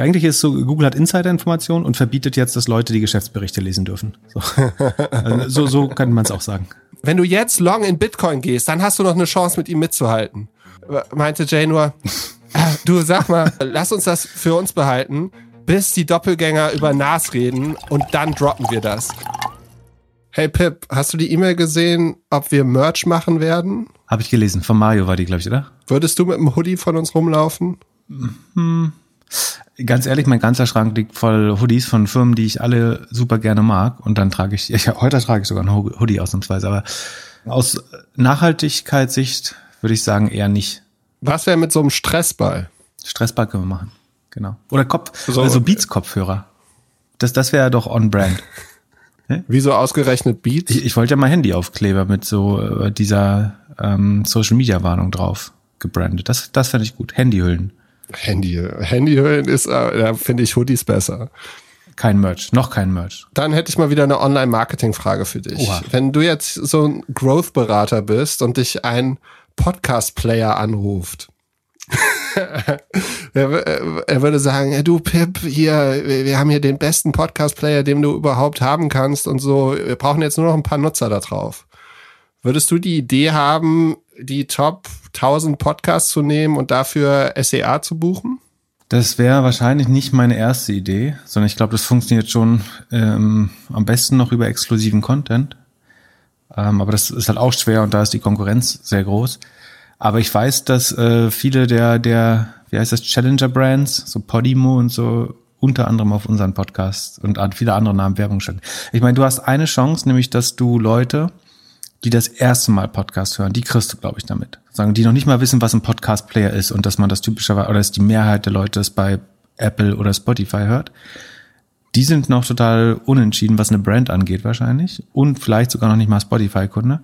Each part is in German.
Eigentlich ist so, Google hat Insider-Informationen und verbietet jetzt, dass Leute die Geschäftsberichte lesen dürfen. So, also, so, so kann man es auch sagen. Wenn du jetzt long in Bitcoin gehst, dann hast du noch eine Chance, mit ihm mitzuhalten. Meinte Jay nur, du sag mal, lass uns das für uns behalten, bis die Doppelgänger über Nas reden und dann droppen wir das. Hey Pip, hast du die E-Mail gesehen, ob wir Merch machen werden? Habe ich gelesen. Von Mario war die, glaube ich, oder? Würdest du mit einem Hoodie von uns rumlaufen? Hm. Ganz ehrlich, mein ganzer Schrank liegt voll Hoodies von Firmen, die ich alle super gerne mag. Und dann trage ich, ich heute trage ich sogar einen Hoodie ausnahmsweise, aber aus Nachhaltigkeitssicht würde ich sagen eher nicht. Was wäre mit so einem Stressball? Stressball können wir machen, genau. Oder Kopf, so, also Beats-Kopfhörer. Das, das wäre doch on-brand. Wieso ausgerechnet Beats? Ich, ich wollte ja mal Handyaufkleber mit so äh, dieser ähm, Social Media Warnung drauf gebrandet. Das, das fände ich gut. Handyhüllen. Handy, Handyhüllen ist, äh, da finde ich Hoodies besser. Kein Merch, noch kein Merch. Dann hätte ich mal wieder eine Online-Marketing-Frage für dich. Oha. Wenn du jetzt so ein Growth-Berater bist und dich ein Podcast-Player anruft, er, würde sagen, du Pip, hier, wir haben hier den besten Podcast-Player, den du überhaupt haben kannst und so. Wir brauchen jetzt nur noch ein paar Nutzer da drauf. Würdest du die Idee haben, die Top 1000 Podcasts zu nehmen und dafür SEA zu buchen? Das wäre wahrscheinlich nicht meine erste Idee, sondern ich glaube, das funktioniert schon ähm, am besten noch über exklusiven Content. Ähm, aber das ist halt auch schwer und da ist die Konkurrenz sehr groß. Aber ich weiß, dass äh, viele der, der, wie heißt das, Challenger-Brands, so Podimo und so, unter anderem auf unseren Podcast und viele andere Namen Werbung stellen. Ich meine, du hast eine Chance, nämlich, dass du Leute, die das erste Mal Podcast hören, die kriegst du, glaube ich, damit. Sagen, die noch nicht mal wissen, was ein Podcast-Player ist und dass man das typischerweise, oder dass die Mehrheit der Leute es bei Apple oder Spotify hört. Die sind noch total unentschieden, was eine Brand angeht, wahrscheinlich. Und vielleicht sogar noch nicht mal Spotify-Kunde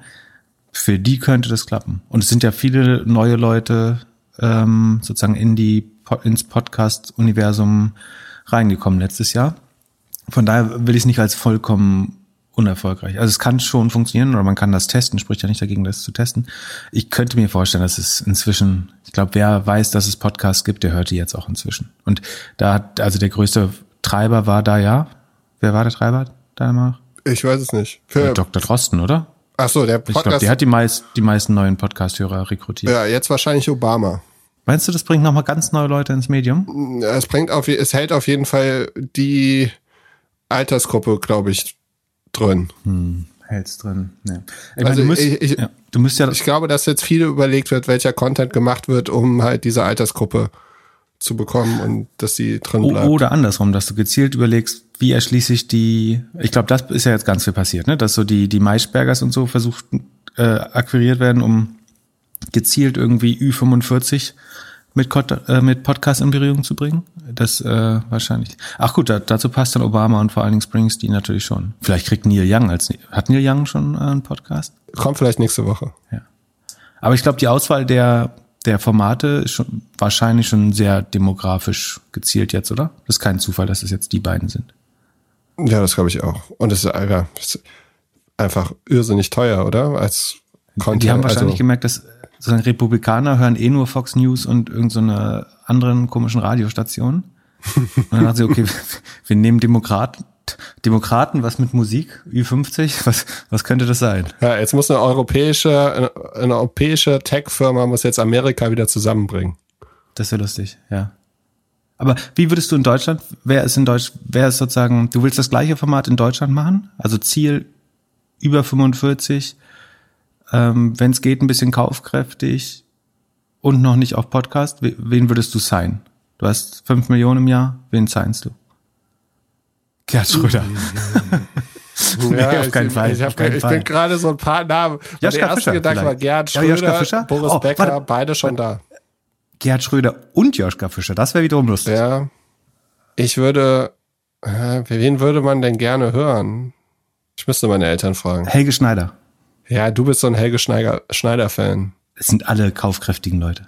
für die könnte das klappen. Und es sind ja viele neue Leute ähm, sozusagen in die ins Podcast-Universum reingekommen letztes Jahr. Von daher will ich es nicht als vollkommen unerfolgreich. Also es kann schon funktionieren oder man kann das testen, spricht ja nicht dagegen, das zu testen. Ich könnte mir vorstellen, dass es inzwischen, ich glaube, wer weiß, dass es Podcasts gibt, der hört die jetzt auch inzwischen. Und da hat, also der größte Treiber war da ja. Wer war der Treiber da immer? Ich weiß es nicht. Für Dr. Drosten, oder? Ach so, der Podcast. Ich glaube, der hat die, meist, die meisten neuen Podcast-Hörer rekrutiert. Ja, jetzt wahrscheinlich Obama. Meinst du, das bringt nochmal ganz neue Leute ins Medium? Es bringt auf, es hält auf jeden Fall die Altersgruppe, glaube ich, drin. Hm, hält's drin. Ja. Ich also meine, du, musst, ich, ich, ja, du musst ja. Ich glaube, dass jetzt viel überlegt wird, welcher Content gemacht wird, um halt diese Altersgruppe zu bekommen und dass sie drin bleibt. Oder andersrum, dass du gezielt überlegst, wie erschließe ich die, ich glaube, das ist ja jetzt ganz viel passiert, ne? dass so die, die Maischbergers und so versucht, äh, akquiriert werden, um gezielt irgendwie Ü45 mit, äh, mit Podcast in Berührung zu bringen. Das äh, wahrscheinlich. Ach gut, da, dazu passt dann Obama und vor allen Dingen Springsteen natürlich schon. Vielleicht kriegt Neil Young als hat Neil Young schon äh, einen Podcast? Kommt vielleicht nächste Woche. Ja. Aber ich glaube, die Auswahl der der Formate ist schon, wahrscheinlich schon sehr demografisch gezielt jetzt, oder? Das ist kein Zufall, dass es jetzt die beiden sind. Ja, das glaube ich auch. Und es ist einfach, einfach irrsinnig teuer, oder? Als Content. Die haben wahrscheinlich also, gemerkt, dass sozusagen Republikaner hören eh nur Fox News und irgendeine so anderen komischen Radiostationen. Und dann dachten sie, okay, wir nehmen Demokraten, Demokraten, was mit Musik, Ü50, was, was könnte das sein? Ja, jetzt muss eine europäische, eine, eine europäische Tech-Firma muss jetzt Amerika wieder zusammenbringen. Das wäre lustig, ja. Aber wie würdest du in Deutschland, wer ist in Deutsch, wer ist sozusagen, du willst das gleiche Format in Deutschland machen? Also Ziel über 45, ähm, wenn es geht, ein bisschen kaufkräftig und noch nicht auf Podcast. Wen würdest du sein? Du hast fünf Millionen im Jahr, wen signst du? Gerd Schröder. ja, nee, auf keinen Fall. Ich, ich, ich bin gerade so ein paar Namen. Joschka der erste Fischer Gedanke war Gerd Schröder, ja, Boris oh, Becker, warte. beide schon da. Gerd Schröder und Joschka Fischer, das wäre wiederum lustig. Ja. Ich würde, äh, wen würde man denn gerne hören? Ich müsste meine Eltern fragen. Helge Schneider. Ja, du bist so ein Helge Schneider-Fan. Es sind alle kaufkräftigen Leute.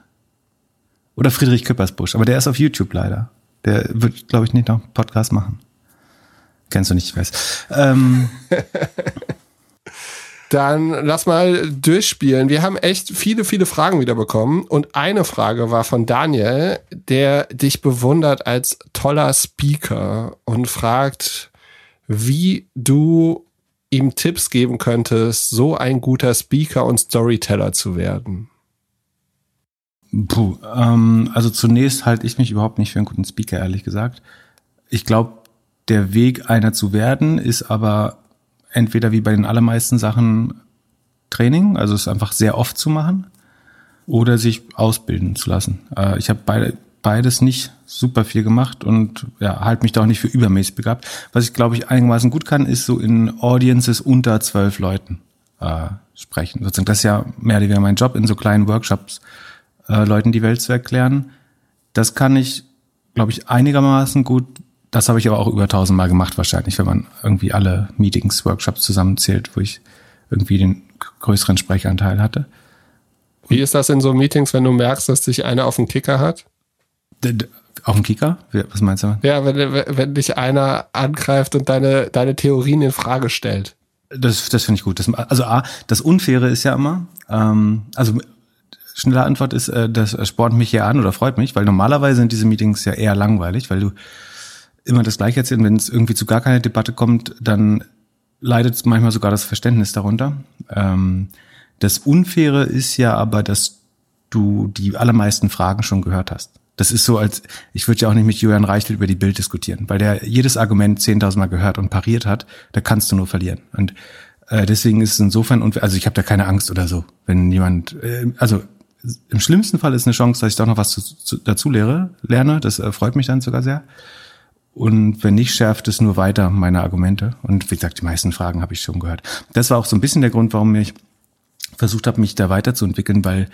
Oder Friedrich Küppersbusch, aber der ist auf YouTube leider. Der wird, glaube ich, nicht noch Podcast machen. Kennst du nicht, ich weiß. Ähm, Dann lass mal durchspielen. Wir haben echt viele, viele Fragen wieder bekommen. Und eine Frage war von Daniel, der dich bewundert als toller Speaker und fragt, wie du ihm Tipps geben könntest, so ein guter Speaker und Storyteller zu werden. Puh, ähm, also zunächst halte ich mich überhaupt nicht für einen guten Speaker, ehrlich gesagt. Ich glaube, der Weg einer zu werden ist aber entweder wie bei den allermeisten Sachen Training, also es einfach sehr oft zu machen, oder sich ausbilden zu lassen. Äh, ich habe beide, beides nicht super viel gemacht und ja, halte mich da auch nicht für übermäßig begabt. Was ich, glaube ich, einigermaßen gut kann, ist so in Audiences unter zwölf Leuten äh, sprechen. Sozusagen, das ist ja mehr oder weniger mein Job, in so kleinen Workshops äh, Leuten die Welt zu erklären. Das kann ich, glaube ich, einigermaßen gut. Das habe ich aber auch über tausendmal gemacht wahrscheinlich, wenn man irgendwie alle Meetings, Workshops zusammenzählt, wo ich irgendwie den größeren Sprechanteil hatte. Wie ist das in so Meetings, wenn du merkst, dass dich einer auf den Kicker hat? Auf dem Kicker? Was meinst du? Ja, wenn, wenn dich einer angreift und deine, deine Theorien in Frage stellt. Das, das finde ich gut. Das, also A, das Unfaire ist ja immer, ähm, also schnelle Antwort ist, äh, das spornt mich ja an oder freut mich, weil normalerweise sind diese Meetings ja eher langweilig, weil du immer das Gleiche erzählst. Wenn es irgendwie zu gar keine Debatte kommt, dann leidet manchmal sogar das Verständnis darunter. Ähm, das Unfaire ist ja aber, dass du die allermeisten Fragen schon gehört hast. Das ist so, als ich würde ja auch nicht mit Julian Reichel über die Bild diskutieren, weil der jedes Argument 10.000 Mal gehört und pariert hat. Da kannst du nur verlieren. Und äh, deswegen ist es insofern unfair. Also ich habe da keine Angst oder so, wenn jemand, äh, also im schlimmsten Fall ist eine Chance, dass ich doch noch was zu, zu, dazu lehre, lerne. Das äh, freut mich dann sogar sehr. Und wenn nicht, schärft es nur weiter meine Argumente. Und wie gesagt, die meisten Fragen habe ich schon gehört. Das war auch so ein bisschen der Grund, warum ich versucht habe, mich da weiterzuentwickeln, weil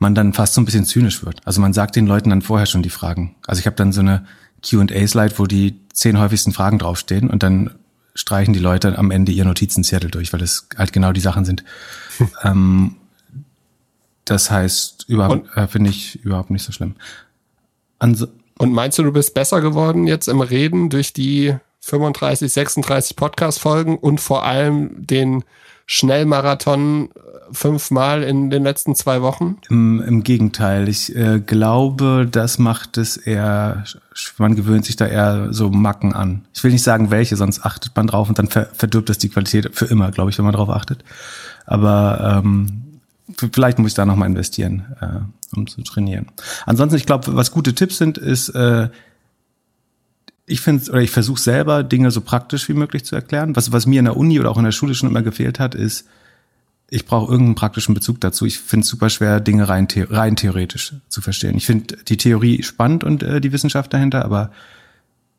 man dann fast so ein bisschen zynisch wird. Also man sagt den Leuten dann vorher schon die Fragen. Also ich habe dann so eine Q&A-Slide, wo die zehn häufigsten Fragen draufstehen und dann streichen die Leute am Ende ihr Notizenzettel durch, weil das halt genau die Sachen sind. ähm, das heißt, überhaupt, äh, finde ich überhaupt nicht so schlimm. Anso und meinst du, du bist besser geworden jetzt im Reden durch die 35, 36 Podcast-Folgen und vor allem den Schnellmarathon äh, fünfmal in den letzten zwei Wochen? Im, im Gegenteil. Ich äh, glaube, das macht es eher, man gewöhnt sich da eher so Macken an. Ich will nicht sagen, welche, sonst achtet man drauf und dann ver verdirbt das die Qualität für immer, glaube ich, wenn man drauf achtet. Aber ähm, vielleicht muss ich da nochmal investieren, äh, um zu trainieren. Ansonsten, ich glaube, was gute Tipps sind, ist, äh, ich finde oder ich versuche selber Dinge so praktisch wie möglich zu erklären. Was, was mir in der Uni oder auch in der Schule schon immer gefehlt hat, ist, ich brauche irgendeinen praktischen Bezug dazu. Ich finde es super schwer, Dinge rein, rein theoretisch zu verstehen. Ich finde die Theorie spannend und äh, die Wissenschaft dahinter, aber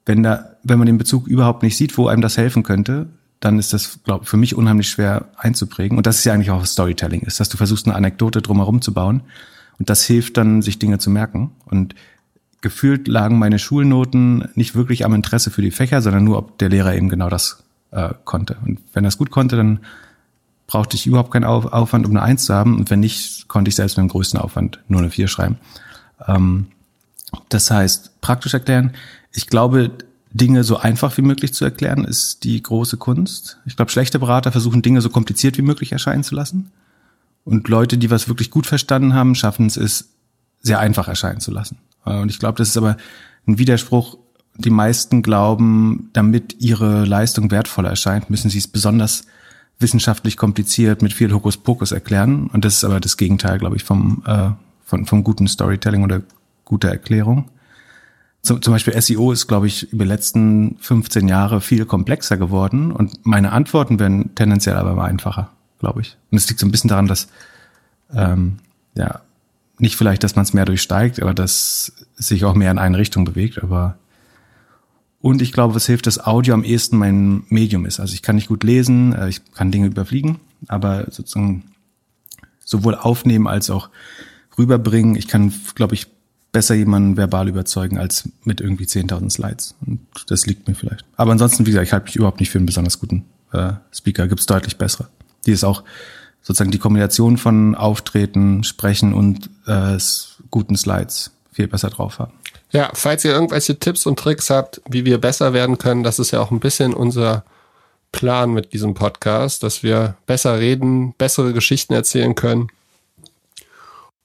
wenn da, wenn man den Bezug überhaupt nicht sieht, wo einem das helfen könnte, dann ist das, glaube für mich unheimlich schwer einzuprägen. Und das ist ja eigentlich auch Storytelling, ist, dass du versuchst, eine Anekdote drumherum zu bauen. Und das hilft dann, sich Dinge zu merken. Und gefühlt lagen meine Schulnoten nicht wirklich am Interesse für die Fächer, sondern nur, ob der Lehrer eben genau das äh, konnte. Und wenn er es gut konnte, dann brauchte ich überhaupt keinen Aufwand, um eine Eins zu haben. Und wenn nicht, konnte ich selbst mit dem größten Aufwand nur eine Vier schreiben. Ähm, das heißt, praktisch erklären. Ich glaube, Dinge so einfach wie möglich zu erklären, ist die große Kunst. Ich glaube, schlechte Berater versuchen Dinge so kompliziert wie möglich erscheinen zu lassen. Und Leute, die was wirklich gut verstanden haben, schaffen es, es sehr einfach erscheinen zu lassen. Und ich glaube, das ist aber ein Widerspruch. Die meisten glauben, damit ihre Leistung wertvoller erscheint, müssen sie es besonders wissenschaftlich kompliziert mit viel Hokuspokus erklären. Und das ist aber das Gegenteil, glaube ich, vom, äh, von, vom guten Storytelling oder guter Erklärung. Zum, zum Beispiel SEO ist, glaube ich, über die letzten 15 Jahre viel komplexer geworden und meine Antworten werden tendenziell aber immer einfacher, glaube ich. Und es liegt so ein bisschen daran, dass ähm, ja nicht vielleicht, dass man es mehr durchsteigt, aber dass sich auch mehr in eine Richtung bewegt. Aber und ich glaube, was hilft, dass Audio am ehesten mein Medium ist. Also ich kann nicht gut lesen, äh, ich kann Dinge überfliegen, aber sozusagen sowohl aufnehmen als auch rüberbringen. Ich kann, glaube ich, besser jemanden verbal überzeugen als mit irgendwie 10.000 Slides. Und das liegt mir vielleicht. Aber ansonsten, wie gesagt, ich halte mich überhaupt nicht für einen besonders guten äh, Speaker. Gibt es deutlich bessere. Die ist auch sozusagen die Kombination von Auftreten, Sprechen und äh, guten Slides viel besser drauf haben. Ja, falls ihr irgendwelche Tipps und Tricks habt, wie wir besser werden können, das ist ja auch ein bisschen unser Plan mit diesem Podcast, dass wir besser reden, bessere Geschichten erzählen können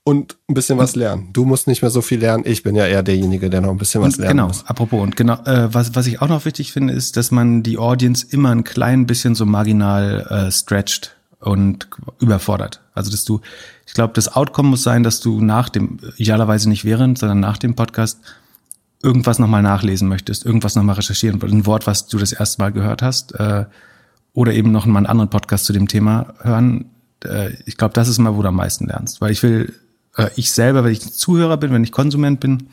und ein bisschen was lernen. Du musst nicht mehr so viel lernen. Ich bin ja eher derjenige, der noch ein bisschen was lernen genau, muss. apropos, und genau, äh, was, was ich auch noch wichtig finde, ist, dass man die Audience immer ein klein bisschen so marginal äh, stretcht und überfordert. Also dass du, ich glaube, das Outcome muss sein, dass du nach dem, idealerweise nicht während, sondern nach dem Podcast irgendwas nochmal nachlesen möchtest, irgendwas nochmal recherchieren, ein Wort, was du das erste Mal gehört hast, äh, oder eben noch mal einen anderen Podcast zu dem Thema hören. Äh, ich glaube, das ist mal, wo du am meisten lernst. Weil ich will, äh, ich selber, wenn ich Zuhörer bin, wenn ich Konsument bin,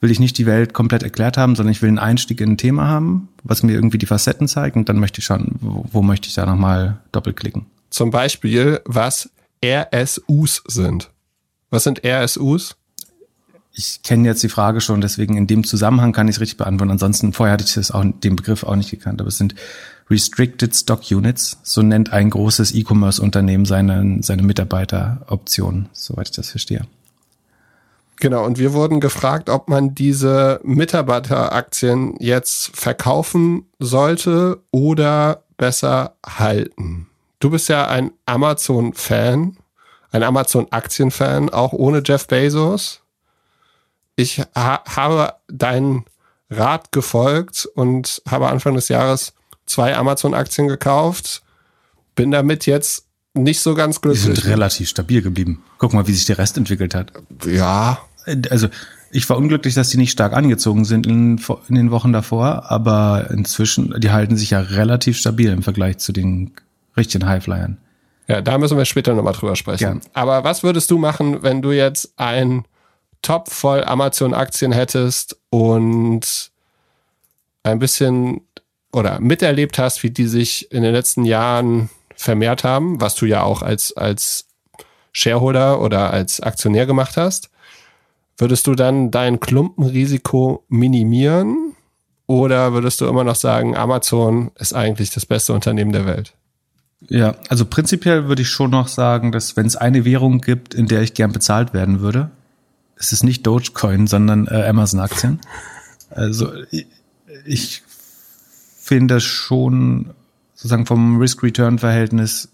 will ich nicht die Welt komplett erklärt haben, sondern ich will einen Einstieg in ein Thema haben, was mir irgendwie die Facetten zeigt und dann möchte ich schauen, wo, wo möchte ich da nochmal doppelklicken. Zum Beispiel, was RSUs sind. Was sind RSUs? ich kenne jetzt die Frage schon, deswegen in dem Zusammenhang kann ich es richtig beantworten. Ansonsten vorher hatte ich das auch, den Begriff auch nicht gekannt, aber es sind Restricted Stock Units. So nennt ein großes E-Commerce-Unternehmen seine, seine Mitarbeiteroptionen, soweit ich das verstehe. Genau, und wir wurden gefragt, ob man diese Mitarbeiteraktien jetzt verkaufen sollte oder besser halten. Du bist ja ein Amazon-Fan, ein Amazon-Aktien-Fan, auch ohne Jeff Bezos ich ha habe deinen Rat gefolgt und habe Anfang des Jahres zwei Amazon-Aktien gekauft. Bin damit jetzt nicht so ganz glücklich. Die sind relativ stabil geblieben. Guck mal, wie sich der Rest entwickelt hat. Ja. Also ich war unglücklich, dass die nicht stark angezogen sind in, in den Wochen davor, aber inzwischen, die halten sich ja relativ stabil im Vergleich zu den richtigen Highflyern. Ja, da müssen wir später nochmal drüber sprechen. Ja. Aber was würdest du machen, wenn du jetzt ein Top voll Amazon-Aktien hättest und ein bisschen oder miterlebt hast, wie die sich in den letzten Jahren vermehrt haben, was du ja auch als, als Shareholder oder als Aktionär gemacht hast, würdest du dann dein Klumpenrisiko minimieren oder würdest du immer noch sagen, Amazon ist eigentlich das beste Unternehmen der Welt? Ja, also prinzipiell würde ich schon noch sagen, dass wenn es eine Währung gibt, in der ich gern bezahlt werden würde, es ist nicht Dogecoin, sondern äh, Amazon-Aktien. Also ich, ich finde das schon sozusagen vom Risk-Return-Verhältnis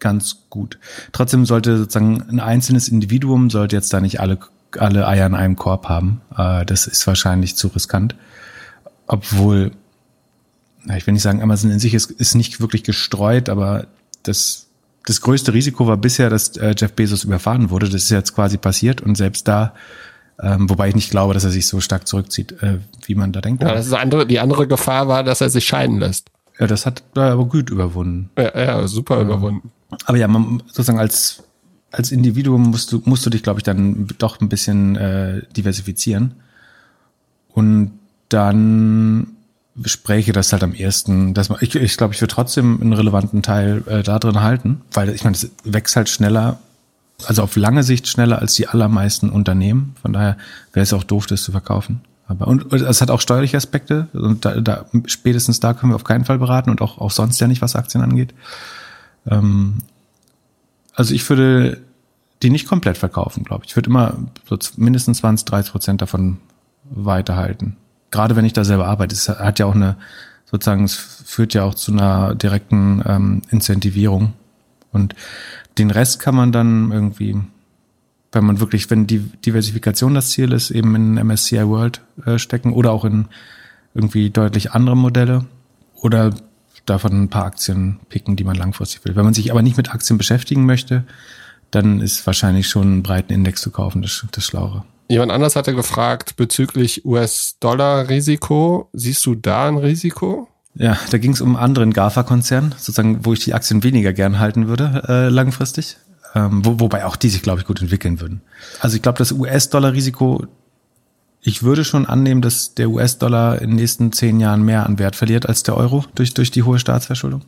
ganz gut. Trotzdem sollte sozusagen ein einzelnes Individuum sollte jetzt da nicht alle alle Eier in einem Korb haben. Äh, das ist wahrscheinlich zu riskant. Obwohl, na, ich will nicht sagen, Amazon in sich ist, ist nicht wirklich gestreut, aber das das größte Risiko war bisher, dass äh, Jeff Bezos überfahren wurde. Das ist jetzt quasi passiert und selbst da, ähm, wobei ich nicht glaube, dass er sich so stark zurückzieht, äh, wie man da denkt. Ja, das ist andere, die andere Gefahr war, dass er sich scheiden lässt. Ja, das hat er aber gut überwunden. Ja, ja super ja. überwunden. Aber ja, man, sozusagen als als Individuum musst du musst du dich, glaube ich, dann doch ein bisschen äh, diversifizieren und dann Gespräche das halt am ersten, dass man, ich, ich glaube, ich würde trotzdem einen relevanten Teil äh, da drin halten, weil ich meine, es wächst halt schneller, also auf lange Sicht schneller als die allermeisten Unternehmen. Von daher wäre es auch doof, das zu verkaufen. Aber und, und es hat auch steuerliche Aspekte und da, da spätestens da können wir auf keinen Fall beraten und auch auch sonst ja nicht, was Aktien angeht. Ähm, also ich würde die nicht komplett verkaufen, glaube ich. Ich würde immer so mindestens 20, 30 Prozent davon weiterhalten gerade wenn ich da selber arbeite, es hat ja auch eine, sozusagen, es führt ja auch zu einer direkten ähm, Incentivierung. Und den Rest kann man dann irgendwie, wenn man wirklich, wenn die Diversifikation das Ziel ist, eben in MSCI World äh, stecken oder auch in irgendwie deutlich andere Modelle oder davon ein paar Aktien picken, die man langfristig will. Wenn man sich aber nicht mit Aktien beschäftigen möchte, dann ist wahrscheinlich schon einen breiten Index zu kaufen das, das Schlauere. Jemand anders hatte gefragt bezüglich US-Dollar-Risiko. Siehst du da ein Risiko? Ja, da ging es um einen anderen GAFA-Konzern, sozusagen, wo ich die Aktien weniger gern halten würde, äh, langfristig. Ähm, wo, wobei auch die sich, glaube ich, gut entwickeln würden. Also ich glaube, das US-Dollar-Risiko, ich würde schon annehmen, dass der US-Dollar in den nächsten zehn Jahren mehr an Wert verliert als der Euro durch, durch die hohe Staatsverschuldung.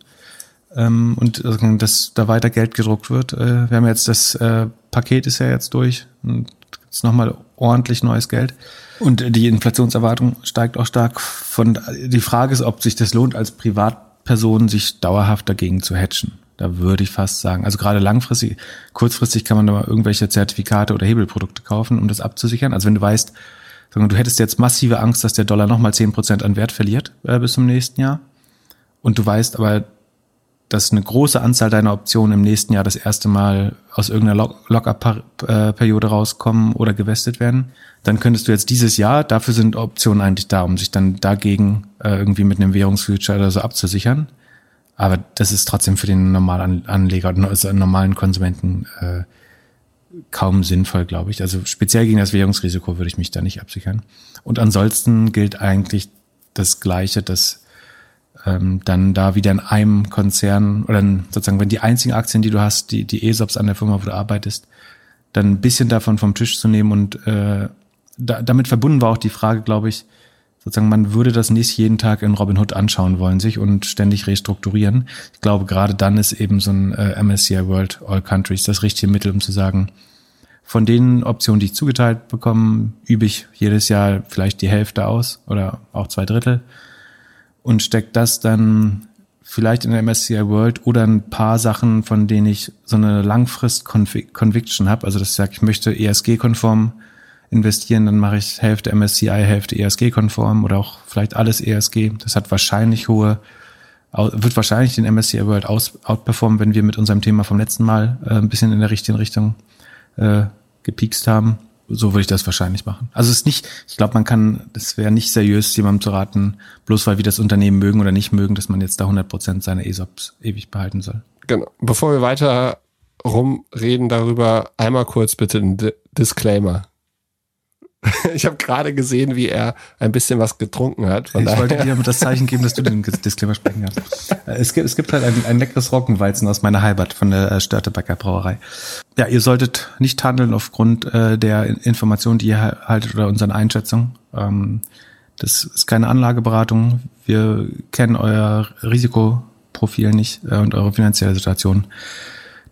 Ähm, und äh, dass da weiter Geld gedruckt wird. Äh, wir haben jetzt das äh, Paket ist ja jetzt durch. Und ist nochmal ordentlich neues Geld. Und die Inflationserwartung steigt auch stark. Von, die Frage ist, ob sich das lohnt, als Privatperson sich dauerhaft dagegen zu hatchen. Da würde ich fast sagen. Also gerade langfristig, kurzfristig kann man da mal irgendwelche Zertifikate oder Hebelprodukte kaufen, um das abzusichern. Also wenn du weißt, du hättest jetzt massive Angst, dass der Dollar nochmal zehn Prozent an Wert verliert äh, bis zum nächsten Jahr. und du weißt aber, dass eine große Anzahl deiner Optionen im nächsten Jahr das erste Mal aus irgendeiner Lock-up-Periode rauskommen oder gewestet werden, dann könntest du jetzt dieses Jahr, dafür sind Optionen eigentlich da, um sich dann dagegen äh, irgendwie mit einem Währungsfuture oder so abzusichern. Aber das ist trotzdem für den normalen Anleger, also normalen Konsumenten äh, kaum sinnvoll, glaube ich. Also speziell gegen das Währungsrisiko würde ich mich da nicht absichern. Und ansonsten gilt eigentlich das Gleiche, dass ähm, dann da wieder in einem Konzern oder sozusagen, wenn die einzigen Aktien, die du hast, die, die ESOPs an der Firma, wo du arbeitest, dann ein bisschen davon vom Tisch zu nehmen und äh, da, damit verbunden war auch die Frage, glaube ich, sozusagen, man würde das nicht jeden Tag in Robinhood anschauen wollen sich und ständig restrukturieren. Ich glaube, gerade dann ist eben so ein äh, MSCI World All Countries das richtige Mittel, um zu sagen, von den Optionen, die ich zugeteilt bekomme, übe ich jedes Jahr vielleicht die Hälfte aus oder auch zwei Drittel und steckt das dann vielleicht in der MSCI World oder ein paar Sachen, von denen ich so eine Langfrist-Conviction habe. Also dass ich sage, ich möchte ESG-konform investieren, dann mache ich Hälfte MSCI, Hälfte ESG-konform oder auch vielleicht alles ESG. Das hat wahrscheinlich hohe, wird wahrscheinlich den MSCI World aus, outperformen, wenn wir mit unserem Thema vom letzten Mal äh, ein bisschen in der richtigen Richtung äh, gepiekst haben so würde ich das wahrscheinlich machen. Also es ist nicht, ich glaube, man kann, das wäre nicht seriös, jemandem zu raten, bloß weil wir das Unternehmen mögen oder nicht mögen, dass man jetzt da 100 Prozent seiner ESOPs ewig behalten soll. Genau. Bevor wir weiter rumreden darüber, einmal kurz bitte ein Disclaimer. Ich habe gerade gesehen, wie er ein bisschen was getrunken hat. Ich wollte dir das Zeichen geben, dass du den Disclaimer sprechen kannst. Äh, es gibt, es gibt halt ein, ein leckeres Roggenweizen aus meiner Heimat von der äh, Störtebecker Brauerei. Ja, ihr solltet nicht handeln aufgrund äh, der Informationen, die ihr haltet oder unseren Einschätzungen. Ähm, das ist keine Anlageberatung. Wir kennen euer Risikoprofil nicht äh, und eure finanzielle Situation.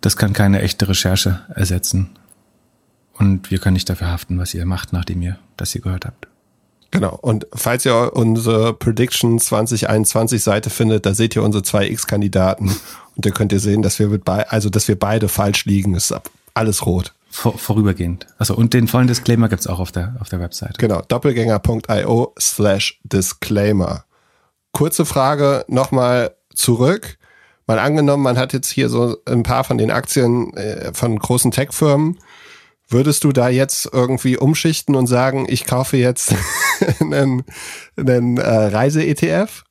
Das kann keine echte Recherche ersetzen. Und wir können nicht dafür haften, was ihr macht, nachdem ihr das hier gehört habt. Genau. Und falls ihr unsere Prediction 2021 Seite findet, da seht ihr unsere zwei X-Kandidaten und da könnt ihr sehen, dass wir mit bei, also dass wir beide falsch liegen. Ist alles rot. Vor, vorübergehend. Also und den vollen Disclaimer gibt's auch auf der auf der Webseite. Genau. Doppelgänger.io slash Disclaimer. Kurze Frage nochmal zurück. Mal angenommen, man hat jetzt hier so ein paar von den Aktien äh, von großen Tech-Firmen Würdest du da jetzt irgendwie umschichten und sagen, ich kaufe jetzt einen, einen äh, Reise-ETF?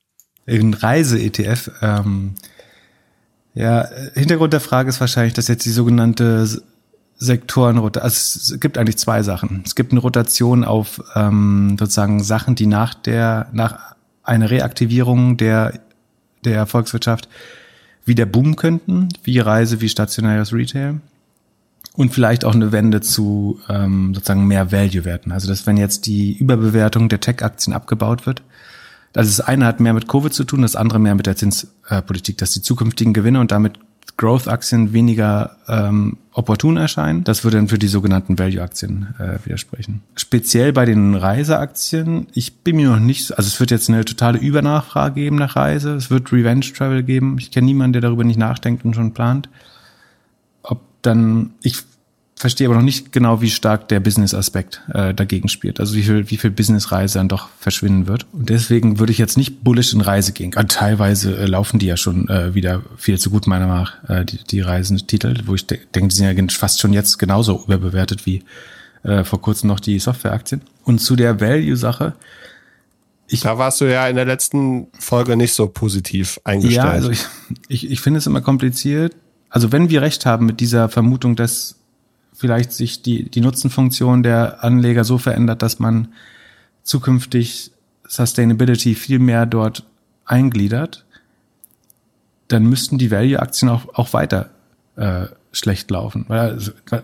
Ein Reise-ETF. Ähm, ja, Hintergrund der Frage ist wahrscheinlich, dass jetzt die sogenannte Sektorenrotation, also es gibt eigentlich zwei Sachen. Es gibt eine Rotation auf ähm, sozusagen Sachen, die nach der, nach einer Reaktivierung der, der Volkswirtschaft wieder boomen könnten, wie Reise, wie stationäres Retail und vielleicht auch eine Wende zu ähm, sozusagen mehr Value-Werten. Also dass wenn jetzt die Überbewertung der Tech-Aktien abgebaut wird, also das eine hat mehr mit Covid zu tun, das andere mehr mit der Zinspolitik, dass die zukünftigen Gewinne und damit Growth-Aktien weniger ähm, opportun erscheinen. Das würde dann für die sogenannten Value-Aktien äh, widersprechen. Speziell bei den Reiseaktien, ich bin mir noch nicht, also es wird jetzt eine totale Übernachfrage geben nach Reise, es wird Revenge-Travel geben. Ich kenne niemanden, der darüber nicht nachdenkt und schon plant. Ob dann, ich verstehe aber noch nicht genau, wie stark der Business-Aspekt äh, dagegen spielt. Also wie viel, wie viel Business-Reise dann doch verschwinden wird. Und deswegen würde ich jetzt nicht bullish in Reise gehen. Also teilweise äh, laufen die ja schon äh, wieder viel zu gut, meiner Meinung nach, äh, die, die Reisentitel, wo ich de denke, die sind ja fast schon jetzt genauso überbewertet wie äh, vor kurzem noch die Software-Aktien. Und zu der Value-Sache, ich, da warst du ja in der letzten Folge nicht so positiv eingestellt. Ja, also ich, ich, ich finde es immer kompliziert. Also wenn wir recht haben mit dieser Vermutung, dass vielleicht sich die, die Nutzenfunktion der Anleger so verändert, dass man zukünftig Sustainability viel mehr dort eingliedert, dann müssten die Value-Aktien auch, auch weiter äh, schlecht laufen. Weil,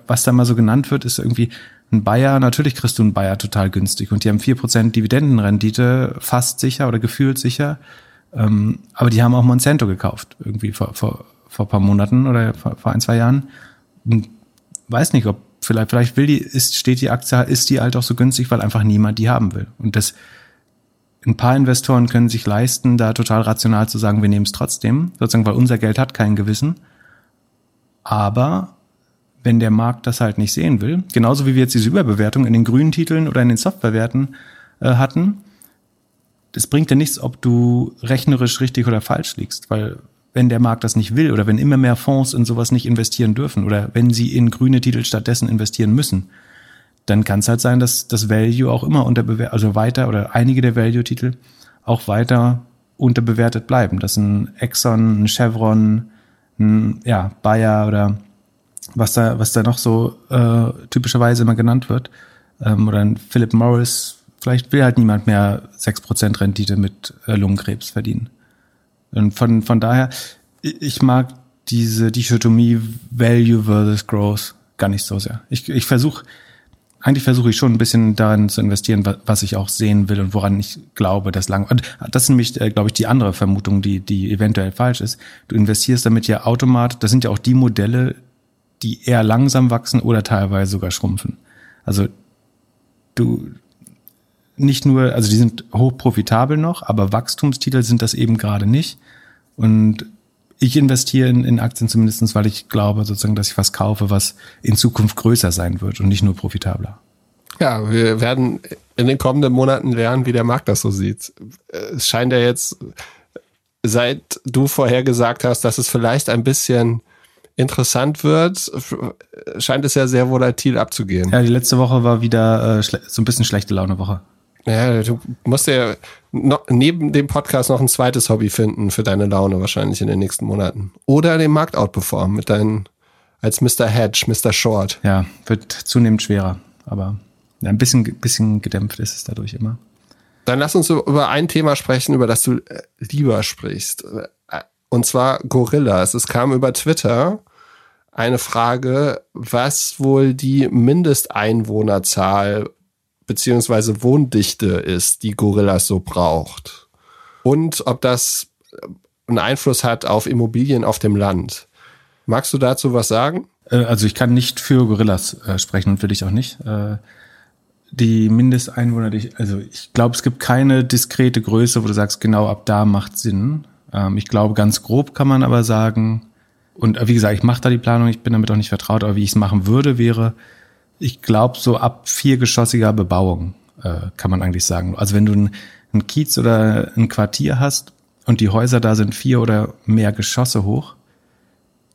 was da mal so genannt wird, ist irgendwie ein Bayer, natürlich kriegst du einen Bayer total günstig und die haben vier Prozent Dividendenrendite, fast sicher oder gefühlt sicher. Ähm, aber die haben auch Monsanto gekauft, irgendwie vor, vor, vor paar Monaten oder vor, vor ein, zwei Jahren. Und weiß nicht, ob vielleicht, vielleicht will die, ist, steht die Aktie, ist die halt auch so günstig, weil einfach niemand die haben will. Und das, ein paar Investoren können sich leisten, da total rational zu sagen, wir nehmen es trotzdem, sozusagen, weil unser Geld hat kein Gewissen. Aber wenn der Markt das halt nicht sehen will, genauso wie wir jetzt diese Überbewertung in den grünen Titeln oder in den Softwarewerten äh, hatten, das bringt ja nichts, ob du rechnerisch richtig oder falsch liegst, weil wenn der Markt das nicht will oder wenn immer mehr Fonds in sowas nicht investieren dürfen oder wenn sie in grüne Titel stattdessen investieren müssen, dann kann es halt sein, dass das Value auch immer unterbewertet, also weiter oder einige der Value-Titel auch weiter unterbewertet bleiben. Dass ein Exxon, ein Chevron, ein ja, Bayer oder was da, was da noch so äh, typischerweise immer genannt wird, ähm, oder ein Philip Morris, vielleicht will halt niemand mehr sechs Prozent Rendite mit äh, Lungenkrebs verdienen. Und von, von daher, ich mag diese Dichotomie Value versus Growth gar nicht so sehr. Ich, ich versuche, eigentlich versuche ich schon ein bisschen darin zu investieren, was ich auch sehen will und woran ich glaube, dass lang. Und das ist nämlich, äh, glaube ich, die andere Vermutung, die, die eventuell falsch ist. Du investierst damit ja automatisch, das sind ja auch die Modelle, die eher langsam wachsen oder teilweise sogar schrumpfen. Also du nicht nur, also die sind hoch profitabel noch, aber Wachstumstitel sind das eben gerade nicht. Und ich investiere in, in Aktien zumindestens, weil ich glaube sozusagen, dass ich was kaufe, was in Zukunft größer sein wird und nicht nur profitabler. Ja, wir werden in den kommenden Monaten lernen, wie der Markt das so sieht. Es scheint ja jetzt, seit du vorher gesagt hast, dass es vielleicht ein bisschen interessant wird, scheint es ja sehr volatil abzugehen. Ja, die letzte Woche war wieder äh, so ein bisschen schlechte Laune Woche. Ja, du musst ja noch, neben dem Podcast noch ein zweites Hobby finden für deine Laune wahrscheinlich in den nächsten Monaten. Oder den Markt outperformen mit deinen, als Mr. Hedge, Mr. Short. Ja, wird zunehmend schwerer, aber ein bisschen, bisschen gedämpft ist es dadurch immer. Dann lass uns über ein Thema sprechen, über das du lieber sprichst. Und zwar Gorillas. Es kam über Twitter eine Frage, was wohl die Mindesteinwohnerzahl beziehungsweise Wohndichte ist, die Gorillas so braucht. Und ob das einen Einfluss hat auf Immobilien auf dem Land. Magst du dazu was sagen? Äh, also ich kann nicht für Gorillas äh, sprechen und will ich auch nicht. Äh, die Mindesteinwohner, also ich glaube, es gibt keine diskrete Größe, wo du sagst, genau ab da macht Sinn. Ähm, ich glaube, ganz grob kann man aber sagen, und wie gesagt, ich mache da die Planung, ich bin damit auch nicht vertraut, aber wie ich es machen würde, wäre, ich glaube, so ab viergeschossiger Bebauung äh, kann man eigentlich sagen. Also wenn du ein, ein Kiez oder ein Quartier hast und die Häuser da sind vier oder mehr Geschosse hoch,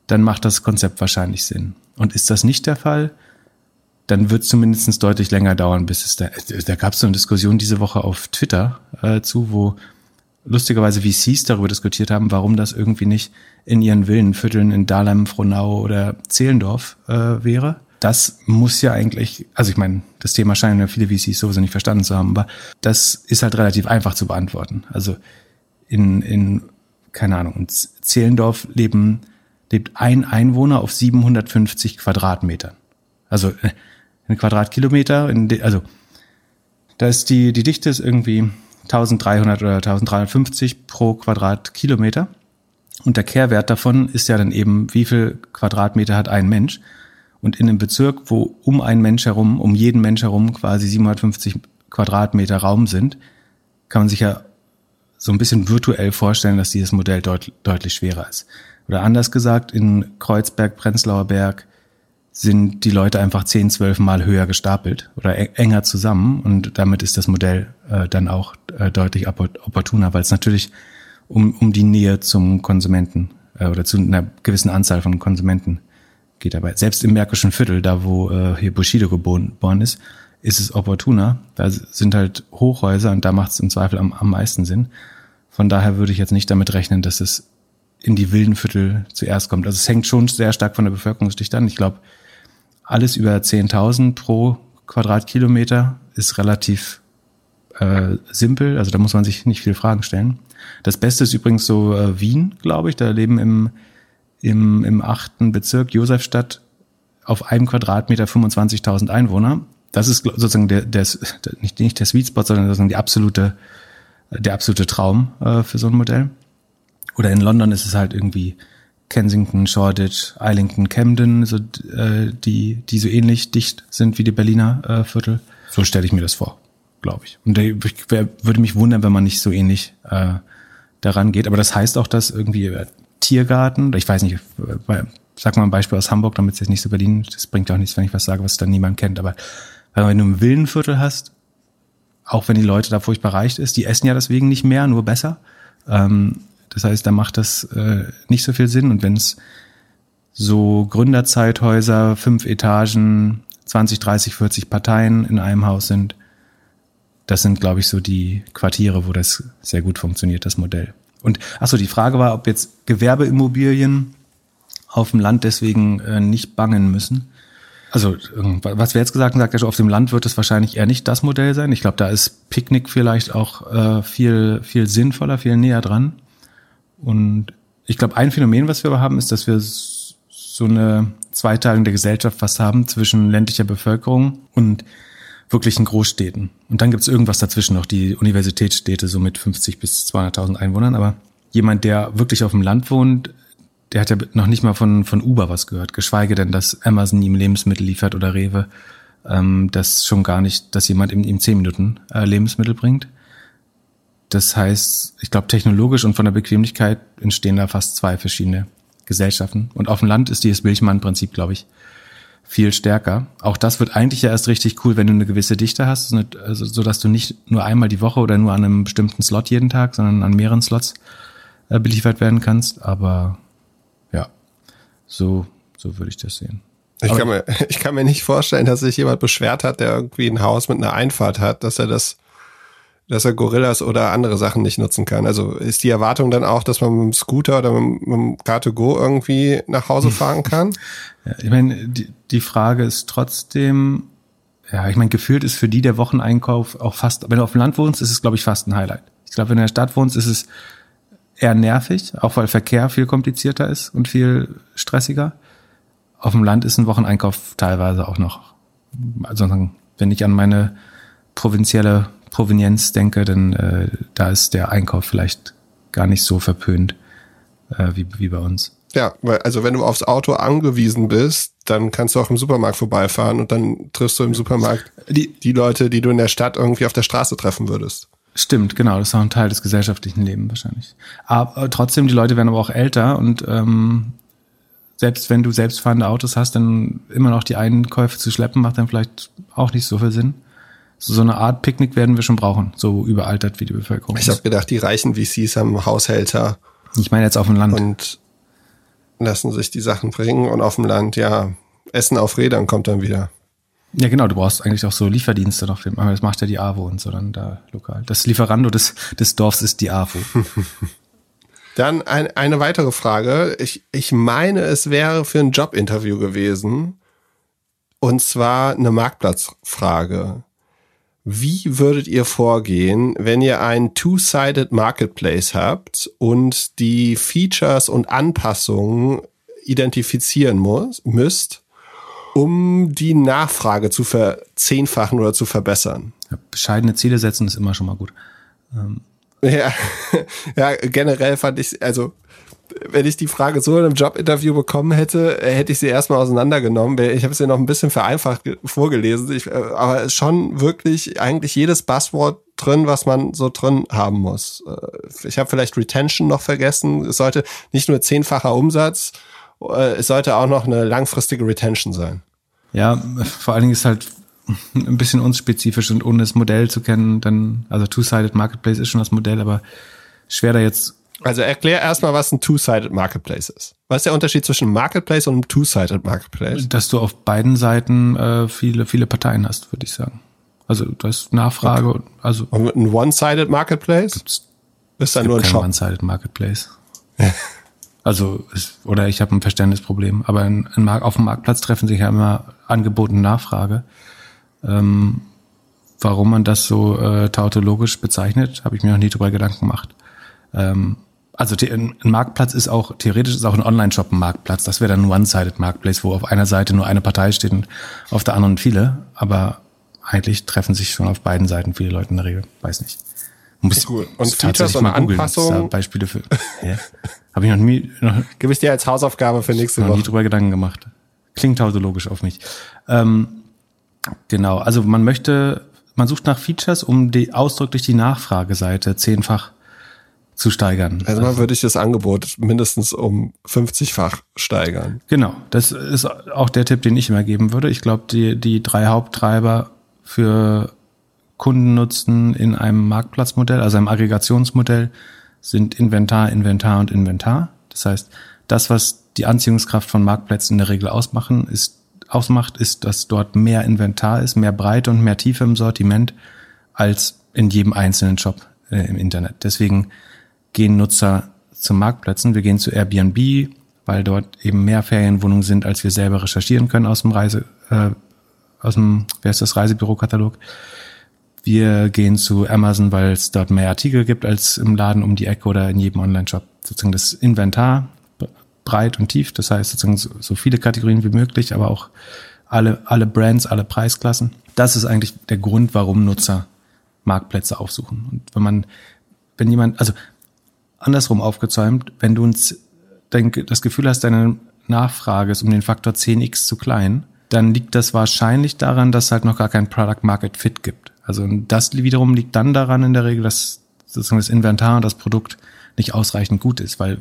dann macht das Konzept wahrscheinlich Sinn. Und ist das nicht der Fall, dann wird es zumindest deutlich länger dauern, bis es da. Da gab es so eine Diskussion diese Woche auf Twitter äh, zu, wo lustigerweise VCs darüber diskutiert haben, warum das irgendwie nicht in ihren Villenvierteln in Dahlem, Frohnau oder Zehlendorf äh, wäre das muss ja eigentlich, also ich meine, das Thema scheinen ja viele VCs sowieso nicht verstanden zu haben, aber das ist halt relativ einfach zu beantworten. Also in, in keine Ahnung, in Zehlendorf leben, lebt ein Einwohner auf 750 Quadratmetern. Also äh, ein Quadratkilometer, de, also da ist die, die Dichte ist irgendwie 1300 oder 1350 pro Quadratkilometer. Und der Kehrwert davon ist ja dann eben, wie viel Quadratmeter hat ein Mensch? Und in einem Bezirk, wo um einen Mensch herum, um jeden Mensch herum quasi 750 Quadratmeter Raum sind, kann man sich ja so ein bisschen virtuell vorstellen, dass dieses Modell deut deutlich schwerer ist. Oder anders gesagt, in Kreuzberg, Prenzlauer Berg sind die Leute einfach 10, 12 Mal höher gestapelt oder enger zusammen und damit ist das Modell äh, dann auch äh, deutlich opportuner, weil es natürlich um, um die Nähe zum Konsumenten äh, oder zu einer gewissen Anzahl von Konsumenten geht dabei. Selbst im Märkischen Viertel, da wo äh, hier Bushido geboren ist, ist es opportuner. Da sind halt Hochhäuser und da macht es im Zweifel am, am meisten Sinn. Von daher würde ich jetzt nicht damit rechnen, dass es in die wilden Viertel zuerst kommt. Also es hängt schon sehr stark von der Bevölkerungsdichte an. Ich glaube, alles über 10.000 pro Quadratkilometer ist relativ äh, simpel. Also da muss man sich nicht viele Fragen stellen. Das Beste ist übrigens so äh, Wien, glaube ich. Da leben im im, im achten Bezirk Josefstadt auf einem Quadratmeter 25.000 Einwohner. Das ist sozusagen der, der, nicht, nicht der Sweet Spot, sondern sozusagen die absolute, der absolute Traum äh, für so ein Modell. Oder in London ist es halt irgendwie Kensington, Shoreditch, Islington, Camden, so, äh, die, die so ähnlich dicht sind wie die Berliner äh, Viertel. So stelle ich mir das vor, glaube ich. Und ich wär, würde mich wundern, wenn man nicht so ähnlich äh, daran geht. Aber das heißt auch, dass irgendwie Tiergarten, ich weiß nicht, sag mal ein Beispiel aus Hamburg, damit es jetzt nicht so Berlin, das bringt auch nichts, wenn ich was sage, was dann niemand kennt, aber wenn du ein Villenviertel hast, auch wenn die Leute da furchtbar reich ist, die essen ja deswegen nicht mehr, nur besser. Ähm, das heißt, da macht das äh, nicht so viel Sinn. Und wenn es so Gründerzeithäuser, fünf Etagen, 20, 30, 40 Parteien in einem Haus sind, das sind, glaube ich, so die Quartiere, wo das sehr gut funktioniert, das Modell. Und achso, die Frage war, ob jetzt Gewerbeimmobilien auf dem Land deswegen äh, nicht bangen müssen. Also, was wir jetzt gesagt haben, sagt er schon, auf dem Land wird es wahrscheinlich eher nicht das Modell sein. Ich glaube, da ist Picknick vielleicht auch äh, viel, viel sinnvoller, viel näher dran. Und ich glaube, ein Phänomen, was wir aber haben, ist, dass wir so eine Zweiteilung der Gesellschaft fast haben zwischen ländlicher Bevölkerung und wirklichen Großstädten. Und dann gibt es irgendwas dazwischen noch, die Universitätsstädte so mit 50 bis 200.000 Einwohnern. Aber jemand, der wirklich auf dem Land wohnt, der hat ja noch nicht mal von, von Uber was gehört, geschweige denn, dass Amazon ihm Lebensmittel liefert oder Rewe. Ähm, das schon gar nicht, dass jemand ihm, zehn Minuten äh, Lebensmittel bringt. Das heißt, ich glaube, technologisch und von der Bequemlichkeit entstehen da fast zwei verschiedene Gesellschaften. Und auf dem Land ist dieses Milchmann-Prinzip, glaube ich, viel stärker. Auch das wird eigentlich ja erst richtig cool, wenn du eine gewisse Dichte hast, also, so dass du nicht nur einmal die Woche oder nur an einem bestimmten Slot jeden Tag, sondern an mehreren Slots äh, beliefert werden kannst. Aber ja, so, so würde ich das sehen. Ich kann, mir, ich kann mir nicht vorstellen, dass sich jemand beschwert hat, der irgendwie ein Haus mit einer Einfahrt hat, dass er das dass er Gorillas oder andere Sachen nicht nutzen kann. Also ist die Erwartung dann auch, dass man mit dem Scooter oder mit, mit dem Car2Go irgendwie nach Hause fahren kann? Ja, ich meine, die, die Frage ist trotzdem, ja, ich meine, gefühlt ist für die der Wocheneinkauf auch fast, wenn du auf dem Land wohnst, ist es, glaube ich, fast ein Highlight. Ich glaube, wenn du in der Stadt wohnst, ist es eher nervig, auch weil Verkehr viel komplizierter ist und viel stressiger. Auf dem Land ist ein Wocheneinkauf teilweise auch noch, also wenn ich an meine provinzielle Provenienz denke, dann äh, da ist der Einkauf vielleicht gar nicht so verpönt äh, wie, wie bei uns. Ja, weil also wenn du aufs Auto angewiesen bist, dann kannst du auch im Supermarkt vorbeifahren und dann triffst du im Supermarkt die, die Leute, die du in der Stadt irgendwie auf der Straße treffen würdest. Stimmt, genau, das ist auch ein Teil des gesellschaftlichen Lebens wahrscheinlich. Aber trotzdem, die Leute werden aber auch älter und ähm, selbst wenn du selbstfahrende Autos hast, dann immer noch die Einkäufe zu schleppen, macht dann vielleicht auch nicht so viel Sinn so eine Art Picknick werden wir schon brauchen, so überaltert wie die Bevölkerung. Ich habe gedacht, die reichen VCs haben Haushälter. Ich meine jetzt auf dem Land. Und lassen sich die Sachen bringen und auf dem Land, ja, Essen auf Rädern kommt dann wieder. Ja, genau, du brauchst eigentlich auch so Lieferdienste noch. Aber das macht ja die AWO und so dann da lokal. Das Lieferando des, des Dorfs ist die AWO. dann ein, eine weitere Frage. Ich, ich meine, es wäre für ein Jobinterview gewesen. Und zwar eine Marktplatzfrage. Wie würdet ihr vorgehen, wenn ihr einen Two-Sided Marketplace habt und die Features und Anpassungen identifizieren muss, müsst, um die Nachfrage zu verzehnfachen oder zu verbessern? Bescheidene Ziele setzen ist immer schon mal gut. Ähm. Ja, ja, generell fand ich, also wenn ich die Frage so in einem Jobinterview bekommen hätte, äh, hätte ich sie erstmal auseinandergenommen. Ich habe es ja noch ein bisschen vereinfacht vorgelesen, ich, äh, aber schon wirklich eigentlich jedes Buzzword drin, was man so drin haben muss. Äh, ich habe vielleicht Retention noch vergessen. Es sollte nicht nur zehnfacher Umsatz, es sollte auch noch eine langfristige Retention sein. Ja, vor allen Dingen ist halt ein bisschen unspezifisch und ohne das Modell zu kennen, dann, also Two-Sided Marketplace ist schon das Modell, aber schwer da jetzt also erklär erstmal, was ein Two-Sided Marketplace ist. Was ist der Unterschied zwischen Marketplace und einem Two-Sided Marketplace? Dass du auf beiden Seiten äh, viele, viele Parteien hast, würde ich sagen. Also das ist Nachfrage. Okay. Also und ein One-Sided Marketplace? Gibt's, ist dann nur ein Shop? One-Sided Marketplace. also ist, oder ich habe ein Verständnisproblem. Aber in, in, auf dem Marktplatz treffen sich ja immer Angebot und Nachfrage. Ähm, warum man das so äh, tautologisch bezeichnet, habe ich mir noch nie drüber Gedanken gemacht. Ähm, also ein Marktplatz ist auch, theoretisch ist auch ein Online-Shop ein Marktplatz. Das wäre dann ein One-Sided Marketplace, wo auf einer Seite nur eine Partei steht und auf der anderen viele. Aber eigentlich treffen sich schon auf beiden Seiten viele Leute in der Regel. Weiß nicht. Muss cool. Und Features und Anpassungen. Beispiele für. ja. Habe ich noch nie. Noch, Gib ich dir als Hausaufgabe für nächste Woche. Noch nie drüber Gedanken gemacht. Klingt tautologisch auf mich. Ähm, genau. Also man möchte, man sucht nach Features, um die ausdrücklich die Nachfrageseite zehnfach zu steigern. Also mal würde ich das Angebot mindestens um 50-fach steigern. Genau, das ist auch der Tipp, den ich immer geben würde. Ich glaube, die, die drei Haupttreiber für Kundennutzen in einem Marktplatzmodell, also einem Aggregationsmodell, sind Inventar, Inventar und Inventar. Das heißt, das, was die Anziehungskraft von Marktplätzen in der Regel ausmachen, ist, ausmacht, ist, dass dort mehr Inventar ist, mehr Breite und mehr Tiefe im Sortiment als in jedem einzelnen Shop äh, im Internet. Deswegen gehen Nutzer zu Marktplätzen. Wir gehen zu Airbnb, weil dort eben mehr Ferienwohnungen sind, als wir selber recherchieren können aus dem Reise, äh, aus dem, wer ist das, Reisebürokatalog. Wir gehen zu Amazon, weil es dort mehr Artikel gibt als im Laden um die Ecke oder in jedem Online-Shop. Sozusagen das Inventar breit und tief, das heißt sozusagen so, viele Kategorien wie möglich, aber auch alle, alle Brands, alle Preisklassen. Das ist eigentlich der Grund, warum Nutzer Marktplätze aufsuchen. Und wenn man, wenn jemand, also andersrum aufgezäumt, wenn du uns das Gefühl hast, deine Nachfrage ist um den Faktor 10x zu klein, dann liegt das wahrscheinlich daran, dass es halt noch gar kein Product Market Fit gibt. Also das wiederum liegt dann daran in der Regel, dass sozusagen das Inventar und das Produkt nicht ausreichend gut ist, weil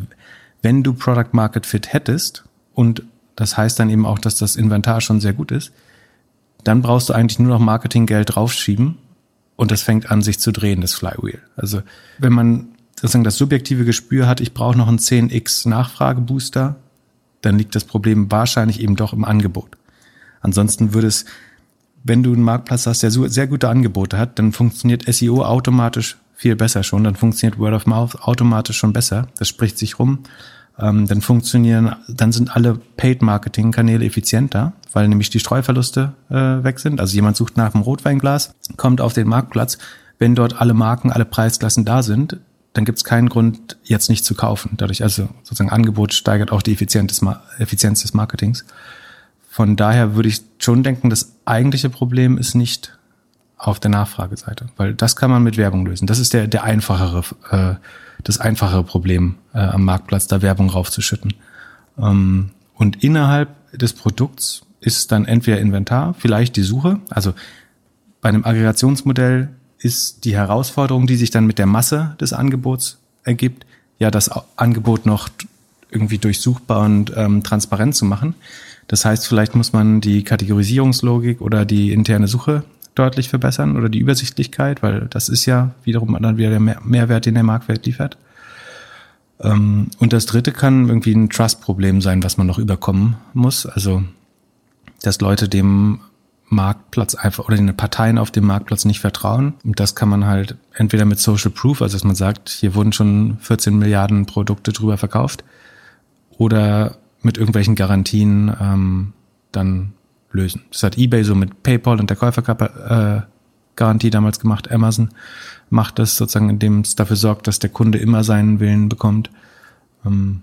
wenn du Product Market Fit hättest und das heißt dann eben auch, dass das Inventar schon sehr gut ist, dann brauchst du eigentlich nur noch Marketinggeld draufschieben und das fängt an, sich zu drehen, das Flywheel. Also wenn man sozusagen das subjektive Gespür hat, ich brauche noch einen 10x Nachfragebooster, dann liegt das Problem wahrscheinlich eben doch im Angebot. Ansonsten würde es, wenn du einen Marktplatz hast, der sehr gute Angebote hat, dann funktioniert SEO automatisch viel besser schon, dann funktioniert Word of Mouth automatisch schon besser. Das spricht sich rum. Ähm, dann funktionieren, dann sind alle Paid-Marketing-Kanäle effizienter, weil nämlich die Streuverluste äh, weg sind. Also jemand sucht nach einem Rotweinglas, kommt auf den Marktplatz. Wenn dort alle Marken, alle Preisklassen da sind, dann gibt es keinen Grund, jetzt nicht zu kaufen. Dadurch also sozusagen Angebot steigert auch die Effizienz des, Marketings. Von daher würde ich schon denken, das eigentliche Problem ist nicht auf der Nachfrageseite, weil das kann man mit Werbung lösen. Das ist der, der einfachere, äh, das einfachere Problem äh, am Marktplatz, da Werbung raufzuschütten. Ähm, und innerhalb des Produkts ist dann entweder Inventar, vielleicht die Suche. Also bei einem Aggregationsmodell ist die Herausforderung, die sich dann mit der Masse des Angebots ergibt, ja, das Angebot noch irgendwie durchsuchbar und ähm, transparent zu machen. Das heißt, vielleicht muss man die Kategorisierungslogik oder die interne Suche deutlich verbessern oder die Übersichtlichkeit, weil das ist ja wiederum dann wieder der Mehrwert, den der Marktwert liefert. Ähm, und das dritte kann irgendwie ein Trust-Problem sein, was man noch überkommen muss. Also, dass Leute dem Marktplatz einfach oder den Parteien auf dem Marktplatz nicht vertrauen. Und das kann man halt entweder mit Social Proof, also dass man sagt, hier wurden schon 14 Milliarden Produkte drüber verkauft, oder mit irgendwelchen Garantien ähm, dann lösen. Das hat eBay so mit PayPal und der Käufergarantie damals gemacht. Amazon macht das sozusagen, indem es dafür sorgt, dass der Kunde immer seinen Willen bekommt. Ähm,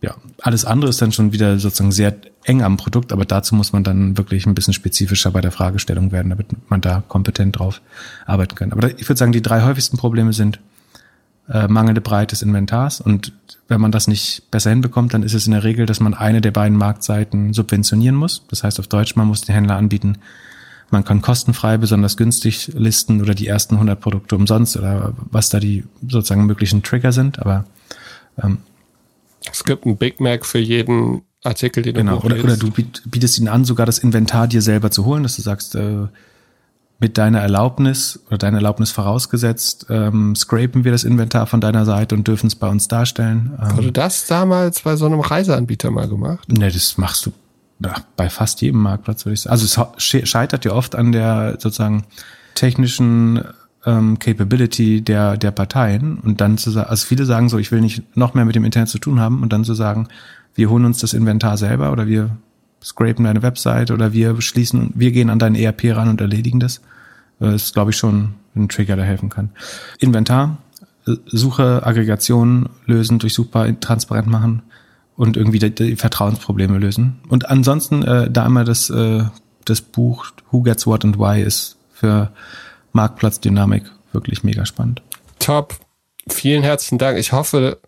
ja, alles andere ist dann schon wieder sozusagen sehr eng am Produkt, aber dazu muss man dann wirklich ein bisschen spezifischer bei der Fragestellung werden, damit man da kompetent drauf arbeiten kann. Aber ich würde sagen, die drei häufigsten Probleme sind äh, mangelnde Breite des Inventars und wenn man das nicht besser hinbekommt, dann ist es in der Regel, dass man eine der beiden Marktseiten subventionieren muss. Das heißt auf Deutsch, man muss den Händler anbieten, man kann kostenfrei besonders günstig listen oder die ersten 100 Produkte umsonst oder was da die sozusagen möglichen Trigger sind. Aber ähm, es gibt ein Big Mac für jeden Artikel, den du genau. Oder, oder du bietest ihnen an, sogar das Inventar dir selber zu holen, dass du sagst, äh, mit deiner Erlaubnis oder deiner Erlaubnis vorausgesetzt, ähm, scrapen wir das Inventar von deiner Seite und dürfen es bei uns darstellen. Ähm, Wurde das damals bei so einem Reiseanbieter mal gemacht? Ne, das machst du ja, bei fast jedem Marktplatz, würde ich sagen. Also es scheitert ja oft an der sozusagen technischen ähm, Capability der, der Parteien und dann zu sagen, also viele sagen so, ich will nicht noch mehr mit dem Internet zu tun haben und dann zu sagen, wir holen uns das Inventar selber oder wir scrapen deine Website oder wir schließen, wir gehen an dein ERP ran und erledigen das. Das ist, glaube ich, schon ein Trigger, der helfen kann. Inventar, Suche, Aggregation lösen, durchsuchbar, transparent machen und irgendwie die, die Vertrauensprobleme lösen. Und ansonsten äh, da immer das, äh, das Buch Who Gets What and Why ist für Marktplatzdynamik wirklich mega spannend. Top. Vielen herzlichen Dank. Ich hoffe,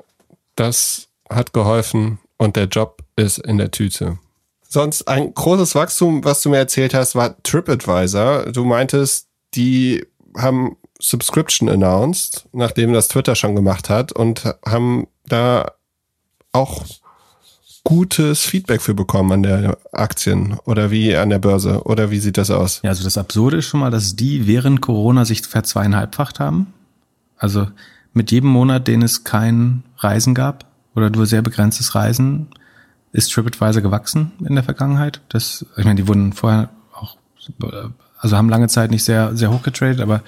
das hat geholfen und der Job ist in der Tüte. Sonst ein großes Wachstum, was du mir erzählt hast, war TripAdvisor. Du meintest, die haben Subscription announced, nachdem das Twitter schon gemacht hat und haben da auch gutes Feedback für bekommen an der Aktien oder wie an der Börse oder wie sieht das aus? Ja, also das Absurde ist schon mal, dass die während Corona sich verzweieinhalbfacht haben. Also mit jedem Monat, den es kein Reisen gab oder nur sehr begrenztes Reisen, ist TripAdvisor gewachsen in der Vergangenheit. Das, ich meine, die wurden vorher auch, also haben lange Zeit nicht sehr, sehr hoch getradet, aber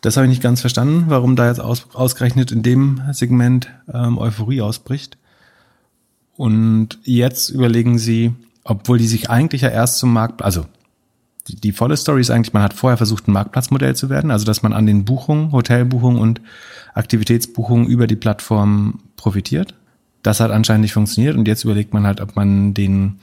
das habe ich nicht ganz verstanden, warum da jetzt aus, ausgerechnet in dem Segment ähm, Euphorie ausbricht. Und jetzt überlegen sie, obwohl die sich eigentlich ja erst zum Markt, also die, die volle Story ist eigentlich, man hat vorher versucht, ein Marktplatzmodell zu werden, also dass man an den Buchungen, Hotelbuchungen und Aktivitätsbuchungen über die Plattform profitiert. Das hat anscheinend nicht funktioniert und jetzt überlegt man halt, ob man den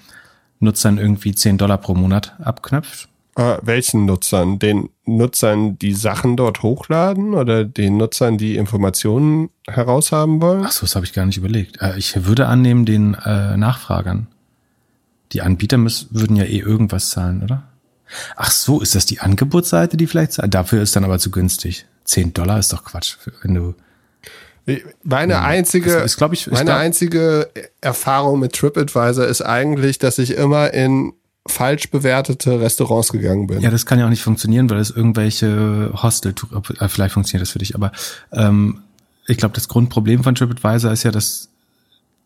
Nutzern irgendwie 10 Dollar pro Monat abknöpft. Äh, welchen Nutzern? Den Nutzern, die Sachen dort hochladen oder den Nutzern, die Informationen heraushaben wollen? Ach so, das habe ich gar nicht überlegt. Äh, ich würde annehmen, den äh, Nachfragern. Die Anbieter müssen, würden ja eh irgendwas zahlen, oder? Ach so, ist das die Angebotsseite, die vielleicht zahlt? Dafür ist dann aber zu günstig. 10 Dollar ist doch Quatsch, wenn du meine einzige, ist, ist, ich, meine glaub, einzige Erfahrung mit TripAdvisor ist eigentlich, dass ich immer in falsch bewertete Restaurants gegangen bin. Ja, das kann ja auch nicht funktionieren, weil es irgendwelche Hostel, äh, vielleicht funktioniert das für dich, aber ähm, ich glaube, das Grundproblem von TripAdvisor ist ja, dass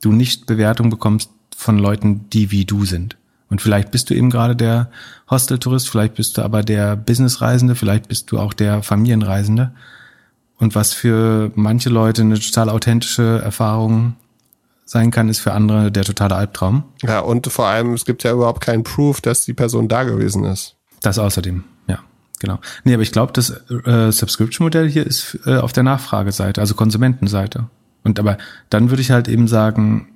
du nicht Bewertung bekommst von Leuten, die wie du sind. Und vielleicht bist du eben gerade der Hosteltourist, vielleicht bist du aber der Businessreisende, vielleicht bist du auch der Familienreisende. Und was für manche Leute eine total authentische Erfahrung sein kann, ist für andere der totale Albtraum. Ja, und vor allem, es gibt ja überhaupt keinen Proof, dass die Person da gewesen ist. Das außerdem, ja, genau. Nee, aber ich glaube, das äh, Subscription-Modell hier ist äh, auf der Nachfrageseite, also Konsumentenseite. Und aber dann würde ich halt eben sagen,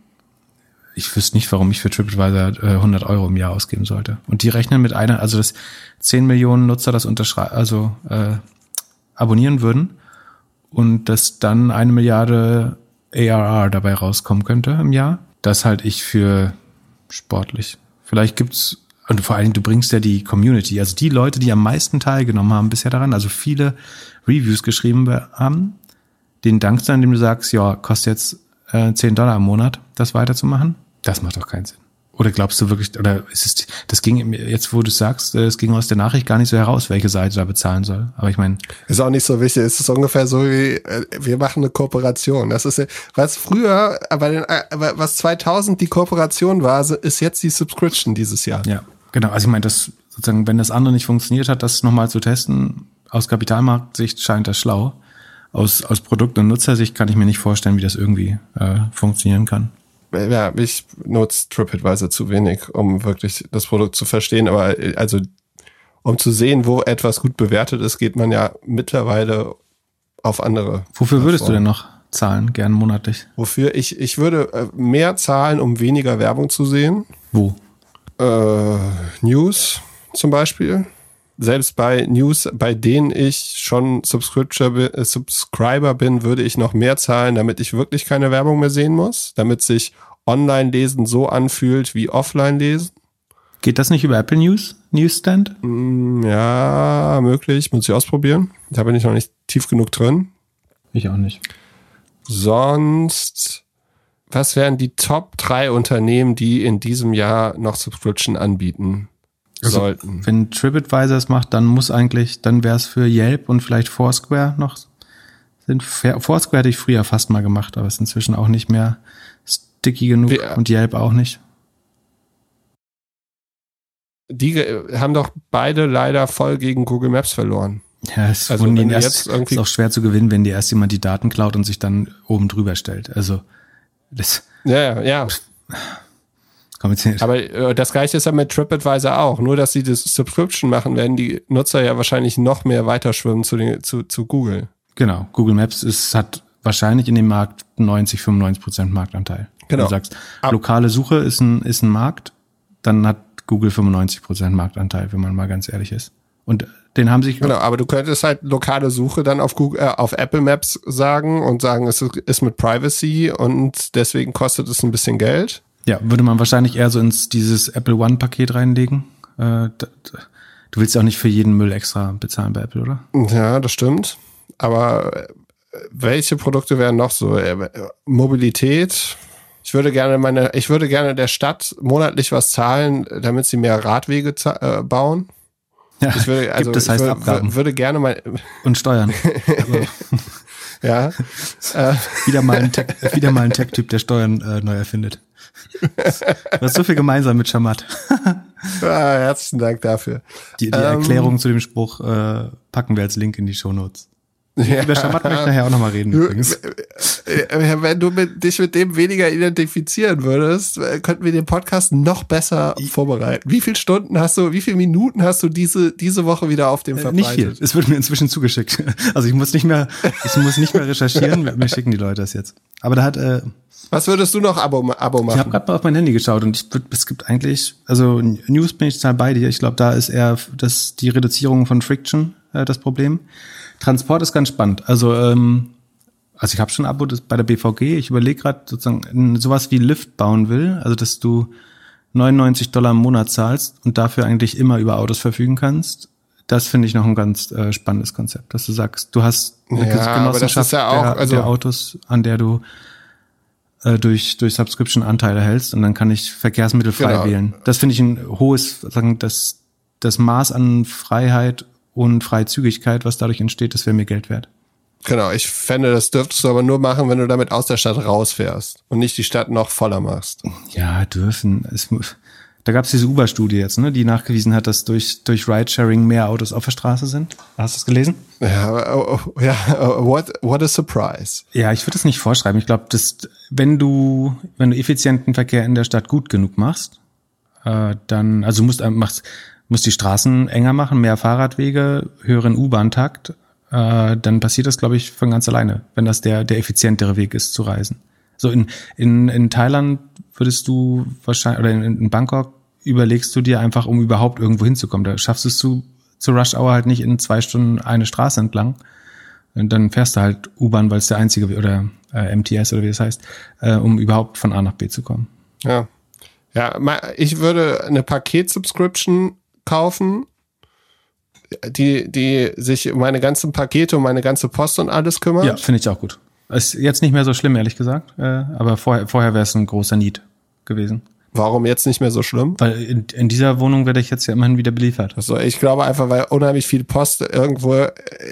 ich wüsste nicht, warum ich für TripAdvisor äh, 100 Euro im Jahr ausgeben sollte. Und die rechnen mit einer, also dass 10 Millionen Nutzer das unterschreiben, also äh, abonnieren würden und dass dann eine Milliarde ARR dabei rauskommen könnte im Jahr. Das halte ich für sportlich. Vielleicht gibt's und vor allem du bringst ja die Community, also die Leute, die am meisten teilgenommen haben bisher daran, also viele Reviews geschrieben haben, den dankst du, indem du sagst, ja, kostet jetzt äh, 10 Dollar im Monat, das weiterzumachen. Das macht doch keinen Sinn. Oder glaubst du wirklich, oder ist es, das ging jetzt, wo du sagst, äh, es ging aus der Nachricht gar nicht so heraus, welche Seite da bezahlen soll. Aber ich meine. Ist auch nicht so wichtig. Es ist ungefähr so wie, äh, wir machen eine Kooperation. Das ist, was früher, aber den, was 2000 die Kooperation war, ist jetzt die Subscription dieses Jahr. Ja, genau. Also ich meine, das, sozusagen, wenn das andere nicht funktioniert hat, das nochmal zu testen, aus Kapitalmarktsicht scheint das schlau. Aus, aus Produkt- und Nutzersicht kann ich mir nicht vorstellen, wie das irgendwie äh, funktionieren kann ja, ich nutze TripAdvisor zu wenig, um wirklich das Produkt zu verstehen. Aber also, um zu sehen, wo etwas gut bewertet ist, geht man ja mittlerweile auf andere. Wofür würdest du denn noch zahlen, gern monatlich? Wofür? Ich, ich würde äh, mehr zahlen, um weniger Werbung zu sehen. Wo? Äh, News zum Beispiel selbst bei News, bei denen ich schon äh, Subscriber bin, würde ich noch mehr zahlen, damit ich wirklich keine Werbung mehr sehen muss, damit sich Online-Lesen so anfühlt wie Offline-Lesen. Geht das nicht über Apple News, Newsstand? Mm, ja, möglich, muss ich ausprobieren. Da bin ich noch nicht tief genug drin. Ich auch nicht. Sonst, was wären die Top drei Unternehmen, die in diesem Jahr noch Subscription anbieten? Also, sollten. Wenn TripAdvisor es macht, dann muss eigentlich, dann wäre es für Yelp und vielleicht Foursquare noch. Sind, Foursquare hätte ich früher fast mal gemacht, aber ist inzwischen auch nicht mehr sticky genug Wir, und Yelp auch nicht. Die haben doch beide leider voll gegen Google Maps verloren. Ja, es also wenn erst, ist auch schwer zu gewinnen, wenn dir erst jemand die Daten klaut und sich dann oben drüber stellt. Also das. Ja, ja. Kompliziert. Aber äh, das gleiche ist ja mit TripAdvisor auch. Nur, dass sie das Subscription machen, werden die Nutzer ja wahrscheinlich noch mehr weiterschwimmen zu, den, zu, zu Google. Genau. Google Maps ist, hat wahrscheinlich in dem Markt 90, 95 Prozent Marktanteil. Genau. Wenn du sagst, lokale Suche ist ein, ist ein Markt, dann hat Google 95 Prozent Marktanteil, wenn man mal ganz ehrlich ist. Und den haben sich. Genau, aber du könntest halt lokale Suche dann auf Google, äh, auf Apple Maps sagen und sagen, es ist mit Privacy und deswegen kostet es ein bisschen Geld. Ja, würde man wahrscheinlich eher so ins dieses Apple One-Paket reinlegen. Äh, du willst ja auch nicht für jeden Müll extra bezahlen bei Apple, oder? Ja, das stimmt. Aber äh, welche Produkte wären noch so? Äh, Mobilität. Ich würde gerne meine, ich würde gerne der Stadt monatlich was zahlen, damit sie mehr Radwege äh, bauen. Ja, ich würde, also gibt, das heißt ich Abgaben. würde gerne mal und Steuern. ja. Äh. wieder mal ein Tech, wieder mal ein Tech-Typ, der Steuern äh, neu erfindet. Du hast so viel gemeinsam mit Shamat. ah, herzlichen Dank dafür. Die, die ähm, Erklärung zu dem Spruch äh, packen wir als Link in die Show Notes. Ja. Über Shamat möchte ich nachher auch nochmal reden übrigens. Wenn du mit, dich mit dem weniger identifizieren würdest, äh, könnten wir den Podcast noch besser vorbereiten. Wie viele Stunden hast du, wie viele Minuten hast du diese, diese Woche wieder auf dem verbreitet? Nicht viel. Es wird mir inzwischen zugeschickt. Also ich muss nicht mehr, ich muss nicht mehr recherchieren. mir schicken die Leute das jetzt. Aber da hat, äh, was würdest du noch Abo, Abo machen? Ich habe gerade mal auf mein Handy geschaut und ich, es gibt eigentlich, also News bin ich total bei dir. Ich glaube, da ist eher das, die Reduzierung von Friction äh, das Problem. Transport ist ganz spannend. Also, ähm, also ich habe schon ein Abo bei der BVG. Ich überlege gerade sozusagen sowas wie Lift bauen will, also dass du 99 Dollar im Monat zahlst und dafür eigentlich immer über Autos verfügen kannst. Das finde ich noch ein ganz äh, spannendes Konzept, dass du sagst, du hast eine ja, Genossenschaft ja auch, der, also der Autos, an der du äh, durch, durch Subscription Anteile hältst und dann kann ich Verkehrsmittel frei genau. wählen. Das finde ich ein hohes, sagen, das, das Maß an Freiheit und Freizügigkeit, was dadurch entsteht, das wäre mir Geld wert. Genau, ich fände, das dürftest du aber nur machen, wenn du damit aus der Stadt rausfährst und nicht die Stadt noch voller machst. Ja, dürfen. Es, da gab es diese Uber-Studie jetzt, ne, die nachgewiesen hat, dass durch, durch Ridesharing mehr Autos auf der Straße sind. Hast du es gelesen? Ja, oh, oh, ja what, what a surprise. Ja, ich würde es nicht vorschreiben. Ich glaube, dass wenn du, wenn du effizienten Verkehr in der Stadt gut genug machst, äh, dann, also du musst, äh, machst, musst die Straßen enger machen, mehr Fahrradwege, höheren U-Bahn-Takt, äh, dann passiert das, glaube ich, von ganz alleine, wenn das der, der effizientere Weg ist zu reisen. So in, in, in Thailand würdest du wahrscheinlich, oder in, in Bangkok überlegst du dir einfach, um überhaupt irgendwo hinzukommen. Da schaffst du es zu, zu Rush Hour halt nicht in zwei Stunden eine Straße entlang. Und dann fährst du halt U-Bahn, weil es der einzige, oder äh, MTS oder wie das heißt, äh, um überhaupt von A nach B zu kommen. Ja. Ja, ich würde eine Paket-Subscription kaufen, die, die sich um meine ganzen Pakete, um meine ganze Post und alles kümmert. Ja, finde ich auch gut. Ist jetzt nicht mehr so schlimm, ehrlich gesagt. Äh, aber vorher, vorher wäre es ein großer Need gewesen. Warum jetzt nicht mehr so schlimm? Weil in, in dieser Wohnung werde ich jetzt ja immerhin wieder beliefert. Also ich glaube einfach, weil unheimlich viel Post irgendwo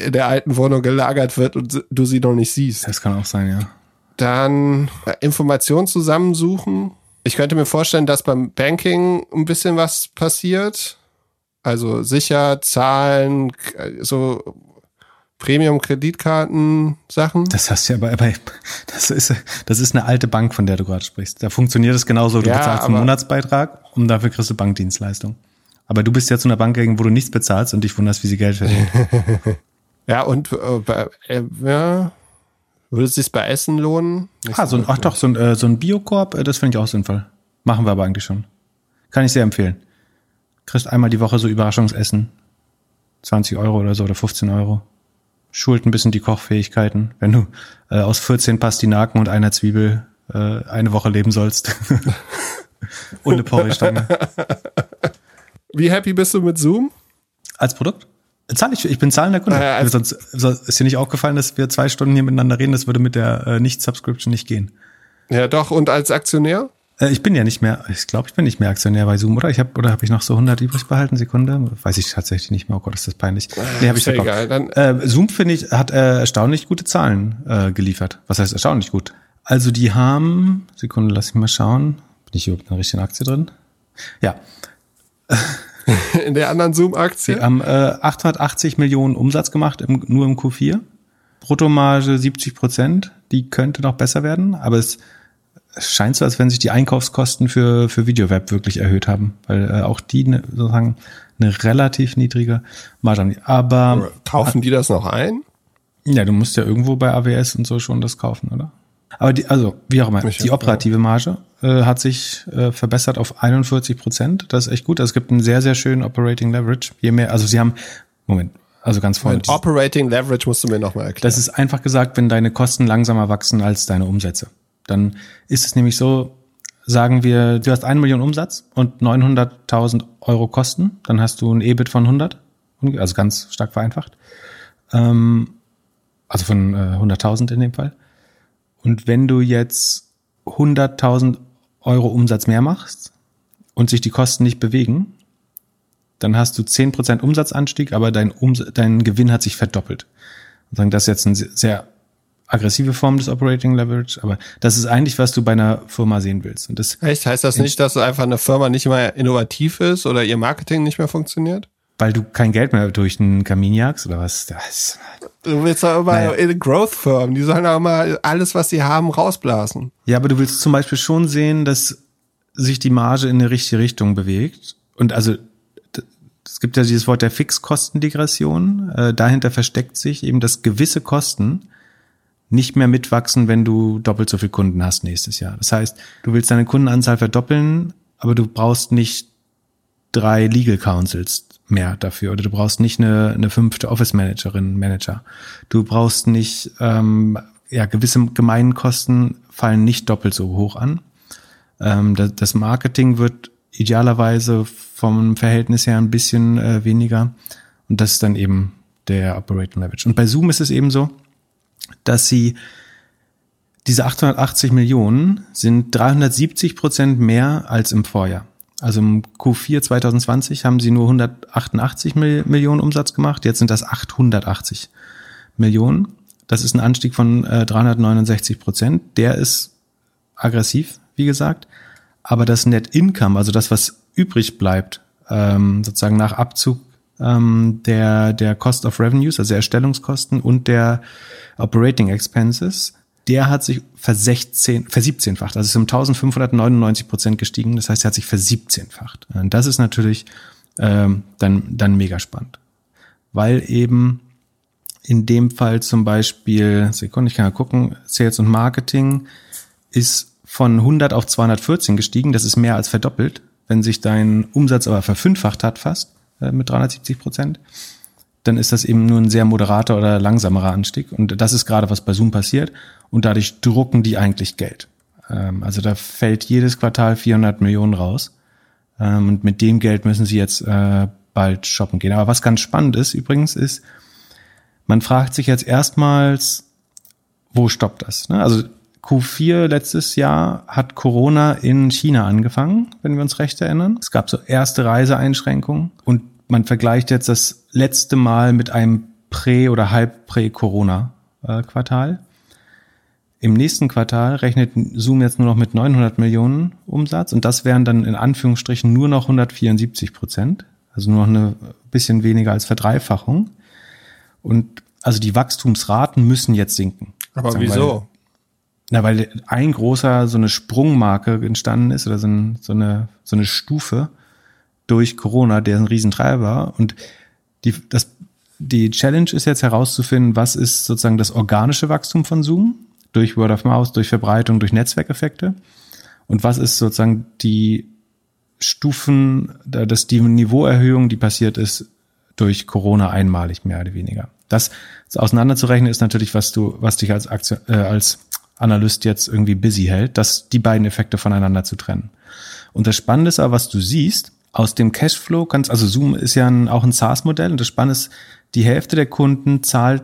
in der alten Wohnung gelagert wird und du sie noch nicht siehst. Das kann auch sein, ja. Dann äh, Informationen zusammensuchen. Ich könnte mir vorstellen, dass beim Banking ein bisschen was passiert. Also sicher, Zahlen, so Premium-Kreditkarten-Sachen. Das hast du ja aber, aber das ist, das ist eine alte Bank, von der du gerade sprichst. Da funktioniert es genauso. Du ja, bezahlst einen Monatsbeitrag und dafür kriegst du Bankdienstleistung. Aber du bist ja zu einer Bank gegangen, wo du nichts bezahlst und dich wunderst, wie sie Geld verdienen. ja, und äh, bei, äh, ja, würde es sich bei Essen lohnen? Nicht ah, so ein, ach doch, so ein, äh, so ein Biokorb, äh, das finde ich auch sinnvoll. Machen wir aber eigentlich schon. Kann ich sehr empfehlen. Kriegst einmal die Woche so Überraschungsessen. 20 Euro oder so oder 15 Euro schult ein bisschen die Kochfähigkeiten, wenn du äh, aus 14 Pastinaken und einer Zwiebel äh, eine Woche leben sollst. und eine Porree-Stange. Wie happy bist du mit Zoom? Als Produkt? Zahl ich, ich bin zahlender Kunde. Äh, sonst, sonst ist dir nicht aufgefallen, dass wir zwei Stunden hier miteinander reden. Das würde mit der äh, Nicht-Subscription nicht gehen. Ja, doch. Und als Aktionär? Äh, ich bin ja nicht mehr, ich glaube, ich bin nicht mehr Aktionär bei Zoom, oder? Ich habe oder habe ich noch so 100 übrig behalten? Sekunde, weiß ich tatsächlich nicht mehr. Oh Gott, ist das peinlich. Nee, habe ich egal, dann äh, Zoom finde ich hat äh, erstaunlich gute Zahlen äh, geliefert. Was heißt erstaunlich gut? Also die haben Sekunde, lass ich mal schauen. Bin ich überhaupt in der richtigen Aktie drin? Ja. In der anderen Zoom-Aktie? Die haben äh, 880 Millionen Umsatz gemacht, im, nur im Q4. Bruttomarge 70 Prozent. Die könnte noch besser werden, aber es es scheint so, als wenn sich die Einkaufskosten für, für Videoweb wirklich erhöht haben, weil äh, auch die ne, sozusagen eine relativ niedrige Marge haben. Aber kaufen die das noch ein? Ja, du musst ja irgendwo bei AWS und so schon das kaufen, oder? Aber die, also wie auch immer, die operative Marge äh, hat sich äh, verbessert auf 41 Prozent. Das ist echt gut. Also es gibt einen sehr, sehr schönen Operating Leverage. Je mehr, also sie haben, Moment, also ganz vorne. Operating Leverage musst du mir nochmal erklären. Das ist einfach gesagt, wenn deine Kosten langsamer wachsen als deine Umsätze. Dann ist es nämlich so, sagen wir, du hast eine Million Umsatz und 900.000 Euro Kosten, dann hast du ein EBIT von 100, also ganz stark vereinfacht. Ähm, also von äh, 100.000 in dem Fall. Und wenn du jetzt 100.000 Euro Umsatz mehr machst und sich die Kosten nicht bewegen, dann hast du 10% Umsatzanstieg, aber dein, Ums dein Gewinn hat sich verdoppelt. Das ist jetzt eine sehr aggressive Form des Operating Leverage, aber das ist eigentlich, was du bei einer Firma sehen willst. Und das Echt? Heißt das nicht, dass einfach eine Firma nicht mehr innovativ ist oder ihr Marketing nicht mehr funktioniert? Weil du kein Geld mehr durch den Kamin jagst oder was? Das du willst doch immer naja. Growth-Firmen, die sollen auch immer alles, was sie haben, rausblasen. Ja, aber du willst zum Beispiel schon sehen, dass sich die Marge in eine richtige Richtung bewegt. Und also es gibt ja dieses Wort der Fixkostendegression. Äh, dahinter versteckt sich eben, dass gewisse Kosten nicht mehr mitwachsen, wenn du doppelt so viele Kunden hast nächstes Jahr. Das heißt, du willst deine Kundenanzahl verdoppeln, aber du brauchst nicht drei Legal Councils mehr dafür oder du brauchst nicht eine, eine fünfte Office Managerin, Manager. Du brauchst nicht, ähm, ja, gewisse Gemeinkosten fallen nicht doppelt so hoch an. Ähm, das, das Marketing wird idealerweise vom Verhältnis her ein bisschen äh, weniger und das ist dann eben der Operating Leverage. Und bei Zoom ist es eben so, dass sie diese 880 Millionen sind 370 Prozent mehr als im Vorjahr. Also im Q4 2020 haben sie nur 188 Millionen Umsatz gemacht, jetzt sind das 880 Millionen. Das ist ein Anstieg von äh, 369 Prozent. Der ist aggressiv, wie gesagt. Aber das Net Income, also das, was übrig bleibt, ähm, sozusagen nach Abzug ähm, der, der Cost of Revenues, also Erstellungskosten und der Operating Expenses, der hat sich versechzehn, versiebzehnfacht. Also ist um 1599 Prozent gestiegen. Das heißt, er hat sich versiebzehnfacht. Und das ist natürlich ähm, dann, dann mega spannend. Weil eben in dem Fall zum Beispiel, Sekunde, ich kann ja gucken, Sales und Marketing ist von 100 auf 214 gestiegen. Das ist mehr als verdoppelt. Wenn sich dein Umsatz aber verfünffacht hat fast, äh, mit 370 Prozent, dann ist das eben nur ein sehr moderater oder langsamerer Anstieg. Und das ist gerade, was bei Zoom passiert. Und dadurch drucken die eigentlich Geld. Ähm, also da fällt jedes Quartal 400 Millionen raus. Ähm, und mit dem Geld müssen sie jetzt äh, bald shoppen gehen. Aber was ganz spannend ist übrigens, ist, man fragt sich jetzt erstmals, wo stoppt das? Ne? Also Q4 letztes Jahr hat Corona in China angefangen, wenn wir uns recht erinnern. Es gab so erste Reiseeinschränkungen und man vergleicht jetzt das letzte Mal mit einem Prä- oder Halb-Prä-Corona-Quartal. Im nächsten Quartal rechnet Zoom jetzt nur noch mit 900 Millionen Umsatz und das wären dann in Anführungsstrichen nur noch 174 Prozent, also nur noch ein bisschen weniger als Verdreifachung. Und also die Wachstumsraten müssen jetzt sinken. Aber wieso? Na, weil ein großer so eine Sprungmarke entstanden ist oder so, ein, so eine so eine Stufe, durch Corona, der ein Riesentreiber. Und die, das, die Challenge ist jetzt herauszufinden, was ist sozusagen das organische Wachstum von Zoom durch Word of Mouse, durch Verbreitung, durch Netzwerkeffekte. Und was ist sozusagen die Stufen, dass die Niveauerhöhung, die passiert ist durch Corona einmalig mehr oder weniger. Das auseinanderzurechnen ist natürlich, was du, was dich als Aktion, äh, als Analyst jetzt irgendwie busy hält, dass die beiden Effekte voneinander zu trennen. Und das Spannende ist aber, was du siehst, aus dem Cashflow kannst, also Zoom ist ja ein, auch ein SaaS-Modell und das Spannende ist, die Hälfte der Kunden zahlt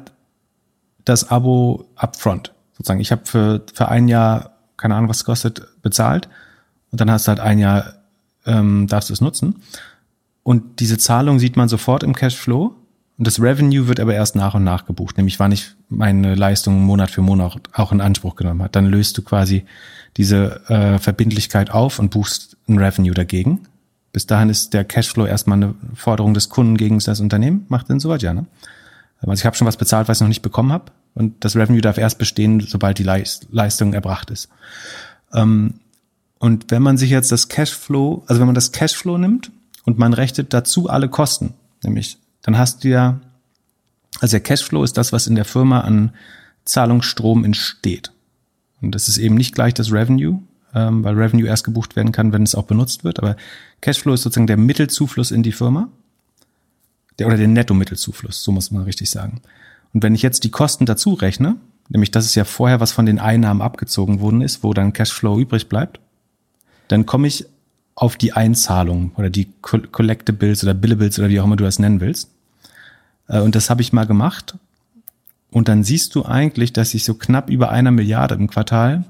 das Abo upfront. Sozusagen, ich habe für, für ein Jahr, keine Ahnung, was es kostet, bezahlt und dann hast du halt ein Jahr, ähm, darfst du es nutzen. Und diese Zahlung sieht man sofort im Cashflow und das Revenue wird aber erst nach und nach gebucht, nämlich wann ich meine Leistung Monat für Monat auch in Anspruch genommen habe. Dann löst du quasi diese äh, Verbindlichkeit auf und buchst ein Revenue dagegen. Bis dahin ist der Cashflow erstmal eine Forderung des Kunden gegen das Unternehmen. Macht denn soweit ja, ne? Also ich habe schon was bezahlt, was ich noch nicht bekommen habe. Und das Revenue darf erst bestehen, sobald die Leistung erbracht ist. Ähm, und wenn man sich jetzt das Cashflow, also wenn man das Cashflow nimmt und man rechnet dazu alle Kosten, nämlich, dann hast du ja, also der Cashflow ist das, was in der Firma an Zahlungsstrom entsteht. Und das ist eben nicht gleich das Revenue, ähm, weil Revenue erst gebucht werden kann, wenn es auch benutzt wird. Aber Cashflow ist sozusagen der Mittelzufluss in die Firma. Der, oder der Netto-Mittelzufluss, so muss man richtig sagen. Und wenn ich jetzt die Kosten dazu rechne, nämlich das ist ja vorher, was von den Einnahmen abgezogen worden ist, wo dann Cashflow übrig bleibt, dann komme ich auf die Einzahlung oder die Collectibles oder Billables oder wie auch immer du das nennen willst. Äh, und das habe ich mal gemacht. Und dann siehst du eigentlich, dass ich so knapp über einer Milliarde im Quartal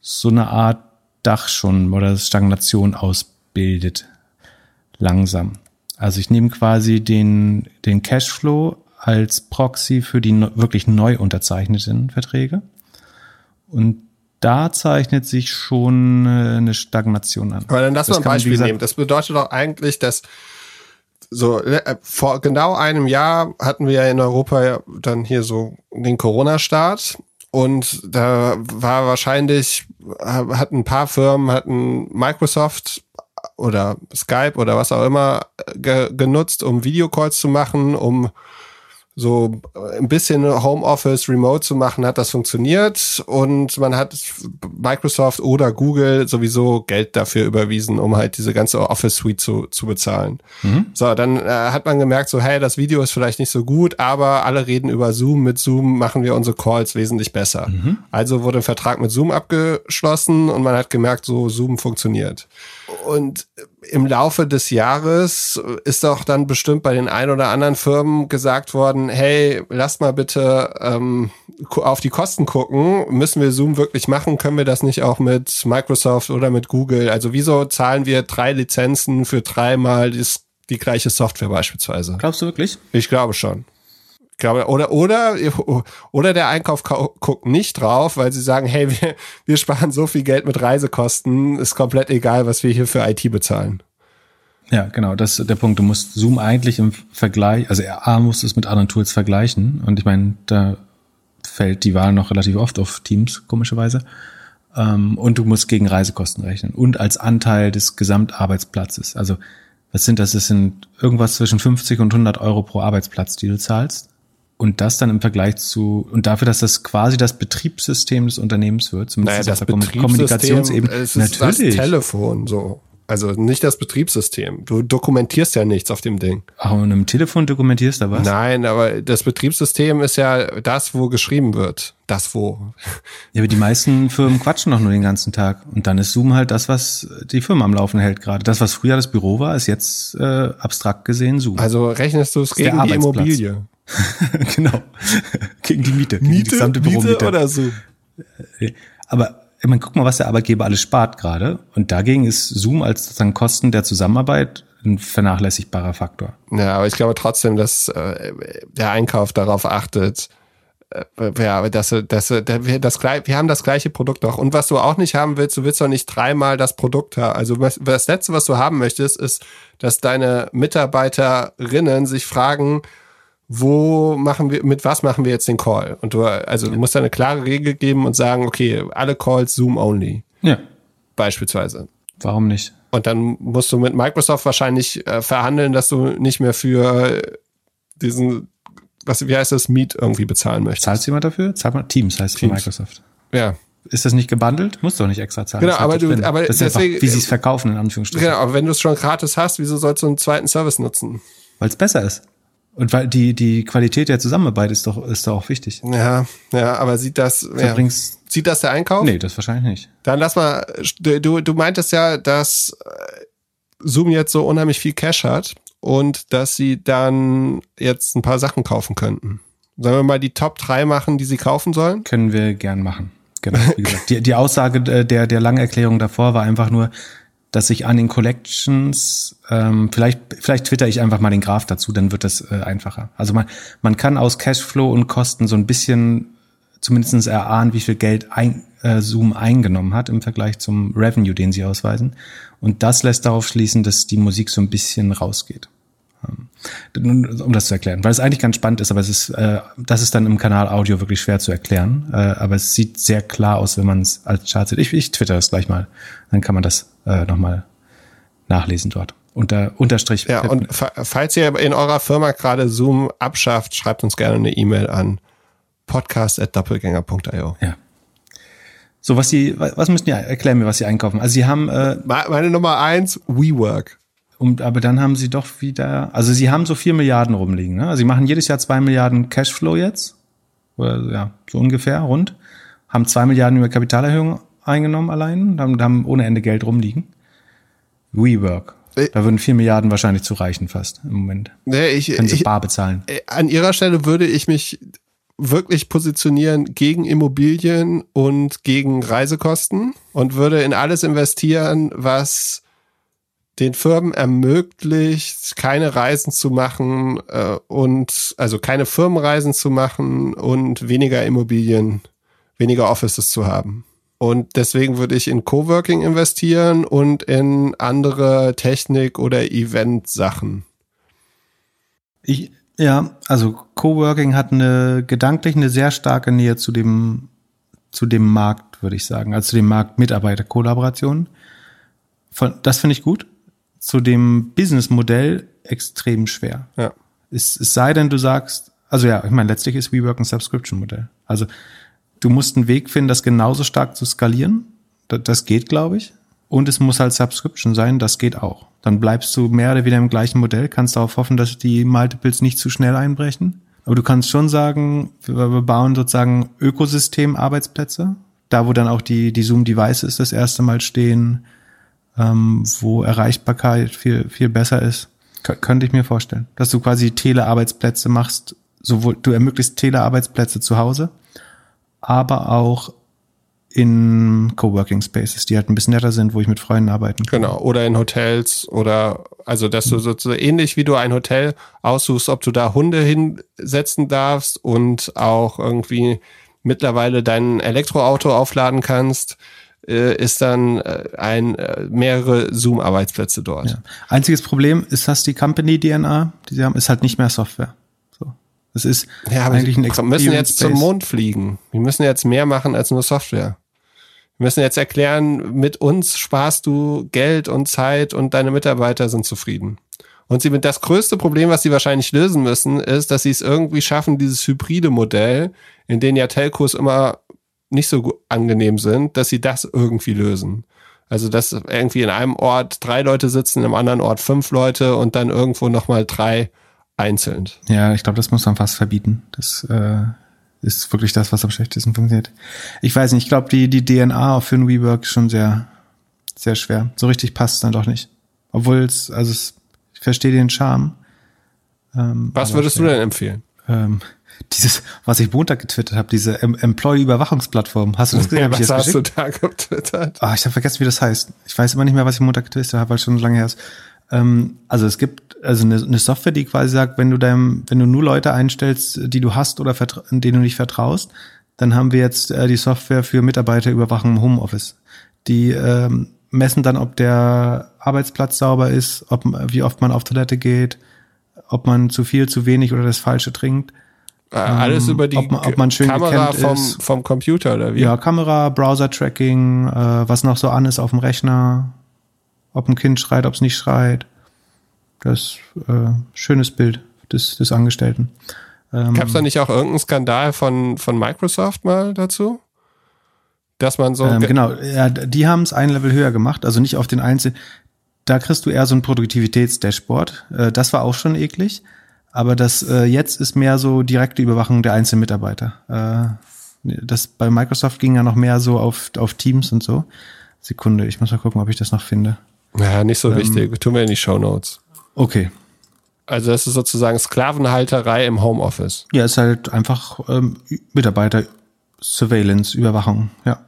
so eine Art Dach schon oder Stagnation ausbildet. Langsam. Also ich nehme quasi den, den Cashflow als Proxy für die wirklich neu unterzeichneten Verträge. Und da zeichnet sich schon äh, eine Stagnation an. Aber dann lass mal ein Beispiel gesagt, nehmen. Das bedeutet doch eigentlich, dass so äh, vor genau einem Jahr hatten wir ja in Europa dann hier so den Corona-Start und da war wahrscheinlich hatten ein paar Firmen hatten Microsoft oder Skype oder was auch immer ge genutzt, um Videocalls zu machen, um so ein bisschen Homeoffice remote zu machen, hat das funktioniert und man hat Microsoft oder Google sowieso Geld dafür überwiesen, um halt diese ganze Office Suite zu, zu bezahlen. Mhm. So, dann äh, hat man gemerkt, so, hey, das Video ist vielleicht nicht so gut, aber alle reden über Zoom. Mit Zoom machen wir unsere Calls wesentlich besser. Mhm. Also wurde ein Vertrag mit Zoom abgeschlossen und man hat gemerkt, so Zoom funktioniert. Und im Laufe des Jahres ist auch dann bestimmt bei den ein oder anderen Firmen gesagt worden, hey, lasst mal bitte ähm, auf die Kosten gucken. Müssen wir Zoom wirklich machen? Können wir das nicht auch mit Microsoft oder mit Google? Also wieso zahlen wir drei Lizenzen für dreimal die gleiche Software beispielsweise? Glaubst du wirklich? Ich glaube schon glaube, oder, oder, oder der Einkauf guckt nicht drauf, weil sie sagen, hey, wir, wir sparen so viel Geld mit Reisekosten, ist komplett egal, was wir hier für IT bezahlen. Ja, genau, das ist der Punkt. Du musst Zoom eigentlich im Vergleich, also A muss es mit anderen Tools vergleichen und ich meine, da fällt die Wahl noch relativ oft auf Teams, komischerweise. Ähm, und du musst gegen Reisekosten rechnen und als Anteil des Gesamtarbeitsplatzes. Also was sind das? Das sind irgendwas zwischen 50 und 100 Euro pro Arbeitsplatz, die du zahlst. Und das dann im Vergleich zu, und dafür, dass das quasi das Betriebssystem des Unternehmens wird, zumindest naja, das Kommunikationsebene. Es ist Natürlich. das Telefon, so. Also nicht das Betriebssystem. Du dokumentierst ja nichts auf dem Ding. Ach, und im Telefon dokumentierst du was? Nein, aber das Betriebssystem ist ja das, wo geschrieben wird. Das wo. Ja, aber die meisten Firmen quatschen doch nur den ganzen Tag. Und dann ist Zoom halt das, was die Firma am Laufen hält gerade. Das, was früher das Büro war, ist jetzt äh, abstrakt gesehen Zoom. Also rechnest du es gegen die Immobilie. genau. Gegen die Miete. Gegen Miete, die gesamte Miete oder so. Äh, aber ich meine, guck mal, was der Arbeitgeber alles spart gerade. Und dagegen ist Zoom als sozusagen Kosten der Zusammenarbeit ein vernachlässigbarer Faktor. Ja, aber ich glaube trotzdem, dass äh, der Einkauf darauf achtet, äh, ja, dass, dass, wir, das, wir haben das gleiche Produkt noch. Und was du auch nicht haben willst, du willst doch nicht dreimal das Produkt haben. Also das Letzte, was du haben möchtest, ist, dass deine Mitarbeiterinnen sich fragen, wo machen wir, mit was machen wir jetzt den Call? Und du, also du musst da eine klare Regel geben und sagen, okay, alle Calls Zoom only. Ja. Beispielsweise. Warum nicht? Und dann musst du mit Microsoft wahrscheinlich äh, verhandeln, dass du nicht mehr für diesen, was, wie heißt das, Meet irgendwie bezahlen möchtest. Zahlst du jemand dafür? Zahlt man Teams heißt Teams. Microsoft. Ja. Ist das nicht gebundelt? Musst du doch nicht extra zahlen. Genau, aber du, aber das ist deswegen, einfach, wie sie es verkaufen, in Anführungsstrichen. Genau, aber wenn du es schon gratis hast, wieso sollst du einen zweiten Service nutzen? Weil es besser ist. Und weil die, die Qualität der Zusammenarbeit ist doch, ist doch auch wichtig. Ja, ja, aber sieht das, ja, sieht das der Einkauf? Nee, das wahrscheinlich nicht. Dann lass mal, du, du meintest ja, dass äh, Zoom jetzt so unheimlich viel Cash hat und dass sie dann jetzt ein paar Sachen kaufen könnten. Sollen wir mal die Top 3 machen, die sie kaufen sollen? Können wir gern machen. Genau. Wie gesagt, die, die Aussage der, der langen Erklärung davor war einfach nur, dass ich an den Collections, ähm, vielleicht, vielleicht twitter ich einfach mal den Graph dazu, dann wird das äh, einfacher. Also man, man kann aus Cashflow und Kosten so ein bisschen zumindestens erahnen, wie viel Geld ein, äh, Zoom eingenommen hat im Vergleich zum Revenue, den sie ausweisen. Und das lässt darauf schließen, dass die Musik so ein bisschen rausgeht. Ähm, um das zu erklären, weil es eigentlich ganz spannend ist, aber es ist, äh, das ist dann im Kanal Audio wirklich schwer zu erklären. Äh, aber es sieht sehr klar aus, wenn man es als Chart sieht. Ich, ich twitter das gleich mal, dann kann man das äh, nochmal nachlesen dort. Unter Unterstrich. Ja, und falls ihr in eurer Firma gerade Zoom abschafft, schreibt uns gerne eine E-Mail an podcast@doppelgänger.io. Ja. So, was Sie, was müssen die erklären mir, was Sie einkaufen? Also Sie haben äh, meine Nummer eins, WeWork. Und, aber dann haben sie doch wieder, also sie haben so vier Milliarden rumliegen. Ne? Also sie machen jedes Jahr zwei Milliarden Cashflow jetzt. Oder ja, so ungefähr rund. Haben zwei Milliarden über Kapitalerhöhung eingenommen allein, haben, haben ohne Ende Geld rumliegen. WeWork. Äh. Da würden vier Milliarden wahrscheinlich zu reichen fast im Moment. Nee, ich, Können sie ich, bar bezahlen. Äh, an ihrer Stelle würde ich mich wirklich positionieren gegen Immobilien und gegen Reisekosten und würde in alles investieren, was den Firmen ermöglicht, keine Reisen zu machen äh, und also keine Firmenreisen zu machen und weniger Immobilien, weniger Offices zu haben. Und deswegen würde ich in Coworking investieren und in andere Technik- oder Event-Sachen. Ich, ja, also Coworking hat eine gedanklich eine sehr starke Nähe zu dem, zu dem Markt, würde ich sagen, also zu dem Markt Mitarbeiterkollaboration. Von, das finde ich gut. Zu dem Businessmodell extrem schwer. Ja. Es, es sei denn, du sagst, also ja, ich meine, letztlich ist WeWork ein Subscription-Modell. Also du musst einen Weg finden, das genauso stark zu skalieren. Das, das geht, glaube ich. Und es muss halt Subscription sein, das geht auch. Dann bleibst du mehr oder weniger im gleichen Modell, kannst darauf hoffen, dass die Multiples nicht zu schnell einbrechen. Aber du kannst schon sagen, wir, bauen sozusagen Ökosystem-Arbeitsplätze, da wo dann auch die, die Zoom-Devices das erste Mal stehen, ähm, wo Erreichbarkeit viel, viel besser ist. Kön könnte ich mir vorstellen. Dass du quasi Telearbeitsplätze machst, sowohl, du ermöglicht Telearbeitsplätze zu Hause, aber auch in Coworking Spaces, die halt ein bisschen netter sind, wo ich mit Freunden arbeiten kann. Genau, oder in Hotels oder also dass du sozusagen ähnlich wie du ein Hotel aussuchst, ob du da Hunde hinsetzen darfst und auch irgendwie mittlerweile dein Elektroauto aufladen kannst, äh, ist dann äh, ein äh, mehrere Zoom-Arbeitsplätze dort. Ja. Einziges Problem ist, dass die Company-DNA, die sie haben, ist halt nicht mehr Software. So. Das ist ja, eigentlich ein Wir müssen jetzt zum Mond fliegen. Wir müssen jetzt mehr machen als nur Software. Wir müssen jetzt erklären, mit uns sparst du Geld und Zeit und deine Mitarbeiter sind zufrieden. Und sie mit das größte Problem, was sie wahrscheinlich lösen müssen, ist, dass sie es irgendwie schaffen, dieses hybride Modell, in dem ja Telcos immer nicht so angenehm sind, dass sie das irgendwie lösen. Also, dass irgendwie in einem Ort drei Leute sitzen, im anderen Ort fünf Leute und dann irgendwo nochmal drei einzeln. Ja, ich glaube, das muss man fast verbieten. Das äh, ist wirklich das, was am schlechtesten funktioniert. Ich weiß nicht, ich glaube, die, die DNA für ein WeWork ist schon sehr, sehr schwer. So richtig passt es dann doch nicht. Obwohl es, also es, ich verstehe den Charme. Ähm, was würdest schwer. du denn empfehlen? Ähm, dieses, was ich Montag getwittert habe, diese Employee-Überwachungsplattform. Hast du das gesehen? Ja, was hast geschickt? du da getwittert? Ah, ich habe vergessen, wie das heißt. Ich weiß immer nicht mehr, was ich Montag getwittert habe, weil es schon lange her ist. Ähm, also es gibt also eine, eine, Software, die quasi sagt, wenn du deinem, wenn du nur Leute einstellst, die du hast oder denen du nicht vertraust, dann haben wir jetzt äh, die Software für Mitarbeiterüberwachung im Homeoffice. Die ähm, messen dann, ob der Arbeitsplatz sauber ist, ob wie oft man auf Toilette geht, ob man zu viel, zu wenig oder das Falsche trinkt. Äh, alles ähm, über die ob man, ob man Kamera vom, vom Computer oder wie? Ja, Kamera, Browser-Tracking, äh, was noch so an ist auf dem Rechner, ob ein Kind schreit, ob es nicht schreit. Das äh, schönes Bild des, des Angestellten. Ähm, Gab es da nicht auch irgendeinen Skandal von, von Microsoft mal dazu? Dass man so. Ähm, genau, ja, die haben es ein Level höher gemacht, also nicht auf den einzelnen. Da kriegst du eher so ein Produktivitätsdashboard. Äh, das war auch schon eklig. Aber das äh, jetzt ist mehr so direkte Überwachung der einzelnen Mitarbeiter. Äh, das bei Microsoft ging ja noch mehr so auf, auf Teams und so. Sekunde, ich muss mal gucken, ob ich das noch finde. Ja, nicht so ähm, wichtig. Tun wir in die Show Notes. Okay. Also das ist sozusagen Sklavenhalterei im Homeoffice. Ja, ist halt einfach ähm, Mitarbeiter Surveillance, Überwachung, ja.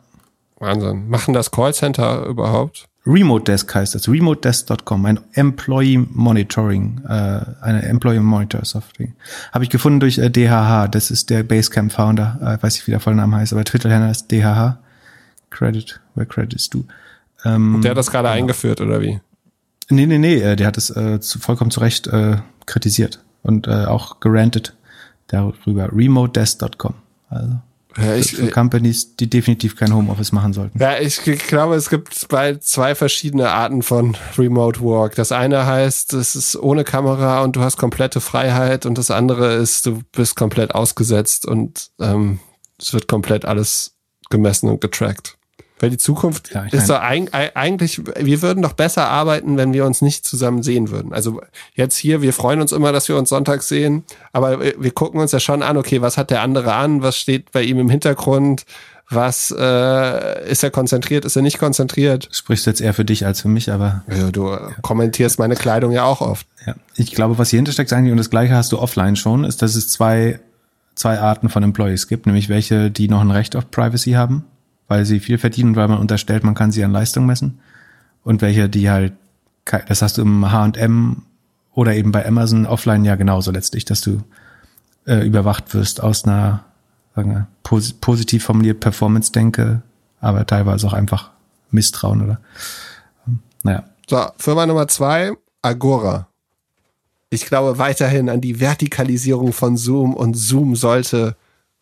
Wahnsinn. Machen das Callcenter überhaupt? Remote Desk heißt das, remotedesk.com, ein Employee Monitoring, äh, eine Employee Monitor Software. Habe ich gefunden durch äh, DHH, das ist der Basecamp Founder, äh, weiß nicht, wie der volle Name heißt, aber Twitter-Handle ist DHH. Credit, where credit's du? Ähm, Und der hat das gerade genau. eingeführt, oder wie? Nee, nee, nee, äh, der hat es äh, zu, vollkommen zu Recht äh, kritisiert und äh, auch gerantet darüber. remotedesk.com. Also ja, ich, für, für Companies, die definitiv kein Homeoffice machen sollten. Ja, ich glaube, es gibt bei zwei verschiedene Arten von Remote Work. Das eine heißt, es ist ohne Kamera und du hast komplette Freiheit und das andere ist, du bist komplett ausgesetzt und ähm, es wird komplett alles gemessen und getrackt. Weil die Zukunft ja, ist doch eigentlich, wir würden doch besser arbeiten, wenn wir uns nicht zusammen sehen würden. Also jetzt hier, wir freuen uns immer, dass wir uns sonntags sehen, aber wir gucken uns ja schon an, okay, was hat der andere an, was steht bei ihm im Hintergrund, was äh, ist er konzentriert, ist er nicht konzentriert? Sprichst jetzt eher für dich als für mich, aber. Ja, du ja. kommentierst meine Kleidung ja auch oft. Ja, ich glaube, was hier hintersteckt eigentlich, und das gleiche hast du offline schon, ist, dass es zwei zwei Arten von Employees gibt, nämlich welche, die noch ein Recht auf Privacy haben, weil sie viel verdienen, weil man unterstellt, man kann sie an Leistung messen, und welche, die halt, das hast du im H&M oder eben bei Amazon offline ja genauso letztlich, dass du äh, überwacht wirst aus einer sagen wir, pos positiv formuliert Performance-Denke, aber teilweise auch einfach Misstrauen oder ähm, naja. So, Firma Nummer zwei, Agora. Ich glaube weiterhin an die Vertikalisierung von Zoom und Zoom sollte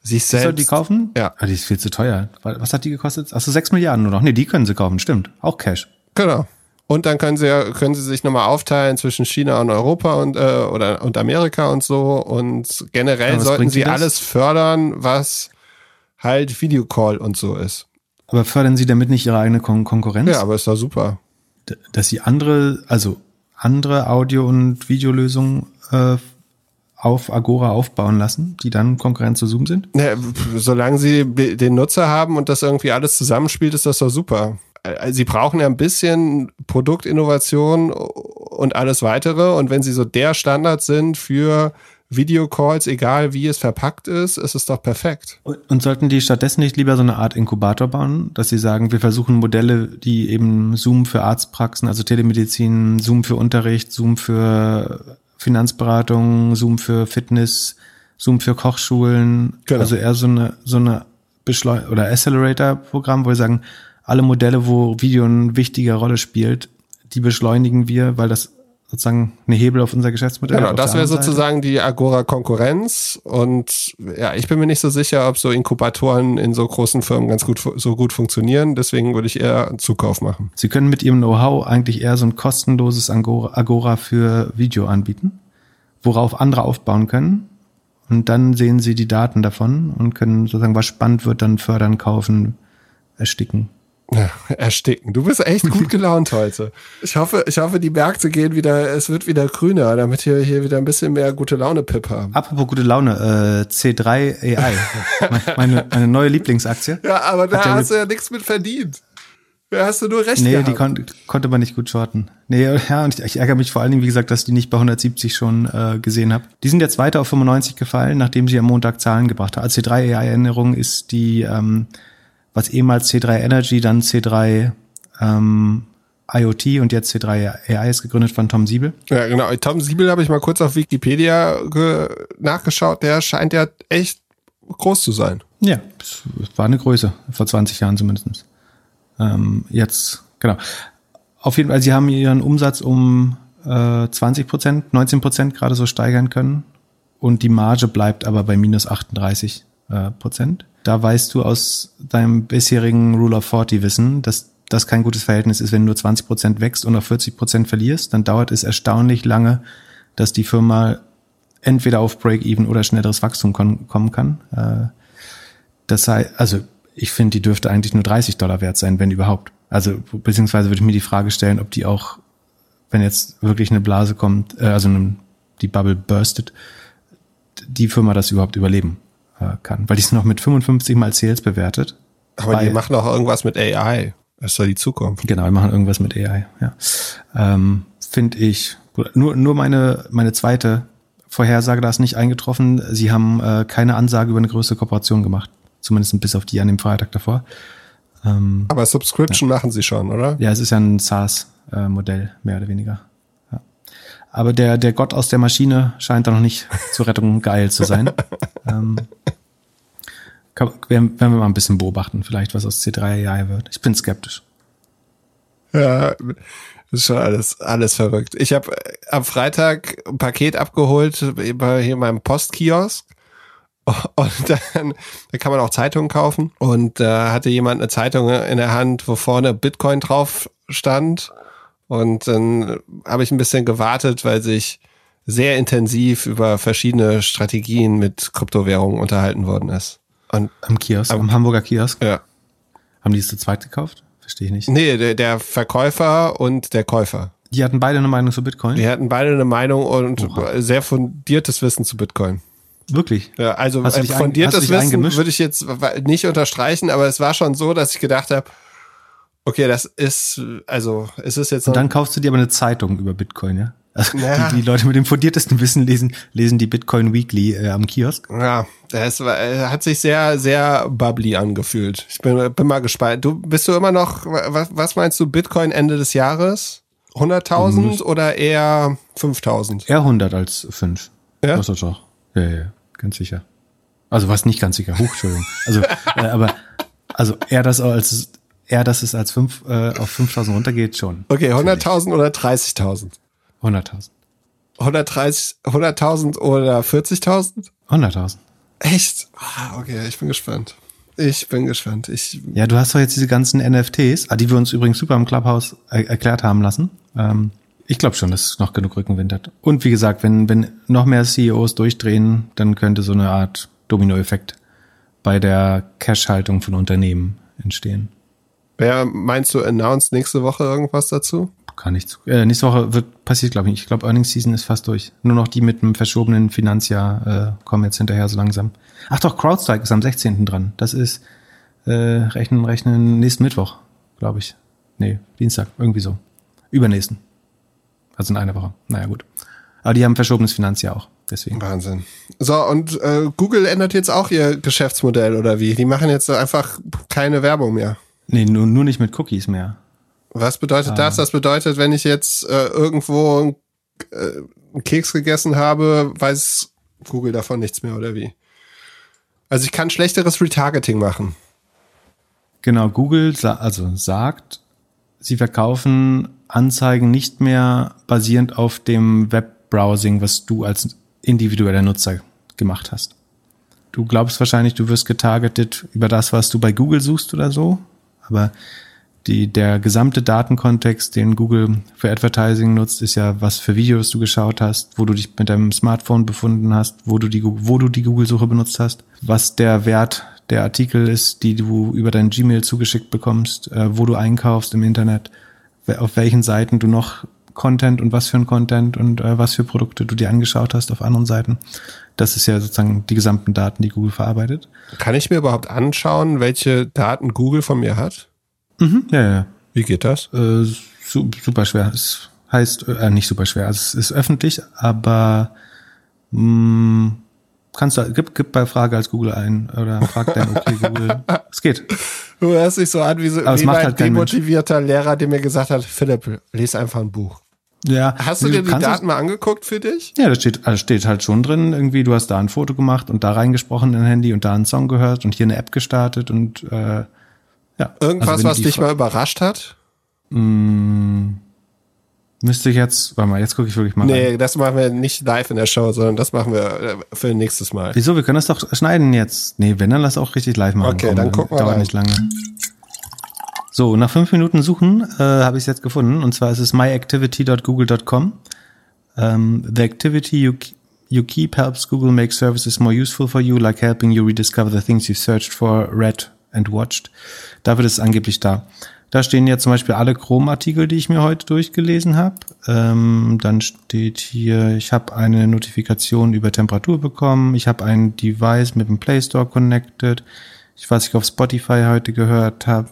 sich selbst. Soll die kaufen? Ja. Aber die ist viel zu teuer. Was hat die gekostet? Achso, sechs Milliarden nur noch. Nee, die können sie kaufen, stimmt. Auch Cash. Genau. Und dann können sie können sie sich nochmal aufteilen zwischen China und Europa und äh, oder und Amerika und so. Und generell sollten sie alles fördern, was halt Videocall und so ist. Aber fördern sie damit nicht ihre eigene Kon Konkurrenz? Ja, aber ist doch super. Dass sie andere, also andere Audio- und Videolösungen äh, auf Agora aufbauen lassen, die dann Konkurrenz zu Zoom sind? Ja, solange sie den Nutzer haben und das irgendwie alles zusammenspielt, ist das doch super. Äh, sie brauchen ja ein bisschen Produktinnovation und alles weitere. Und wenn sie so der Standard sind für Videocalls, egal wie es verpackt ist, ist es doch perfekt. Und sollten die stattdessen nicht lieber so eine Art Inkubator bauen, dass sie sagen, wir versuchen Modelle, die eben Zoom für Arztpraxen, also Telemedizin, Zoom für Unterricht, Zoom für Finanzberatung, Zoom für Fitness, Zoom für Kochschulen, genau. also eher so eine so eine Beschleu oder Accelerator-Programm, wo wir sagen, alle Modelle, wo Video eine wichtige Rolle spielt, die beschleunigen wir, weil das sozusagen eine Hebel auf unser Geschäftsmodell. Genau, das wäre sozusagen die Agora-Konkurrenz. Und ja, ich bin mir nicht so sicher, ob so Inkubatoren in so großen Firmen ganz gut so gut funktionieren. Deswegen würde ich eher einen Zukauf machen. Sie können mit Ihrem Know-how eigentlich eher so ein kostenloses Agora für Video anbieten, worauf andere aufbauen können. Und dann sehen Sie die Daten davon und können sozusagen, was spannend wird, dann fördern, kaufen, ersticken. Ersticken. Du bist echt gut gelaunt heute. Ich hoffe, ich hoffe, die Märkte gehen wieder, es wird wieder grüner, damit wir hier wieder ein bisschen mehr gute Laune Pip haben. Apropos gute Laune, äh, C3 AI. meine, meine neue Lieblingsaktie. Ja, aber da hast du ja nichts mit verdient. Da hast du nur recht Nee, gehabt. die kon konnte man nicht gut shorten. Nee, ja, und ich, ich, ärgere mich vor allen Dingen, wie gesagt, dass ich die nicht bei 170 schon äh, gesehen habe. Die sind jetzt weiter auf 95 gefallen, nachdem sie am Montag Zahlen gebracht haben. Als C3 AI-Erinnerung ist die ähm, was ehemals C3 Energy, dann C3 ähm, IoT und jetzt C3 AI ist gegründet von Tom Siebel. Ja, genau. Tom Siebel habe ich mal kurz auf Wikipedia nachgeschaut. Der scheint ja echt groß zu sein. Ja, es war eine Größe, vor 20 Jahren zumindest. Ähm, jetzt, genau. Auf jeden Fall, sie haben ihren Umsatz um äh, 20 Prozent, 19 Prozent gerade so steigern können. Und die Marge bleibt aber bei minus 38 äh, Prozent da weißt du aus deinem bisherigen Rule of 40 Wissen, dass das kein gutes Verhältnis ist, wenn du nur 20 Prozent wächst und auf 40 Prozent verlierst, dann dauert es erstaunlich lange, dass die Firma entweder auf Break-Even oder schnelleres Wachstum kommen kann. Äh, das heißt, also ich finde, die dürfte eigentlich nur 30 Dollar wert sein, wenn überhaupt. Also beziehungsweise würde ich mir die Frage stellen, ob die auch, wenn jetzt wirklich eine Blase kommt, äh, also die Bubble burstet, die Firma das überhaupt überleben äh, kann. Weil die sind noch mit 55 mal Sales bewertet. Aber die machen auch irgendwas mit AI. Das ist ja die Zukunft. Genau, die machen irgendwas mit AI, ja. Ähm, Finde ich. Nur, nur meine, meine zweite Vorhersage da ist nicht eingetroffen. Sie haben äh, keine Ansage über eine größere Kooperation gemacht. Zumindest bis auf die an dem Freitag davor. Ähm, Aber Subscription ja. machen sie schon, oder? Ja, es ist ja ein SaaS-Modell, äh, mehr oder weniger. Aber der, der Gott aus der Maschine scheint da noch nicht zur Rettung geil zu sein. ähm, kann, werden, werden wir mal ein bisschen beobachten, vielleicht was aus C3 AI wird. Ich bin skeptisch. Ja, ist schon alles, alles verrückt. Ich habe äh, am Freitag ein Paket abgeholt bei hier meinem Postkiosk. Und dann, da kann man auch Zeitungen kaufen. Und da hatte jemand eine Zeitung in der Hand, wo vorne Bitcoin drauf stand. Und dann habe ich ein bisschen gewartet, weil sich sehr intensiv über verschiedene Strategien mit Kryptowährungen unterhalten worden ist. Und am Kiosk, am, am Hamburger Kiosk? Ja. Haben die es zu zweit gekauft? Verstehe ich nicht. Nee, der, der Verkäufer und der Käufer. Die hatten beide eine Meinung zu Bitcoin? Die hatten beide eine Meinung und Oha. sehr fundiertes Wissen zu Bitcoin. Wirklich? Ja, also ein fundiertes Wissen würde ich jetzt nicht unterstreichen, aber es war schon so, dass ich gedacht habe, okay, das ist, also es ist jetzt. Und dann kaufst du dir aber eine Zeitung über Bitcoin, ja? Also Ja. die, die Leute mit dem fundiertesten Wissen lesen, lesen die Bitcoin Weekly äh, am Kiosk. Ja, das war, äh, hat sich sehr, sehr bubbly angefühlt. Ich bin, bin mal gespannt. Du bist du immer noch, was, was meinst du, Bitcoin Ende des Jahres? 100.000 oder eher 5.000? Eher 100 als 5. Ja? Das ist doch. Ja, ja, ja, ganz sicher. Also was nicht ganz sicher. Entschuldigung. Also, äh, aber, also eher das als, eher, dass es als 5 äh, auf 5000 runtergeht, schon. Okay, 100.000 oder 30.000? 100.000. 130, 100.000 oder 40.000? 100.000. Echt? Ah, okay, ich bin gespannt. Ich bin gespannt. Ich, Ja, du hast doch jetzt diese ganzen NFTs, ah, die wir uns übrigens super im Clubhouse er erklärt haben lassen. Ähm, ich glaube schon, dass es noch genug Rückenwind hat. Und wie gesagt, wenn, wenn noch mehr CEOs durchdrehen, dann könnte so eine Art Dominoeffekt bei der Cash-Haltung von Unternehmen entstehen. Wer meinst du, announced nächste Woche irgendwas dazu? Kann zu- Äh, nächste Woche wird passiert, glaube ich. nicht. Ich glaube, Earnings Season ist fast durch. Nur noch die mit einem verschobenen Finanzjahr äh, kommen jetzt hinterher so langsam. Ach doch, CrowdStrike ist am 16. dran. Das ist äh, rechnen, rechnen nächsten Mittwoch, glaube ich. Nee, Dienstag, irgendwie so. Übernächsten. Also in einer Woche. Naja, gut. Aber die haben verschobenes Finanzjahr auch. Deswegen. Wahnsinn. So, und äh, Google ändert jetzt auch ihr Geschäftsmodell oder wie? Die machen jetzt einfach keine Werbung mehr. Nee, nur, nur nicht mit Cookies mehr. Was bedeutet das? Das bedeutet, wenn ich jetzt äh, irgendwo äh, einen Keks gegessen habe, weiß Google davon nichts mehr oder wie? Also ich kann schlechteres Retargeting machen. Genau, Google sa also sagt, sie verkaufen Anzeigen nicht mehr basierend auf dem Webbrowsing, was du als individueller Nutzer gemacht hast. Du glaubst wahrscheinlich, du wirst getargetet über das, was du bei Google suchst oder so, aber die, der gesamte Datenkontext, den Google für Advertising nutzt, ist ja, was für Videos du geschaut hast, wo du dich mit deinem Smartphone befunden hast, wo du die, wo du die Google-Suche benutzt hast, was der Wert der Artikel ist, die du über dein Gmail zugeschickt bekommst, äh, wo du einkaufst im Internet, auf welchen Seiten du noch Content und was für ein Content und äh, was für Produkte du dir angeschaut hast auf anderen Seiten. Das ist ja sozusagen die gesamten Daten, die Google verarbeitet. Kann ich mir überhaupt anschauen, welche Daten Google von mir hat? Mhm, ja, ja. Wie geht das? Äh, su super schwer. Es heißt, äh, nicht super schwer. Also es ist öffentlich, aber mh, kannst du, gib, gib bei Frage als Google ein oder frag dein okay Google. es geht. Du hörst dich so an wie, so, wie mein halt Mensch. demotivierter Lehrer, der mir gesagt hat, Philipp, lies einfach ein Buch. Ja. Hast du dir die Daten mal angeguckt für dich? Ja, da steht, also steht halt schon drin, irgendwie, du hast da ein Foto gemacht und da reingesprochen in dein Handy und da einen Song gehört und hier eine App gestartet und äh, ja. Irgendwas, Also was dich mal überrascht hat? Müsste ich jetzt, warte mal, jetzt gucke ich wirklich mal rein. Nee, das machen wir nicht live in der Show, sondern das machen wir äh, für nächstes Mal. Wieso? Wir können das doch schneiden jetzt. Nee, wenn, dann lass auch richtig live machen. Okay, dann gucken wir Dauert rein. nicht lange. So, nach fünf Minuten Suchen äh, habe ich es jetzt gefunden. Und zwar ist es myactivity.google.com. Um, the activity you, you keep helps Google make services more useful for you, like helping you rediscover the things you've searched for, read and watched. Dafür ist es angeblich da. Da stehen ja zum Beispiel alle Chrome-Artikel, die ich mir heute durchgelesen habe. Ähm, dann steht hier, ich habe eine Notifikation über Temperatur bekommen. Ich habe ein Device mit dem Play Store connected. Ich weiß, ich auf Spotify heute gehört habe.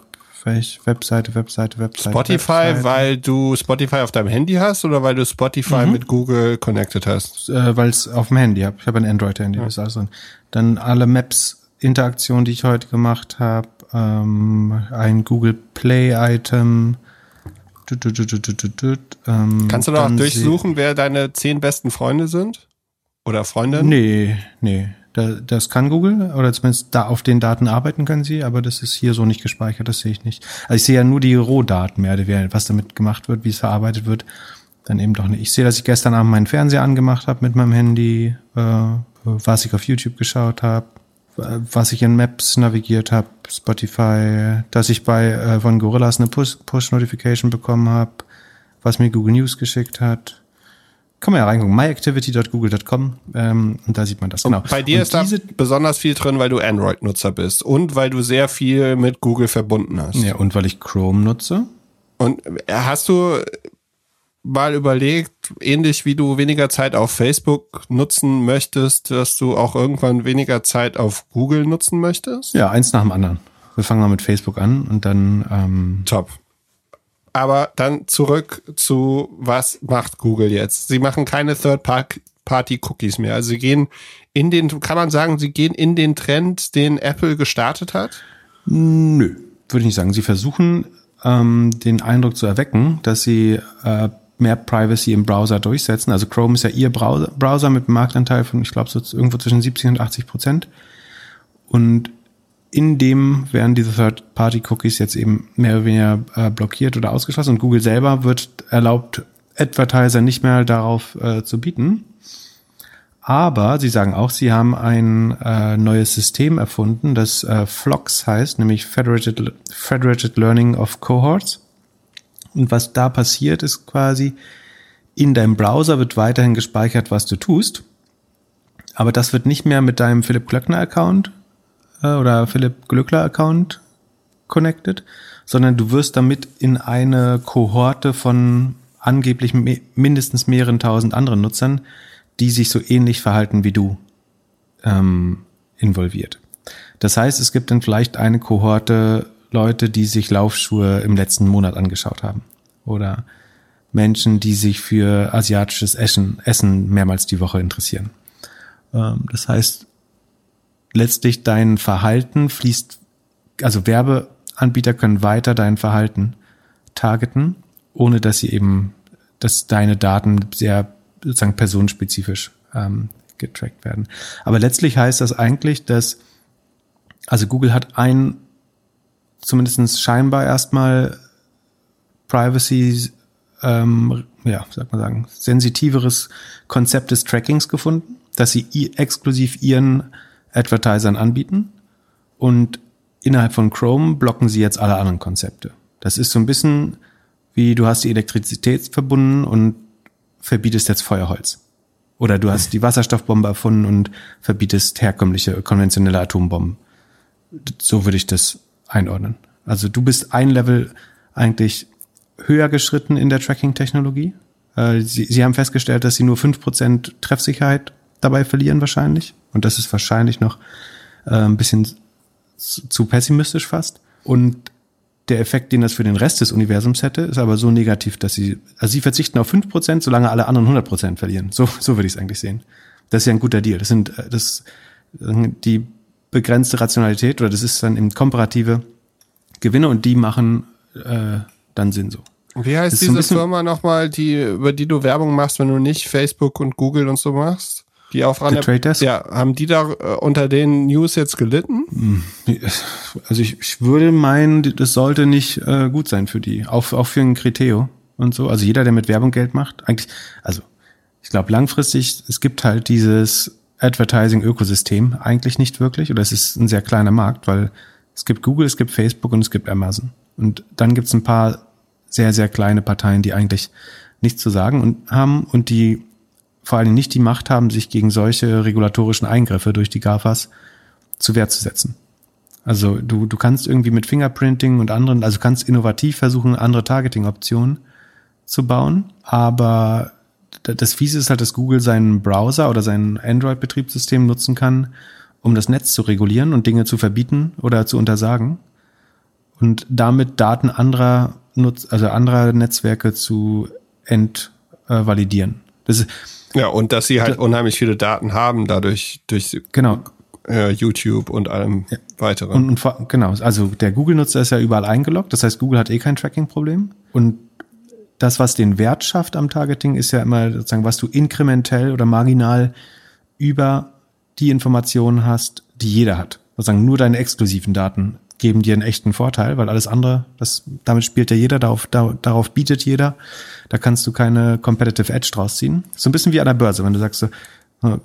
Welche Webseite, Webseite, Webseite. Spotify, Webseite. weil du Spotify auf deinem Handy hast oder weil du Spotify mit Google connected hast? äh, weil es auf dem Handy habe. Ich habe ein Android-Handy, das ist alles drin. Dann alle Maps-Interaktionen, die ich heute gemacht habe. Ähm, ein Google Play-Item. Ähm, Kannst du dann durchsuchen, wer deine zehn besten Freunde sind? Oder Freundinnen? Nee, nee. Da, das kann Google, oder zumindest da auf den Daten arbeiten können sie, aber das ist hier so nicht gespeichert, das sehe ich nicht. Also ich sehe ja nur die Rohdaten mehr, was damit gemacht wird, wie es verarbeitet wird, dann eben doch nicht. Ich sehe, dass ich gestern Abend meinen Fernseher angemacht habe mit meinem Handy, äh, was ich auf YouTube geschaut habe, was ich in Maps navigiert habe, Spotify, dass ich bei äh, von Gorillas eine Push- Push-Notification bekommen habe, was mir Google News geschickt hat. Kann man ja reingucken, myactivity.google.com ähm, und da sieht man das. Genau. Bei dir und ist da besonders viel drin, weil du Android-Nutzer bist und weil du sehr viel mit Google verbunden hast. ja, und weil ich Chrome nutze. Und hast du mal überlegt, ähnlich wie du weniger Zeit auf Facebook nutzen möchtest, dass du auch irgendwann weniger Zeit auf Google nutzen möchtest? Ja, eins nach dem anderen. Wir fangen mal mit Facebook an und dann ähm, Top. Aber dann zurück zu, was macht Google jetzt? Sie machen keine Third-Party-Cookies mehr. Also sie gehen in den, kann man sagen, sie gehen in den Trend, den Apple gestartet hat? Nö, würde ich nicht sagen. Sie versuchen ähm, den Eindruck zu erwecken, dass sie äh, mehr Privacy im Browser durchsetzen. Also Chrome ist ja ihr Browser, Browser mit einem Marktanteil von, ich glaube, so irgendwo zwischen 70 und 80 Prozent. Und in dem werden diese Third-Party-Cookies jetzt eben mehr oder weniger äh, blockiert oder ausgeschlossen. Und Google selber wird erlaubt, Advertiser nicht mehr darauf äh, zu bieten. Aber sie sagen auch, sie haben ein äh, neues System erfunden, das äh, Flocks heißt, nämlich Federated, Federated Learning of Cohorts. Und was da passiert, ist quasi, in deinem Browser wird weiterhin gespeichert, was du tust. Aber das wird nicht mehr mit deinem Philipp Klöckner Account äh, oder Philipp Glückler Account connected, sondern du wirst damit in eine Kohorte von angeblich me mindestens mehreren tausend anderen Nutzern, die sich so ähnlich verhalten wie du, ähm, involviert. Das heißt, es gibt dann vielleicht eine Kohorte Leute, die sich Laufschuhe im letzten Monat angeschaut haben. Oder Menschen, die sich für asiatisches Essen, Essen mehrmals die Woche interessieren. Ähm, das heißt, letztlich dein Verhalten fließt, also Werbeanbieter können weiter dein Verhalten targeten, ohne dass sie eben, dass deine Daten sehr sozusagen personenspezifisch ähm, getrackt werden. Aber letztlich heißt das eigentlich, dass also Google hat ein zumindestens scheinbar erstmal Privacy, ähm, ja, sag mal sagen, sensitiveres Konzept des Trackings gefunden, dass sie exklusiv ihren Advertisern anbieten und innerhalb von Chrome blocken sie jetzt alle anderen Konzepte. Das ist so ein bisschen wie du hast die Elektrizität verbunden und verbietest jetzt Feuerholz. Oder du hast die Wasserstoffbombe erfunden und verbietest herkömmliche konventionelle Atombomben. So würde ich das einordnen. Also du bist ein Level eigentlich höher geschritten in der Tracking-Technologie. Äh, sie, sie haben festgestellt, dass sie nur fünf Prozent Treffsicherheit dabei verlieren wahrscheinlich. Und das ist wahrscheinlich noch äh, ein bisschen zu pessimistisch fast. Und der Effekt, den das für den Rest des Universums hätte, ist aber so negativ, dass sie, also sie verzichten auf fünf Prozent, solange alle anderen 100% verlieren. So, so würde ich es eigentlich sehen. Das ist ja ein guter Deal. Das sind, äh, das, die begrenzte Rationalität oder das ist dann eben komparative Gewinne und die machen äh, dann Sinn so. Wie heißt diese Firma nochmal, die, über die du Werbung machst, wenn du nicht Facebook und Google und so machst? Die auch an der, Desk? Ja, haben die da äh, unter den News jetzt gelitten? Hm, also ich, ich würde meinen, das sollte nicht äh, gut sein für die, auch, auch für ein Kriteo und so. Also jeder, der mit Werbung Geld macht, eigentlich, also ich glaube langfristig, es gibt halt dieses Advertising-Ökosystem eigentlich nicht wirklich, oder es ist ein sehr kleiner Markt, weil es gibt Google, es gibt Facebook und es gibt Amazon. Und dann gibt es ein paar sehr, sehr kleine Parteien, die eigentlich nichts zu sagen und haben und die vor allen nicht die Macht haben, sich gegen solche regulatorischen Eingriffe durch die GAFAs zu Wehr zu setzen. Also du, du kannst irgendwie mit Fingerprinting und anderen, also kannst innovativ versuchen, andere Targeting-Optionen zu bauen, aber das Fiese ist halt, dass Google seinen Browser oder sein Android-Betriebssystem nutzen kann, um das Netz zu regulieren und Dinge zu verbieten oder zu untersagen und damit Daten anderer Nutz, also anderer Netzwerke zu entvalidieren. Das ist, ja, und dass sie halt unheimlich viele Daten haben, dadurch durch genau. Äh, YouTube und allem ja. weiteren. Und, und, genau, also der Google-Nutzer ist ja überall eingeloggt, das heißt, Google hat eh kein Tracking-Problem. Und das, was den Wert schafft am Targeting, ist ja immer sozusagen, was du inkrementell oder marginal über die Informationen hast, die jeder hat. Sozusagen nur deine exklusiven Daten geben dir einen echten Vorteil, weil alles andere, das, damit spielt ja jeder, darauf, da, darauf bietet jeder. Da kannst du keine Competitive Edge draus ziehen. So ein bisschen wie an der Börse, wenn du sagst so,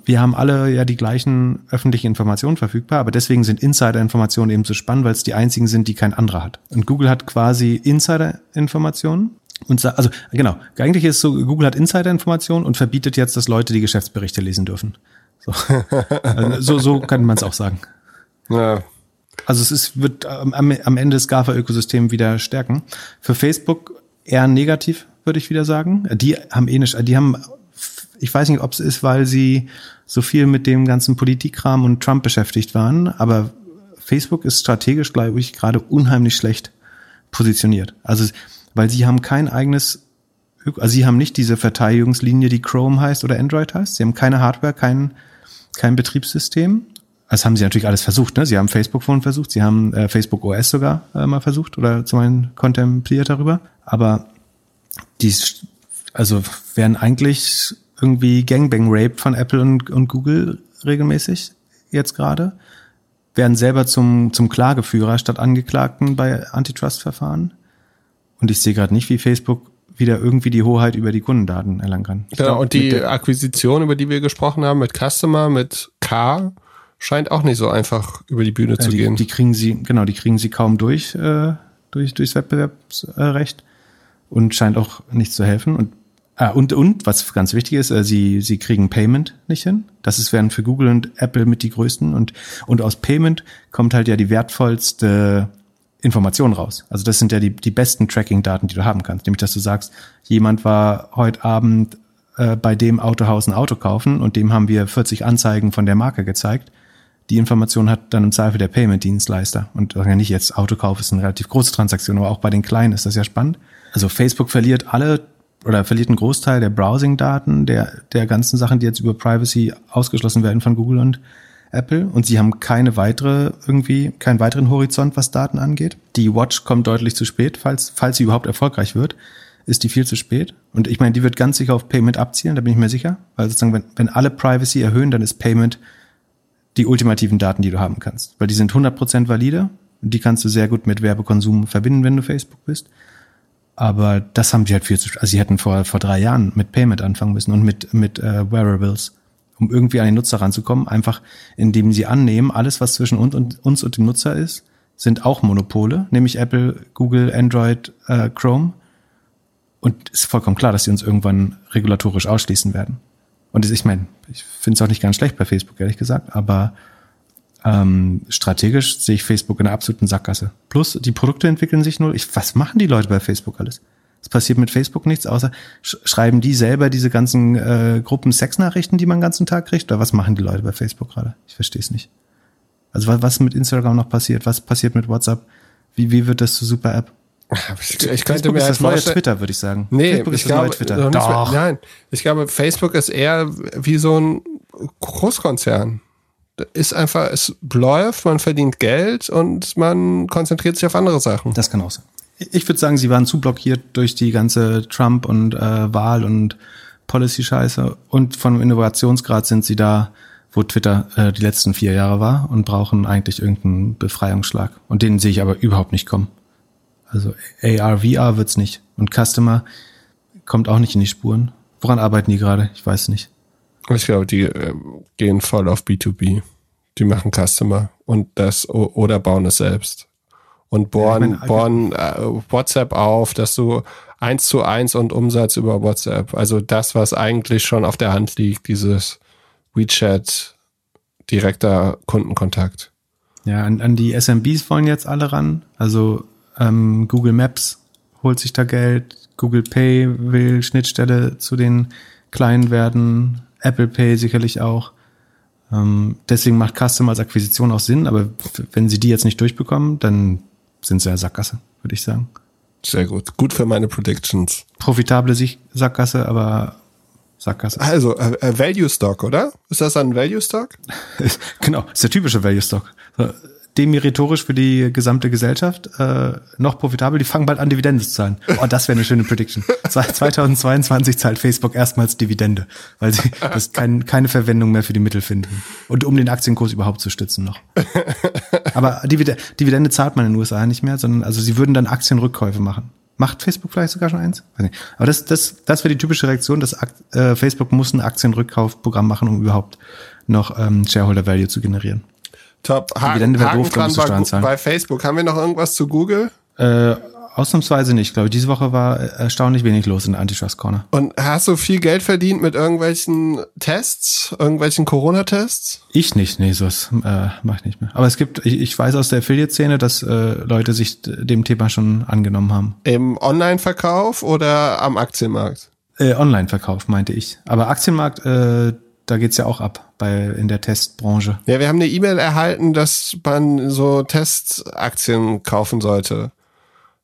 wir haben alle ja die gleichen öffentlichen Informationen verfügbar, aber deswegen sind Insider-Informationen eben so spannend, weil es die einzigen sind, die kein anderer hat. Und Google hat quasi Insider-Informationen und also genau, eigentlich ist es so, Google hat Insider-Informationen und verbietet jetzt, dass Leute die Geschäftsberichte lesen dürfen. So, also, so, so kann man es auch sagen. Ja. Also es ist, wird am, am Ende das GAFA-Ökosystem wieder stärken. Für Facebook eher negativ, würde ich wieder sagen. Die haben eh nicht, die haben, ich weiß nicht, ob es ist, weil sie so viel mit dem ganzen Politikkram und Trump beschäftigt waren, aber Facebook ist strategisch, glaube ich, gerade unheimlich schlecht positioniert. Also weil sie haben kein eigenes, also sie haben nicht diese Verteidigungslinie, die Chrome heißt oder Android heißt. Sie haben keine Hardware, kein, kein Betriebssystem. Das haben sie natürlich alles versucht. Ne? Sie haben Facebook Phone versucht, sie haben äh, Facebook OS sogar äh, mal versucht oder zumindest kontempliert darüber. Aber die, also werden eigentlich irgendwie Gangbang Rape von Apple und, und Google regelmäßig jetzt gerade, werden selber zum, zum Klageführer statt Angeklagten bei Antitrust-Verfahren. Und ich sehe gerade nicht, wie Facebook wieder irgendwie die Hoheit über die Kundendaten erlangen kann. Ich genau, glaub, und die Akquisition, über die wir gesprochen haben, mit Customer, mit K, scheint auch nicht so einfach über die Bühne ja, zu die, gehen. Die kriegen sie, genau, die kriegen sie kaum durch, äh, durch durchs Wettbewerbsrecht und scheint auch nicht zu helfen. Und Ah, und, und, was ganz wichtig ist, äh, sie, sie kriegen Payment nicht hin. Das ist, werden für Google und Apple mit die größten. Und, und aus Payment kommt halt ja die wertvollste Information raus. Also das sind ja die, die besten Tracking-Daten, die du haben kannst. Nämlich, dass du sagst, jemand war heute Abend äh, bei dem Autohaus ein Auto kaufen und dem haben wir 40 Anzeigen von der Marke gezeigt. Die Information hat dann im Zweifel der Payment-Dienstleister. Und ja nicht jetzt Autokauf ist eine relativ große Transaktion, aber auch bei den Kleinen ist das ja spannend. Also Facebook verliert alle oder verliert einen Großteil der Browsing-Daten, der, der ganzen Sachen, die jetzt über Privacy ausgeschlossen werden von Google und Apple. Und sie haben keine weitere, irgendwie, keinen weiteren Horizont, was Daten angeht. Die Watch kommt deutlich zu spät, falls, falls sie überhaupt erfolgreich wird, ist die viel zu spät. Und ich meine, die wird ganz sicher auf Payment abzielen, da bin ich mir sicher. Weil sozusagen, wenn, wenn alle Privacy erhöhen, dann ist Payment die ultimativen Daten, die du haben kannst. Weil die sind 100% valide die kannst du sehr gut mit Werbekonsum verbinden, wenn du Facebook bist. Aber das haben sie halt viel zu, also sie hätten vor, vor drei Jahren mit Payment anfangen müssen und mit, mit äh, Wearables, um irgendwie an den Nutzer ranzukommen, einfach indem sie annehmen, alles, was zwischen uns und, uns und dem Nutzer ist, sind auch Monopole, nämlich Apple, Google, Android, äh, Chrome. Und ist vollkommen klar, dass sie uns irgendwann regulatorisch ausschließen werden. Und ich meine, ich finde es auch nicht ganz schlecht bei Facebook, ehrlich gesagt, aber ähm, strategisch sehe ich Facebook in einer absoluten Sackgasse. Plus, die Produkte entwickeln sich null. Ich, was machen die Leute bei Facebook alles? Es passiert mit Facebook nichts, außer sch schreiben die selber diese ganzen äh, Gruppen Sexnachrichten, die man den ganzen Tag kriegt? Oder was machen die Leute bei Facebook gerade? Ich verstehe es nicht. Also was, was mit Instagram noch passiert? Was passiert mit WhatsApp? Wie, wie wird das zur super App? Ich, könnte mir ist halt das neue Twitter, würde ich sagen. Nee, Facebook ich ist das glaube, neue Twitter. Doch. Mehr, nein, ich glaube, Facebook ist eher wie so ein Großkonzern ist einfach, es läuft, man verdient Geld und man konzentriert sich auf andere Sachen. Das kann auch sein. Ich würde sagen, sie waren zu blockiert durch die ganze Trump- und äh, Wahl- und Policy-Scheiße. Und vom Innovationsgrad sind sie da, wo Twitter äh, die letzten vier Jahre war und brauchen eigentlich irgendeinen Befreiungsschlag. Und den sehe ich aber überhaupt nicht kommen. Also AR, VR wird's nicht. Und Customer kommt auch nicht in die Spuren. Woran arbeiten die gerade? Ich weiß nicht. Ich glaube, die äh, gehen voll auf B2B. Die machen Customer und das oder bauen es selbst. Und bohren, ja, meine, bohren äh, WhatsApp auf, dass du eins zu eins und Umsatz über WhatsApp. Also das, was eigentlich schon auf der Hand liegt, dieses WeChat, direkter Kundenkontakt. Ja, an, an die SMBs wollen jetzt alle ran. Also ähm, Google Maps holt sich da Geld, Google Pay will Schnittstelle zu den Kleinen werden, Apple Pay sicherlich auch. Ähm, deswegen macht Custom als Akquisition auch Sinn, aber wenn sie die jetzt nicht durchbekommen, dann sind sie ja Sackgasse, würde ich sagen. Sehr gut. Gut für meine Predictions. Profitable Sackgasse, aber Sackgasse. Also, äh, äh, Value Stock, oder? Ist das ein Value Stock? genau, ist der typische Value Stock demeritorisch für die gesamte Gesellschaft, äh, noch profitabel, die fangen bald an, Dividende zu zahlen. Oh, das wäre eine schöne Prediction. 2022 zahlt Facebook erstmals Dividende, weil sie das kein, keine Verwendung mehr für die Mittel finden. Und um den Aktienkurs überhaupt zu stützen noch. Aber Dividende, Dividende zahlt man in den USA nicht mehr, sondern also sie würden dann Aktienrückkäufe machen. Macht Facebook vielleicht sogar schon eins? Aber das, das, das wäre die typische Reaktion, dass äh, Facebook muss ein Aktienrückkaufprogramm machen, um überhaupt noch ähm, Shareholder Value zu generieren. Top. Haken, Haken dran bei, bei Facebook. Haben wir noch irgendwas zu Google? Äh, ausnahmsweise nicht. Ich glaube, diese Woche war erstaunlich wenig los in der Antitrust Corner. Und hast du viel Geld verdient mit irgendwelchen Tests, irgendwelchen Corona-Tests? Ich nicht, nee, sowas äh, mache ich nicht mehr. Aber es gibt, ich, ich weiß aus der Affiliate-Szene, dass äh, Leute sich dem Thema schon angenommen haben. Im Online-Verkauf oder am Aktienmarkt? Äh, Online-Verkauf, meinte ich. Aber Aktienmarkt, äh, da geht's ja auch ab bei in der Testbranche. Ja, wir haben eine E-Mail erhalten, dass man so Testaktien kaufen sollte.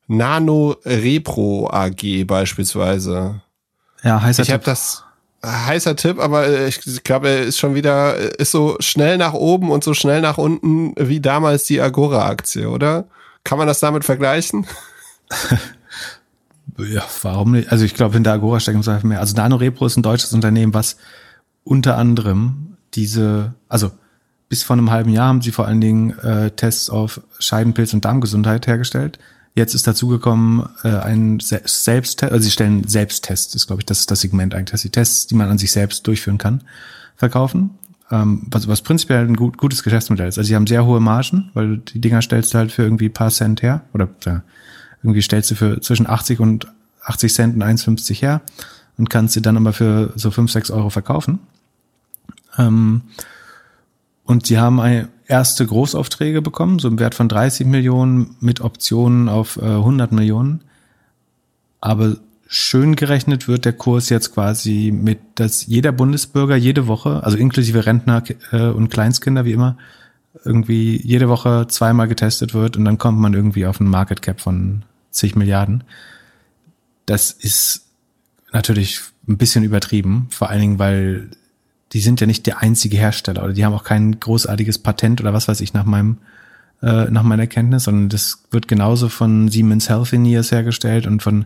Nano Repro AG beispielsweise. Ja, heißer Ich habe das heißer Tipp, aber äh, ich glaube, er ist schon wieder ist so schnell nach oben und so schnell nach unten wie damals die Agora Aktie, oder? Kann man das damit vergleichen? Ja, warum nicht? Also ich glaube, hinter Agora steckt im mehr. Also Nano Repro ist ein deutsches Unternehmen, was unter anderem diese, also bis vor einem halben Jahr haben sie vor allen Dingen äh, Tests auf Scheidenpilz und Darmgesundheit hergestellt. Jetzt ist dazugekommen äh, ein Selbsttest, also sie stellen Selbsttests, ist glaube ich das ist das Segment eigentlich, dass sie Tests, die man an sich selbst durchführen kann, verkaufen. Ähm, was, was prinzipiell ein gut, gutes Geschäftsmodell ist. Also sie haben sehr hohe Margen, weil die Dinger stellst du halt für irgendwie paar Cent her oder ja, irgendwie stellst du für zwischen 80 und 80 Cent und 1,50 her und kannst sie dann aber für so 5, 6 Euro verkaufen. Ähm, und sie haben eine erste Großaufträge bekommen, so im Wert von 30 Millionen mit Optionen auf äh, 100 Millionen. Aber schön gerechnet wird der Kurs jetzt quasi mit, dass jeder Bundesbürger jede Woche, also inklusive Rentner äh, und Kleinstkinder wie immer, irgendwie jede Woche zweimal getestet wird und dann kommt man irgendwie auf einen Market Cap von zig Milliarden. Das ist natürlich ein bisschen übertrieben, vor allen Dingen, weil die sind ja nicht der einzige Hersteller oder die haben auch kein großartiges Patent oder was weiß ich nach meinem äh, nach meiner Kenntnis, sondern das wird genauso von Siemens Healthineers hergestellt und von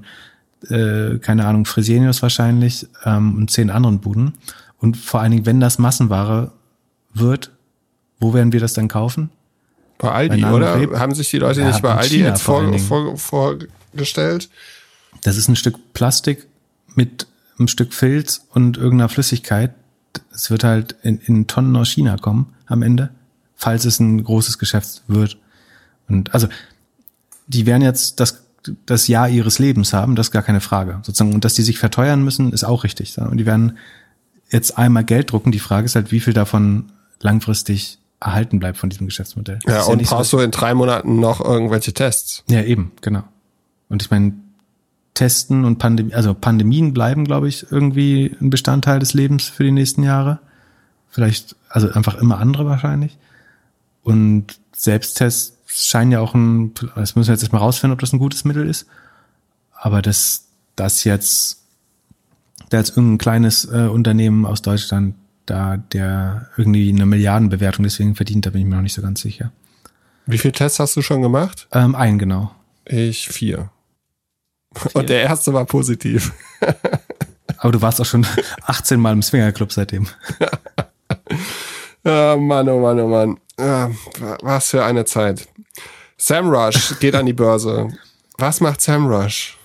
äh, keine Ahnung Fresenius wahrscheinlich ähm, und zehn anderen Buden. Und vor allen Dingen, wenn das Massenware wird, wo werden wir das dann kaufen? Bei Aldi, bei oder? Reb Haben sich die Leute ja, nicht bei Aldi China jetzt vor, vor, vorgestellt? Das ist ein Stück Plastik mit einem Stück Filz und irgendeiner Flüssigkeit. Es wird halt in, in Tonnen aus China kommen am Ende, falls es ein großes Geschäft wird. Und also, die werden jetzt das, das Jahr ihres Lebens haben, das ist gar keine Frage. Sozusagen, und dass die sich verteuern müssen, ist auch richtig. Und die werden jetzt einmal Geld drucken. Die Frage ist halt, wie viel davon langfristig erhalten bleibt von diesem Geschäftsmodell. Ja, und ja brauchst so, du in drei Monaten noch irgendwelche Tests? Ja, eben, genau. Und ich meine, Testen und Pandemie, also Pandemien bleiben, glaube ich, irgendwie ein Bestandteil des Lebens für die nächsten Jahre. Vielleicht, also einfach immer andere wahrscheinlich. Und Selbsttests scheinen ja auch ein, das müssen wir jetzt erstmal rausfinden, ob das ein gutes Mittel ist. Aber dass das jetzt, da jetzt irgendein kleines äh, Unternehmen aus Deutschland da der irgendwie eine Milliardenbewertung deswegen verdient, da bin ich mir noch nicht so ganz sicher. Wie viele Tests hast du schon gemacht? Ähm, einen, genau. Ich vier. Und der erste war positiv. Aber du warst auch schon 18 Mal im Swingerclub seitdem. ja, Mann, oh Mann, oh Mann. Ja, was für eine Zeit. Sam Rush geht an die Börse. Was macht Sam Rush?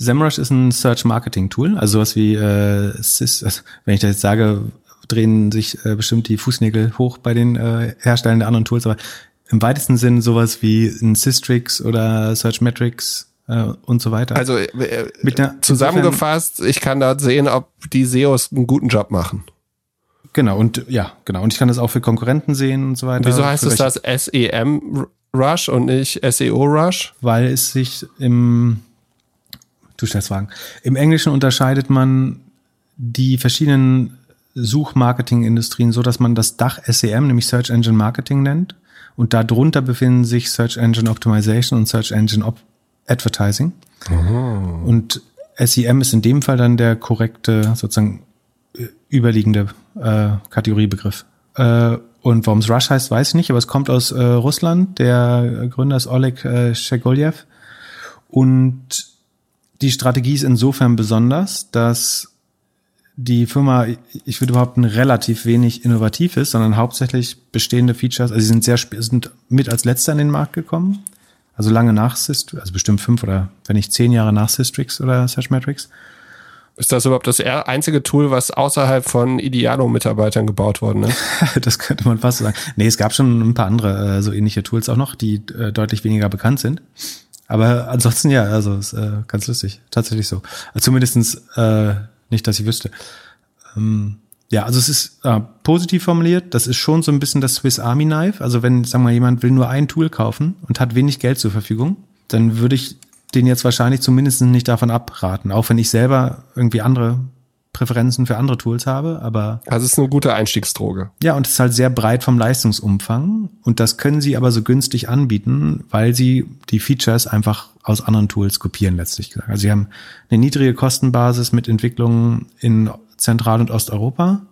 SEMrush ist ein Search Marketing Tool, also sowas wie äh, Sys, also wenn ich das jetzt sage, drehen sich äh, bestimmt die Fußnägel hoch bei den äh, Herstellern der anderen Tools, aber im weitesten Sinn sowas wie ein Systrix oder Searchmetrics äh, und so weiter. Also äh, einer, zusammengefasst, ich kann dort sehen, ob die SEOs einen guten Job machen. Genau, und ja, genau. Und ich kann das auch für Konkurrenten sehen und so weiter. Wieso heißt es das SEM Rush und nicht SEO Rush? Weil es sich im Du stellst Fragen. Im Englischen unterscheidet man die verschiedenen Suchmarketing-Industrien so, dass man das Dach SEM, nämlich Search Engine Marketing nennt. Und darunter befinden sich Search Engine Optimization und Search Engine Op Advertising. Oh. Und SEM ist in dem Fall dann der korrekte, sozusagen äh, überliegende äh, Kategoriebegriff. Äh, und warum es Rush heißt, weiß ich nicht, aber es kommt aus äh, Russland. Der Gründer ist Oleg äh, Shegoljev. Und die Strategie ist insofern besonders, dass die Firma, ich würde behaupten, relativ wenig innovativ ist, sondern hauptsächlich bestehende Features, also sie sind sehr, sind mit als letzter in den Markt gekommen. Also lange nach Systrix, also bestimmt fünf oder wenn nicht zehn Jahre nach Systrix oder Searchmetrics. Ist das überhaupt das einzige Tool, was außerhalb von Idealo-Mitarbeitern gebaut worden ist? das könnte man fast sagen. Nee, es gab schon ein paar andere äh, so ähnliche Tools auch noch, die äh, deutlich weniger bekannt sind. Aber ansonsten ja, also ist äh, ganz lustig. Tatsächlich so. Zumindestens äh, nicht, dass ich wüsste. Ähm, ja, also es ist äh, positiv formuliert. Das ist schon so ein bisschen das Swiss Army Knife. Also wenn, sagen wir mal, jemand will nur ein Tool kaufen und hat wenig Geld zur Verfügung, dann würde ich den jetzt wahrscheinlich zumindest nicht davon abraten. Auch wenn ich selber irgendwie andere Präferenzen für andere Tools habe, aber. Also es ist eine gute Einstiegsdroge. Ja, und es ist halt sehr breit vom Leistungsumfang. Und das können sie aber so günstig anbieten, weil sie die Features einfach aus anderen Tools kopieren, letztlich gesagt. Also sie haben eine niedrige Kostenbasis mit Entwicklungen in Zentral- und Osteuropa.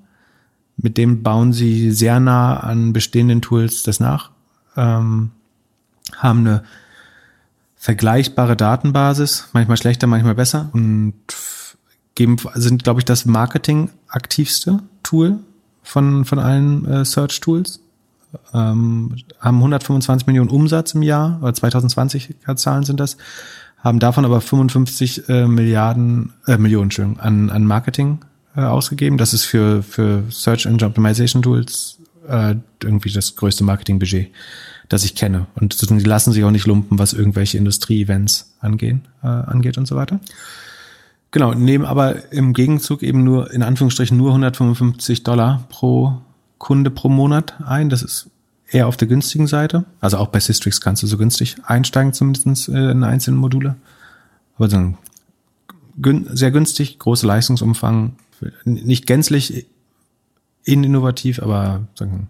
Mit dem bauen sie sehr nah an bestehenden Tools das nach. Ähm, haben eine vergleichbare Datenbasis, manchmal schlechter, manchmal besser und geben, sind, glaube ich, das marketingaktivste Tool von, von allen äh, Search-Tools. Ähm, haben 125 Millionen Umsatz im Jahr, oder 2020 Zahlen sind das, haben davon aber 55 äh, Milliarden, äh, Millionen Entschuldigung, an, an Marketing äh, ausgegeben. Das ist für, für Search Engine Optimization Tools äh, irgendwie das größte Marketingbudget, das ich kenne. Und die lassen sich auch nicht lumpen, was irgendwelche Industrie-Events angehen, äh, angeht und so weiter. Genau, nehmen aber im Gegenzug eben nur, in Anführungsstrichen, nur 155 Dollar pro Kunde pro Monat ein. Das ist eher auf der günstigen Seite. Also auch bei Systrix kannst du so günstig einsteigen, zumindest äh, in einzelne Module. Aber gün sehr günstig, großer Leistungsumfang, nicht gänzlich innovativ, aber sagen,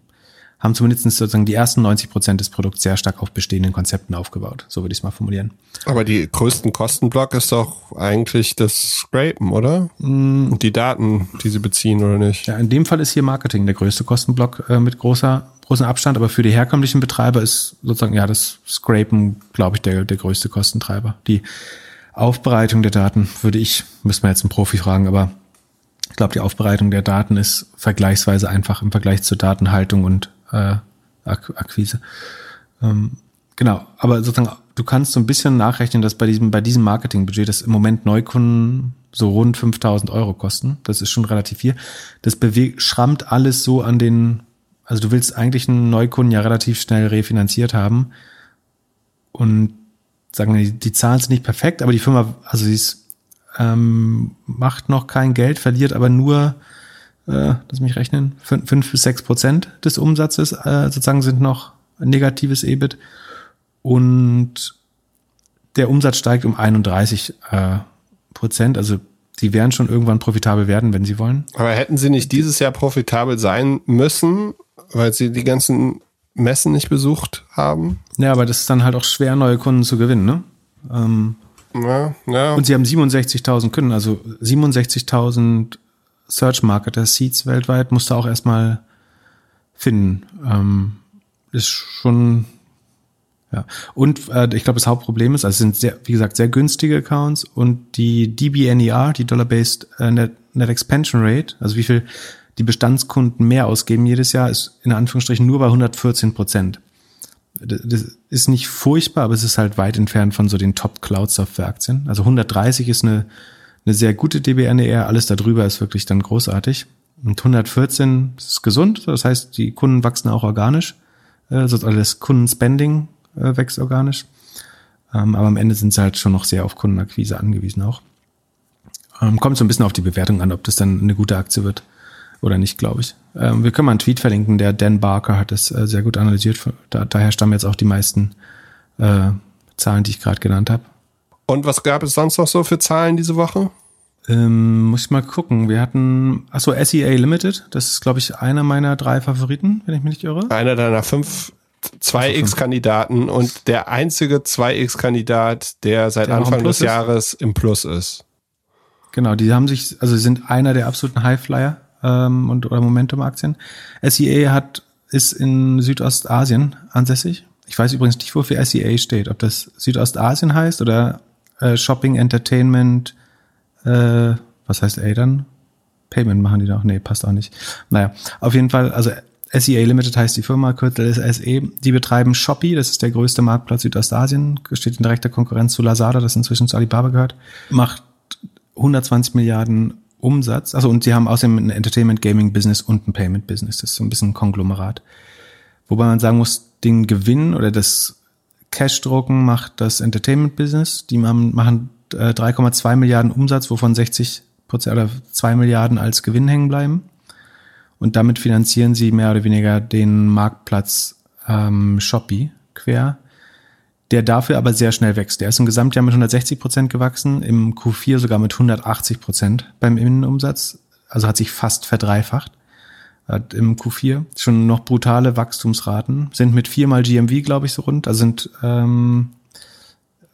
haben zumindest sozusagen die ersten 90 Prozent des Produkts sehr stark auf bestehenden Konzepten aufgebaut. So würde ich es mal formulieren. Aber die größten Kostenblock ist doch eigentlich das Scrapen, oder? Mm. Und die Daten, die sie beziehen, oder nicht? Ja, in dem Fall ist hier Marketing der größte Kostenblock äh, mit großer, großem Abstand, aber für die herkömmlichen Betreiber ist sozusagen, ja, das Scrapen, glaube ich, der, der größte Kostentreiber. Die Aufbereitung der Daten würde ich, müsste man jetzt einen Profi fragen, aber glaube, die Aufbereitung der Daten ist vergleichsweise einfach im Vergleich zur Datenhaltung und äh, Akquise. Ähm, genau, aber sozusagen, du kannst so ein bisschen nachrechnen, dass bei diesem, bei diesem Marketingbudget, das im Moment Neukunden so rund 5000 Euro kosten. Das ist schon relativ viel. Das bewegt, schrammt alles so an den, also du willst eigentlich einen Neukunden ja relativ schnell refinanziert haben. Und sagen die, die Zahlen sind nicht perfekt, aber die Firma, also sie ist, ähm, macht noch kein Geld, verliert aber nur äh, lass mich rechnen, fünf, fünf bis sechs Prozent des Umsatzes äh, sozusagen sind noch negatives EBIT und der Umsatz steigt um 31 äh, Prozent, also die werden schon irgendwann profitabel werden, wenn sie wollen. Aber hätten sie nicht dieses Jahr profitabel sein müssen, weil sie die ganzen Messen nicht besucht haben? Ja, aber das ist dann halt auch schwer, neue Kunden zu gewinnen, ne? Ähm, ja, ja. Und sie haben 67.000 Kunden, also 67.000 Search Marketer Seeds weltweit musst du auch erstmal finden. Ähm, ist schon, ja. Und äh, ich glaube, das Hauptproblem ist, also es sind sehr, wie gesagt, sehr günstige Accounts und die DBNER, die Dollar-Based äh, Net, Net Expansion Rate, also wie viel die Bestandskunden mehr ausgeben jedes Jahr, ist in Anführungsstrichen nur bei 114 Prozent. Das ist nicht furchtbar, aber es ist halt weit entfernt von so den Top-Cloud-Software-Aktien. Also 130 ist eine eine sehr gute DBNER, alles darüber ist wirklich dann großartig. Und 114 ist gesund, das heißt, die Kunden wachsen auch organisch, also das Kundenspending äh, wächst organisch. Ähm, aber am Ende sind sie halt schon noch sehr auf Kundenakquise angewiesen auch. Ähm, kommt so ein bisschen auf die Bewertung an, ob das dann eine gute Aktie wird oder nicht, glaube ich. Ähm, wir können mal einen Tweet verlinken, der Dan Barker hat das äh, sehr gut analysiert. Da, daher stammen jetzt auch die meisten äh, Zahlen, die ich gerade genannt habe. Und was gab es sonst noch so für Zahlen diese Woche? Ähm, muss ich mal gucken. Wir hatten, achso, SEA Limited. Das ist, glaube ich, einer meiner drei Favoriten, wenn ich mich nicht irre. Einer deiner fünf 2x-Kandidaten und der einzige 2x-Kandidat, der seit der Anfang des ist. Jahres im Plus ist. Genau, die haben sich, also sind einer der absoluten Highflyer ähm, und oder Momentum-Aktien. SEA hat ist in Südostasien ansässig. Ich weiß übrigens nicht, wofür SEA steht, ob das Südostasien heißt oder äh, Shopping, Entertainment, äh, was heißt A dann? Payment machen die doch? Nee, passt auch nicht. Naja, auf jeden Fall, also SEA Limited heißt die Firma, Kürzel ist SE. Die betreiben Shopee, das ist der größte Marktplatz Südostasien, steht in direkter Konkurrenz zu Lazada, das inzwischen zu Alibaba gehört, macht 120 Milliarden Umsatz. Also und sie haben außerdem ein Entertainment Gaming Business und ein Payment Business. Das ist so ein bisschen ein Konglomerat. Wobei man sagen muss, den Gewinn oder das Cash-Drucken macht das Entertainment-Business. Die machen, machen äh, 3,2 Milliarden Umsatz, wovon 60 Prozent oder 2 Milliarden als Gewinn hängen bleiben. Und damit finanzieren sie mehr oder weniger den Marktplatz ähm, Shopee quer. Der dafür aber sehr schnell wächst. Der ist im Gesamtjahr mit 160 Prozent gewachsen, im Q4 sogar mit 180 Prozent beim Innenumsatz. Also hat sich fast verdreifacht hat im Q4 schon noch brutale Wachstumsraten, sind mit viermal GMV, glaube ich, so rund, also sind ähm,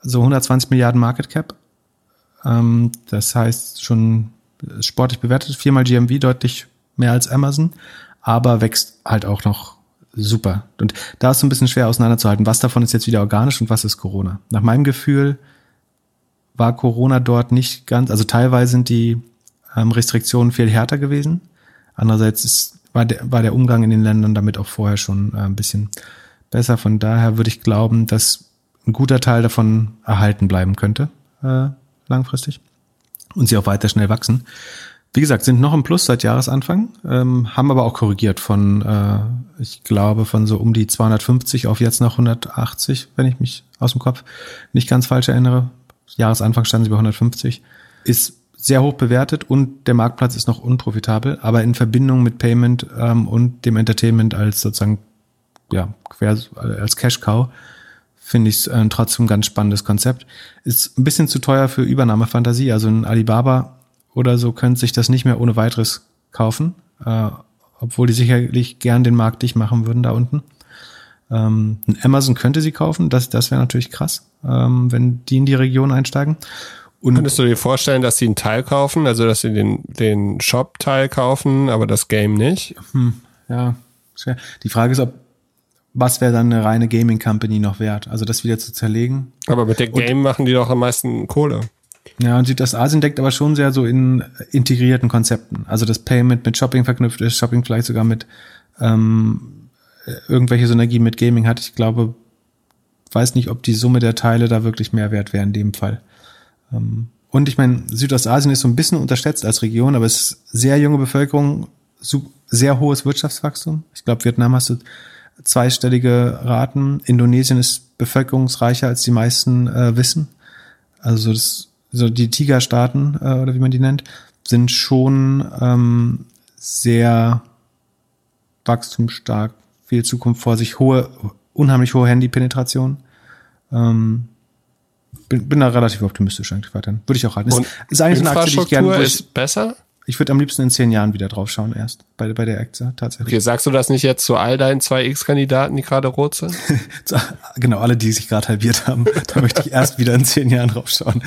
so 120 Milliarden Market Cap. Ähm, das heißt schon sportlich bewertet, viermal GMV, deutlich mehr als Amazon, aber wächst halt auch noch super. Und da ist so ein bisschen schwer auseinanderzuhalten, was davon ist jetzt wieder organisch und was ist Corona. Nach meinem Gefühl war Corona dort nicht ganz, also teilweise sind die ähm, Restriktionen viel härter gewesen. Andererseits ist, war, der, war der Umgang in den Ländern damit auch vorher schon äh, ein bisschen besser. Von daher würde ich glauben, dass ein guter Teil davon erhalten bleiben könnte, äh, langfristig. Und sie auch weiter schnell wachsen. Wie gesagt, sind noch im Plus seit Jahresanfang, ähm, haben aber auch korrigiert von, äh, ich glaube, von so um die 250 auf jetzt noch 180, wenn ich mich aus dem Kopf nicht ganz falsch erinnere. Jahresanfang standen sie bei 150. Ist sehr hoch bewertet und der Marktplatz ist noch unprofitabel, aber in Verbindung mit Payment ähm, und dem Entertainment als sozusagen, ja, quer als Cash Cow, finde ich es äh, trotzdem ein ganz spannendes Konzept. Ist ein bisschen zu teuer für Übernahmefantasie. Also ein Alibaba oder so können sich das nicht mehr ohne weiteres kaufen, äh, obwohl die sicherlich gern den Markt dicht machen würden da unten. Ähm, Amazon könnte sie kaufen, das, das wäre natürlich krass, ähm, wenn die in die Region einsteigen. Und Könntest du dir vorstellen, dass sie einen Teil kaufen, also dass sie den, den Shop-Teil kaufen, aber das Game nicht? Hm, ja, schwer. Die Frage ist, ob was wäre dann eine reine Gaming Company noch wert? Also das wieder zu zerlegen. Aber mit der Game und, machen die doch am meisten Kohle. Ja, und Südostasien deckt aber schon sehr so in integrierten Konzepten. Also das Payment mit Shopping verknüpft ist, Shopping vielleicht sogar mit ähm, irgendwelche Synergie mit Gaming hat. Ich glaube, weiß nicht, ob die Summe der Teile da wirklich mehr wert wäre in dem Fall. Ähm, und ich meine, Südostasien ist so ein bisschen unterschätzt als Region, aber es ist sehr junge Bevölkerung, sehr hohes Wirtschaftswachstum. Ich glaube, Vietnam hast du zweistellige Raten. Indonesien ist bevölkerungsreicher, als die meisten äh, wissen. Also das so die Tigerstaaten äh, oder wie man die nennt, sind schon ähm, sehr wachstumsstark, viel Zukunft vor sich, hohe, unheimlich hohe Handypenetration. Ähm, bin, bin da relativ optimistisch eigentlich weiterhin. Würde ich auch halten. Ist, ist eigentlich eine Aktie, die ich gerne ist besser? Ich würde am liebsten in zehn Jahren wieder drauf schauen erst bei, bei der Aktie tatsächlich. Okay, sagst du das nicht jetzt zu all deinen zwei X-Kandidaten, die gerade rot sind? genau, alle, die sich gerade halbiert haben. da möchte ich erst wieder in zehn Jahren drauf schauen.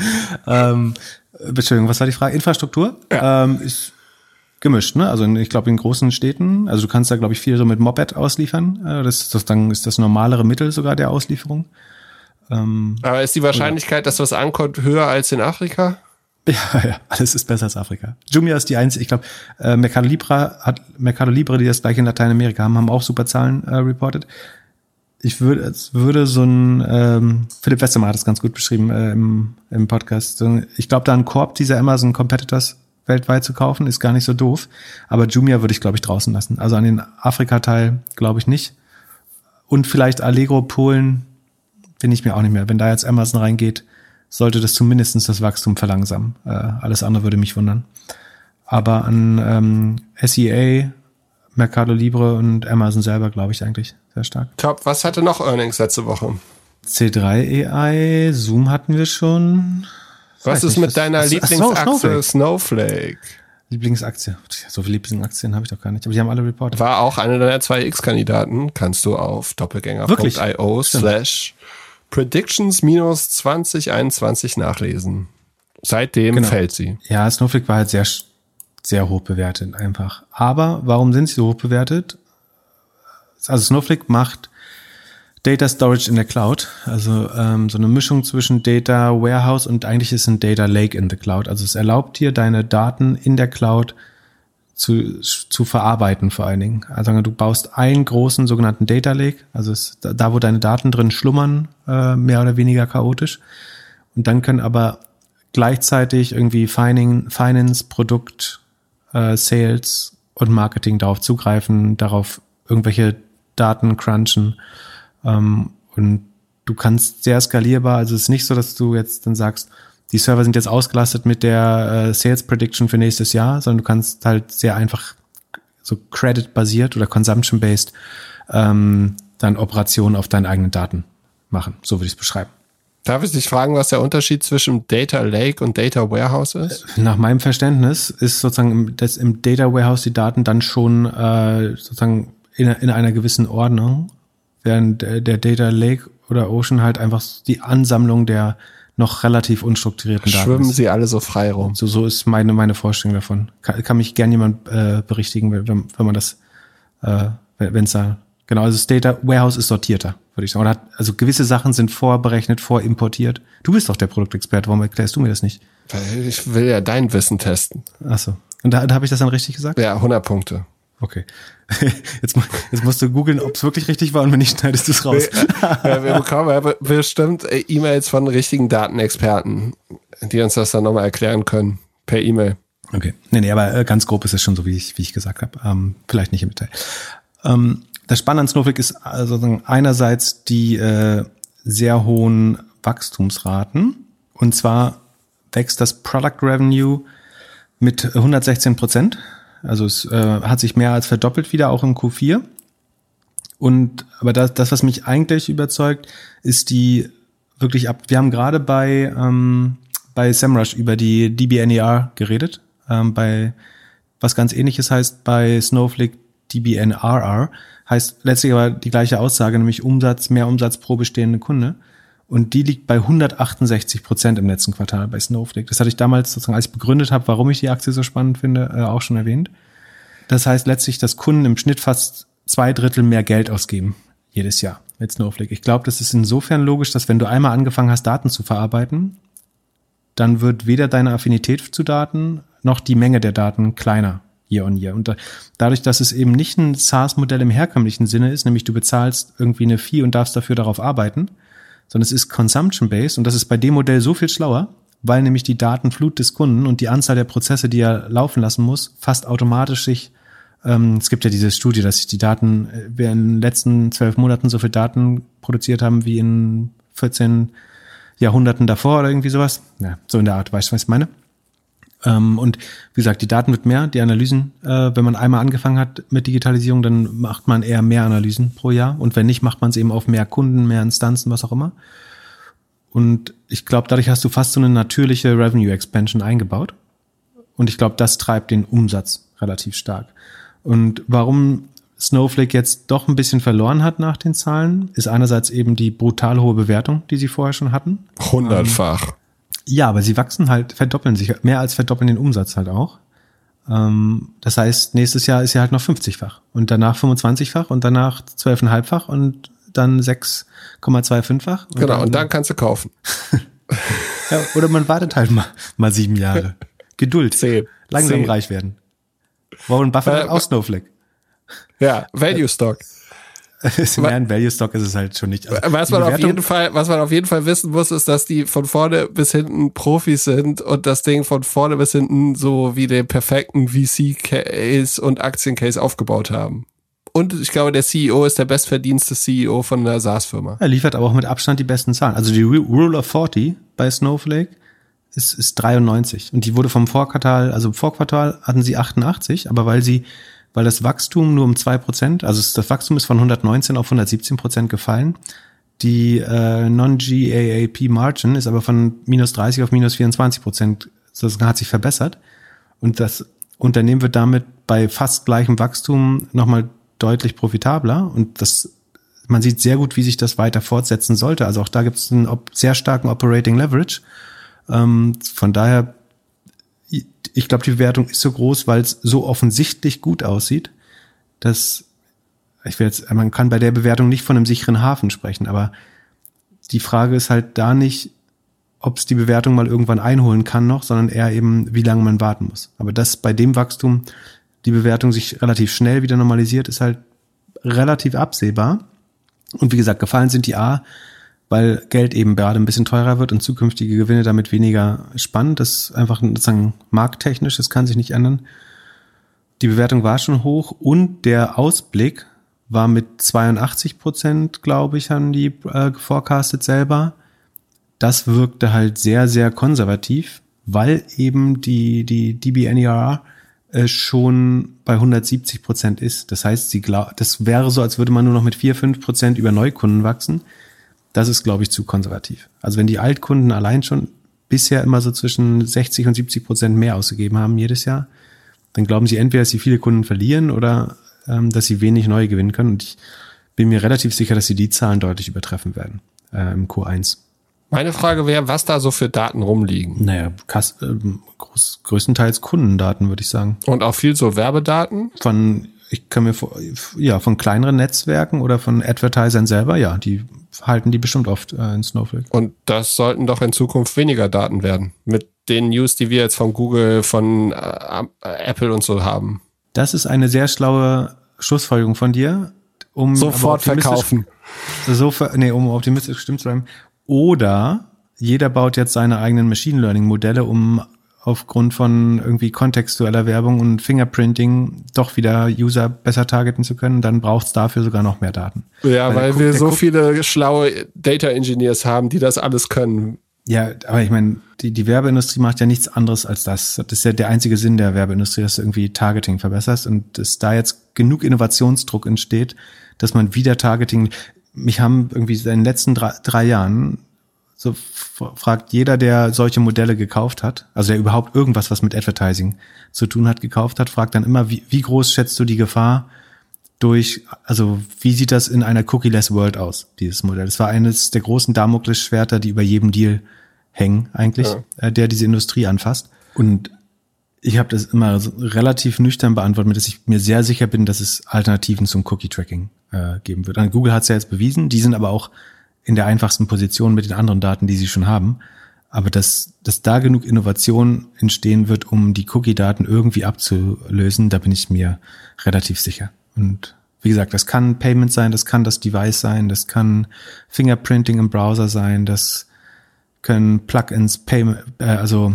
Ähm, Entschuldigung, was war die Frage? Infrastruktur? Ja. Ähm, ist gemischt, ne? Also ich glaube in großen Städten, also du kannst da glaube ich viel so mit Moped ausliefern. Äh, das, das dann ist das normalere Mittel sogar der Auslieferung. Ähm, Aber ist die Wahrscheinlichkeit, oder? dass was ankommt, höher als in Afrika? Ja, ja, alles ist besser als Afrika. Jumia ist die einzige, ich glaube, äh, Mercado Libre hat Mercado Libre, die das gleiche in Lateinamerika haben, haben auch super Zahlen äh, reported. Ich würde, würde so ein ähm, Philipp Westermann hat das ganz gut beschrieben äh, im, im Podcast. Ich glaube, da ein Korb dieser Amazon Competitors weltweit zu kaufen, ist gar nicht so doof. Aber Jumia würde ich, glaube ich, draußen lassen. Also an den Afrika-Teil glaube ich nicht. Und vielleicht Allegro Polen bin ich mir auch nicht mehr. Wenn da jetzt Amazon reingeht, sollte das zumindest das Wachstum verlangsamen. Äh, alles andere würde mich wundern. Aber an ähm, SEA, Mercado Libre und Amazon selber glaube ich eigentlich sehr stark. Top. Was hatte noch Earnings letzte Woche? C3 AI, Zoom hatten wir schon. Was ist nicht, mit deiner was, Lieblingsaktie Snowflake? Snowflake? Lieblingsaktie. So viele Lieblingsaktien habe ich doch gar nicht, aber die haben alle reported. War auch einer deiner zwei X-Kandidaten. Kannst du auf doppelgänger.io slash Predictions minus 2021 nachlesen. Seitdem genau. fällt sie. Ja, Snowflake war halt sehr, sehr hoch bewertet einfach. Aber warum sind sie so hoch bewertet? Also Snowflake macht Data Storage in der Cloud, also ähm, so eine Mischung zwischen Data Warehouse und eigentlich ist ein Data Lake in the Cloud. Also es erlaubt dir, deine Daten in der Cloud zu, zu verarbeiten vor allen Dingen. Also du baust einen großen sogenannten Data Lake, also es, da, wo deine Daten drin schlummern, äh, mehr oder weniger chaotisch. Und dann können aber gleichzeitig irgendwie Fining, Finance, Produkt, äh, Sales und Marketing darauf zugreifen, darauf irgendwelche Daten crunchen. Ähm, und du kannst sehr skalierbar, also es ist nicht so, dass du jetzt dann sagst, die Server sind jetzt ausgelastet mit der äh, Sales Prediction für nächstes Jahr, sondern du kannst halt sehr einfach so Credit-basiert oder Consumption-based ähm, dann Operationen auf deinen eigenen Daten machen. So würde ich es beschreiben. Darf ich dich fragen, was der Unterschied zwischen Data Lake und Data Warehouse ist? Nach meinem Verständnis ist sozusagen im, das im Data Warehouse die Daten dann schon äh, sozusagen in, in einer gewissen Ordnung, während der, der Data Lake oder Ocean halt einfach die Ansammlung der noch relativ unstrukturierten Daten. Schwimmen sie alle so frei rum. So, so ist meine, meine Vorstellung davon. Kann, kann mich gern jemand äh, berichtigen, wenn, wenn man das, äh, wenn es da, genau, also das Data Warehouse ist sortierter, würde ich sagen. Oder hat, also gewisse Sachen sind vorberechnet, vorimportiert. Du bist doch der Produktexperte, warum erklärst du mir das nicht? Ich will ja dein Wissen testen. Ach so. Und da, da habe ich das dann richtig gesagt? Ja, 100 Punkte. Okay. Jetzt, jetzt musst du googeln, ob es wirklich richtig war und wenn nicht, schneidest du es raus. ja, wir bekommen bestimmt äh, E-Mails von richtigen Datenexperten, die uns das dann nochmal erklären können per E-Mail. Okay. Nee, nee, aber äh, ganz grob ist es schon so, wie ich, wie ich gesagt habe. Ähm, vielleicht nicht im Detail. Ähm, das Spannende an Snowflake ist also einerseits die äh, sehr hohen Wachstumsraten. Und zwar wächst das Product Revenue mit 116 Prozent also es äh, hat sich mehr als verdoppelt wieder, auch im Q4. Und aber das, das, was mich eigentlich überzeugt, ist die wirklich ab. Wir haben gerade bei ähm, bei SEMrush über die DBNER geredet. Ähm, bei was ganz ähnliches heißt bei Snowflake DBNRR heißt letztlich aber die gleiche Aussage, nämlich Umsatz, mehr Umsatz pro bestehende Kunde. Und die liegt bei 168 Prozent im letzten Quartal bei Snowflake. Das hatte ich damals sozusagen, als ich begründet habe, warum ich die Aktie so spannend finde, äh, auch schon erwähnt. Das heißt letztlich, dass Kunden im Schnitt fast zwei Drittel mehr Geld ausgeben jedes Jahr mit Snowflake. Ich glaube, das ist insofern logisch, dass wenn du einmal angefangen hast, Daten zu verarbeiten, dann wird weder deine Affinität zu Daten noch die Menge der Daten kleiner year on year. Und dadurch, dass es eben nicht ein SaaS-Modell im herkömmlichen Sinne ist, nämlich du bezahlst irgendwie eine Fee und darfst dafür darauf arbeiten, sondern es ist consumption-based und das ist bei dem Modell so viel schlauer, weil nämlich die Datenflut des Kunden und die Anzahl der Prozesse, die er laufen lassen muss, fast automatisch sich ähm, es gibt ja diese Studie, dass sich die Daten, äh, wir in den letzten zwölf Monaten so viel Daten produziert haben wie in 14 Jahrhunderten davor oder irgendwie sowas. Ja, so in der Art, weißt du, was ich meine? Ähm, und wie gesagt, die Daten wird mehr, die Analysen, äh, wenn man einmal angefangen hat mit Digitalisierung, dann macht man eher mehr Analysen pro Jahr. Und wenn nicht, macht man es eben auf mehr Kunden, mehr Instanzen, was auch immer. Und ich glaube, dadurch hast du fast so eine natürliche Revenue Expansion eingebaut. Und ich glaube, das treibt den Umsatz relativ stark. Und warum Snowflake jetzt doch ein bisschen verloren hat nach den Zahlen, ist einerseits eben die brutal hohe Bewertung, die sie vorher schon hatten. Hundertfach. Ja, aber sie wachsen halt, verdoppeln sich, mehr als verdoppeln den Umsatz halt auch. Ähm, das heißt, nächstes Jahr ist ja halt noch 50-fach und danach 25-fach und danach 12,5-fach und dann 6,25-fach. Genau, dann, und dann kannst du kaufen. ja, oder man wartet halt mal, mal sieben Jahre. Geduld. Zehn. Langsam Zehn. reich werden. Warren Buffett äh, auch Snowflake. Ja, Value Stock. Mehr ein Value Stock ist es halt schon nicht. Also was man auf jeden Fall, was man auf jeden Fall wissen muss, ist, dass die von vorne bis hinten Profis sind und das Ding von vorne bis hinten so wie den perfekten VC-Case und Aktien-Case aufgebaut haben. Und ich glaube, der CEO ist der bestverdienste CEO von einer SaaS-Firma. Er liefert aber auch mit Abstand die besten Zahlen. Also die Rule of 40 bei Snowflake ist, ist 93. Und die wurde vom Vorquartal, also im Vorquartal hatten sie 88, aber weil sie, weil das Wachstum nur um zwei Prozent, also das Wachstum ist von 119 auf 117 Prozent gefallen. Die äh, Non-GAAP Margin ist aber von minus 30 auf minus 24 Prozent. Das hat sich verbessert. Und das Unternehmen wird damit bei fast gleichem Wachstum nochmal deutlich profitabler. Und das, man sieht sehr gut, wie sich das weiter fortsetzen sollte. Also auch da gibt es einen sehr starken Operating Leverage. Ähm, von daher, ich glaube, die Bewertung ist so groß, weil es so offensichtlich gut aussieht, dass ich will jetzt, man kann bei der Bewertung nicht von einem sicheren Hafen sprechen, aber die Frage ist halt da nicht, ob es die Bewertung mal irgendwann einholen kann noch, sondern eher eben, wie lange man warten muss. Aber dass bei dem Wachstum die Bewertung sich relativ schnell wieder normalisiert, ist halt relativ absehbar. Und wie gesagt, gefallen sind die A weil Geld eben gerade ein bisschen teurer wird und zukünftige Gewinne damit weniger spannend. Das ist einfach sozusagen markttechnisch, das kann sich nicht ändern. Die Bewertung war schon hoch und der Ausblick war mit 82 Prozent, glaube ich, haben die äh, forecastet selber. Das wirkte halt sehr, sehr konservativ, weil eben die, die DBNER äh, schon bei 170 Prozent ist. Das heißt, sie glaub, das wäre so, als würde man nur noch mit 4, 5 Prozent über Neukunden wachsen das ist, glaube ich, zu konservativ. Also wenn die Altkunden allein schon bisher immer so zwischen 60 und 70 Prozent mehr ausgegeben haben jedes Jahr, dann glauben sie entweder, dass sie viele Kunden verlieren oder ähm, dass sie wenig neue gewinnen können. Und ich bin mir relativ sicher, dass sie die Zahlen deutlich übertreffen werden äh, im Q1. Meine Frage wäre, was da so für Daten rumliegen. Naja, Kass, äh, groß, größtenteils Kundendaten, würde ich sagen. Und auch viel so Werbedaten? Von, ich kann mir vor, ja, von kleineren Netzwerken oder von Advertisern selber, ja, die halten die bestimmt oft äh, in Snowflake. Und das sollten doch in Zukunft weniger Daten werden. Mit den News, die wir jetzt von Google, von äh, Apple und so haben. Das ist eine sehr schlaue Schlussfolgerung von dir. Um Sofort verkaufen. So, nee, um optimistisch stimmt zu bleiben. Oder jeder baut jetzt seine eigenen Machine Learning Modelle, um aufgrund von irgendwie kontextueller Werbung und Fingerprinting doch wieder User besser targeten zu können, dann braucht es dafür sogar noch mehr Daten. Ja, weil, weil wir so viele schlaue Data Engineers haben, die das alles können. Ja, aber ich meine, die, die Werbeindustrie macht ja nichts anderes als das. Das ist ja der einzige Sinn der Werbeindustrie, dass du irgendwie Targeting verbesserst und dass da jetzt genug Innovationsdruck entsteht, dass man wieder Targeting, mich haben irgendwie in den letzten drei, drei Jahren so fragt jeder, der solche Modelle gekauft hat, also der überhaupt irgendwas, was mit Advertising zu tun hat, gekauft hat, fragt dann immer, wie, wie groß schätzt du die Gefahr durch, also wie sieht das in einer cookie-less World aus, dieses Modell? Das war eines der großen Damoklesschwerter, die über jedem Deal hängen eigentlich, ja. äh, der diese Industrie anfasst. Und ich habe das immer so relativ nüchtern beantwortet, dass ich mir sehr sicher bin, dass es Alternativen zum Cookie-Tracking äh, geben wird. Und Google hat es ja jetzt bewiesen, die sind aber auch in der einfachsten Position mit den anderen Daten, die sie schon haben. Aber dass, dass da genug Innovation entstehen wird, um die Cookie-Daten irgendwie abzulösen, da bin ich mir relativ sicher. Und wie gesagt, das kann Payment sein, das kann das Device sein, das kann Fingerprinting im Browser sein, das können Plugins, Payment, äh, also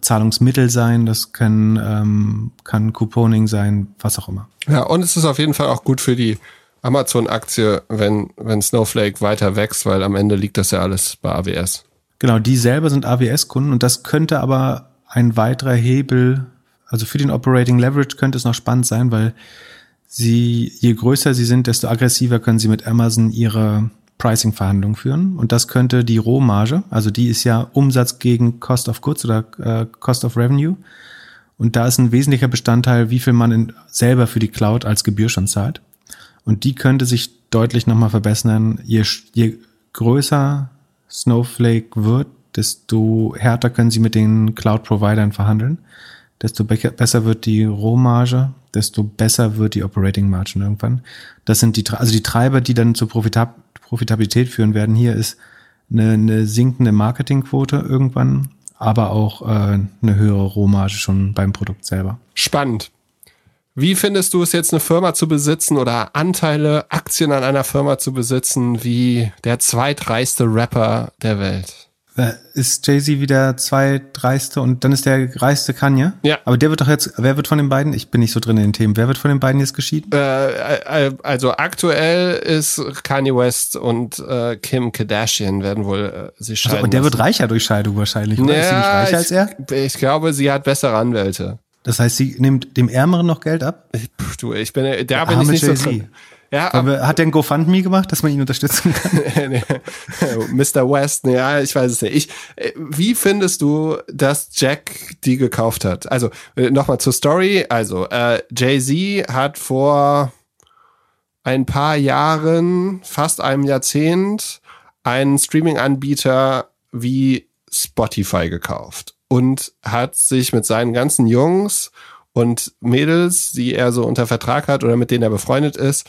Zahlungsmittel sein, das kann, ähm, kann Couponing sein, was auch immer. Ja, und es ist auf jeden Fall auch gut für die Amazon-Aktie, wenn, wenn Snowflake weiter wächst, weil am Ende liegt das ja alles bei AWS. Genau, die selber sind AWS-Kunden und das könnte aber ein weiterer Hebel, also für den Operating Leverage könnte es noch spannend sein, weil sie, je größer sie sind, desto aggressiver können sie mit Amazon ihre Pricing-Verhandlungen führen. Und das könnte die Rohmarge, also die ist ja Umsatz gegen Cost of Goods oder äh, Cost of Revenue. Und da ist ein wesentlicher Bestandteil, wie viel man in, selber für die Cloud als Gebühr schon zahlt. Und die könnte sich deutlich nochmal verbessern. Je, je größer Snowflake wird, desto härter können sie mit den Cloud-Providern verhandeln. Desto be besser wird die Rohmarge, desto besser wird die Operating Margin irgendwann. Das sind die, also die Treiber, die dann zur Profitab Profitabilität führen werden. Hier ist eine, eine sinkende Marketingquote irgendwann, aber auch äh, eine höhere Rohmarge schon beim Produkt selber. Spannend. Wie findest du es jetzt, eine Firma zu besitzen oder Anteile, Aktien an einer Firma zu besitzen, wie der zweitreichste Rapper der Welt? Ist Jay-Z wieder zweitreichste und dann ist der reichste Kanye? Ja. Aber der wird doch jetzt, wer wird von den beiden, ich bin nicht so drin in den Themen, wer wird von den beiden jetzt geschieden? Äh, äh also aktuell ist Kanye West und äh, Kim Kardashian werden wohl äh, sich scheiden. Also, und der wird reicher durch Scheidung wahrscheinlich, oder? Ja, ist sie nicht reicher ich, als er? Ich glaube, sie hat bessere Anwälte. Das heißt, sie nimmt dem Ärmeren noch Geld ab? Puh, du, ich bin, der, der bin ich nicht so drin. Ja, aber, hat der ein GoFundMe gemacht, dass man ihn unterstützen kann? Mr. West, ja, ich weiß es nicht. Ich, äh, wie findest du, dass Jack die gekauft hat? Also äh, nochmal zur Story. Also äh, Jay-Z hat vor ein paar Jahren, fast einem Jahrzehnt, einen Streaming-Anbieter wie Spotify gekauft und hat sich mit seinen ganzen Jungs und Mädels, die er so unter Vertrag hat oder mit denen er befreundet ist,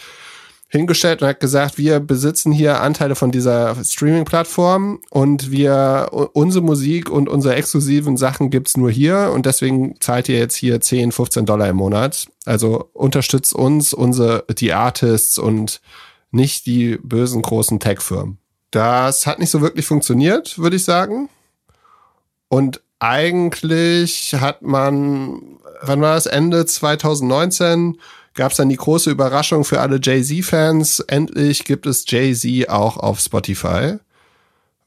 hingestellt und hat gesagt, wir besitzen hier Anteile von dieser Streaming-Plattform und wir, unsere Musik und unsere exklusiven Sachen gibt's nur hier und deswegen zahlt ihr jetzt hier 10, 15 Dollar im Monat. Also unterstützt uns, unsere, die Artists und nicht die bösen großen Tech-Firmen. Das hat nicht so wirklich funktioniert, würde ich sagen. Und eigentlich hat man, wann war das, Ende 2019, gab es dann die große Überraschung für alle Jay-Z-Fans. Endlich gibt es Jay-Z auch auf Spotify.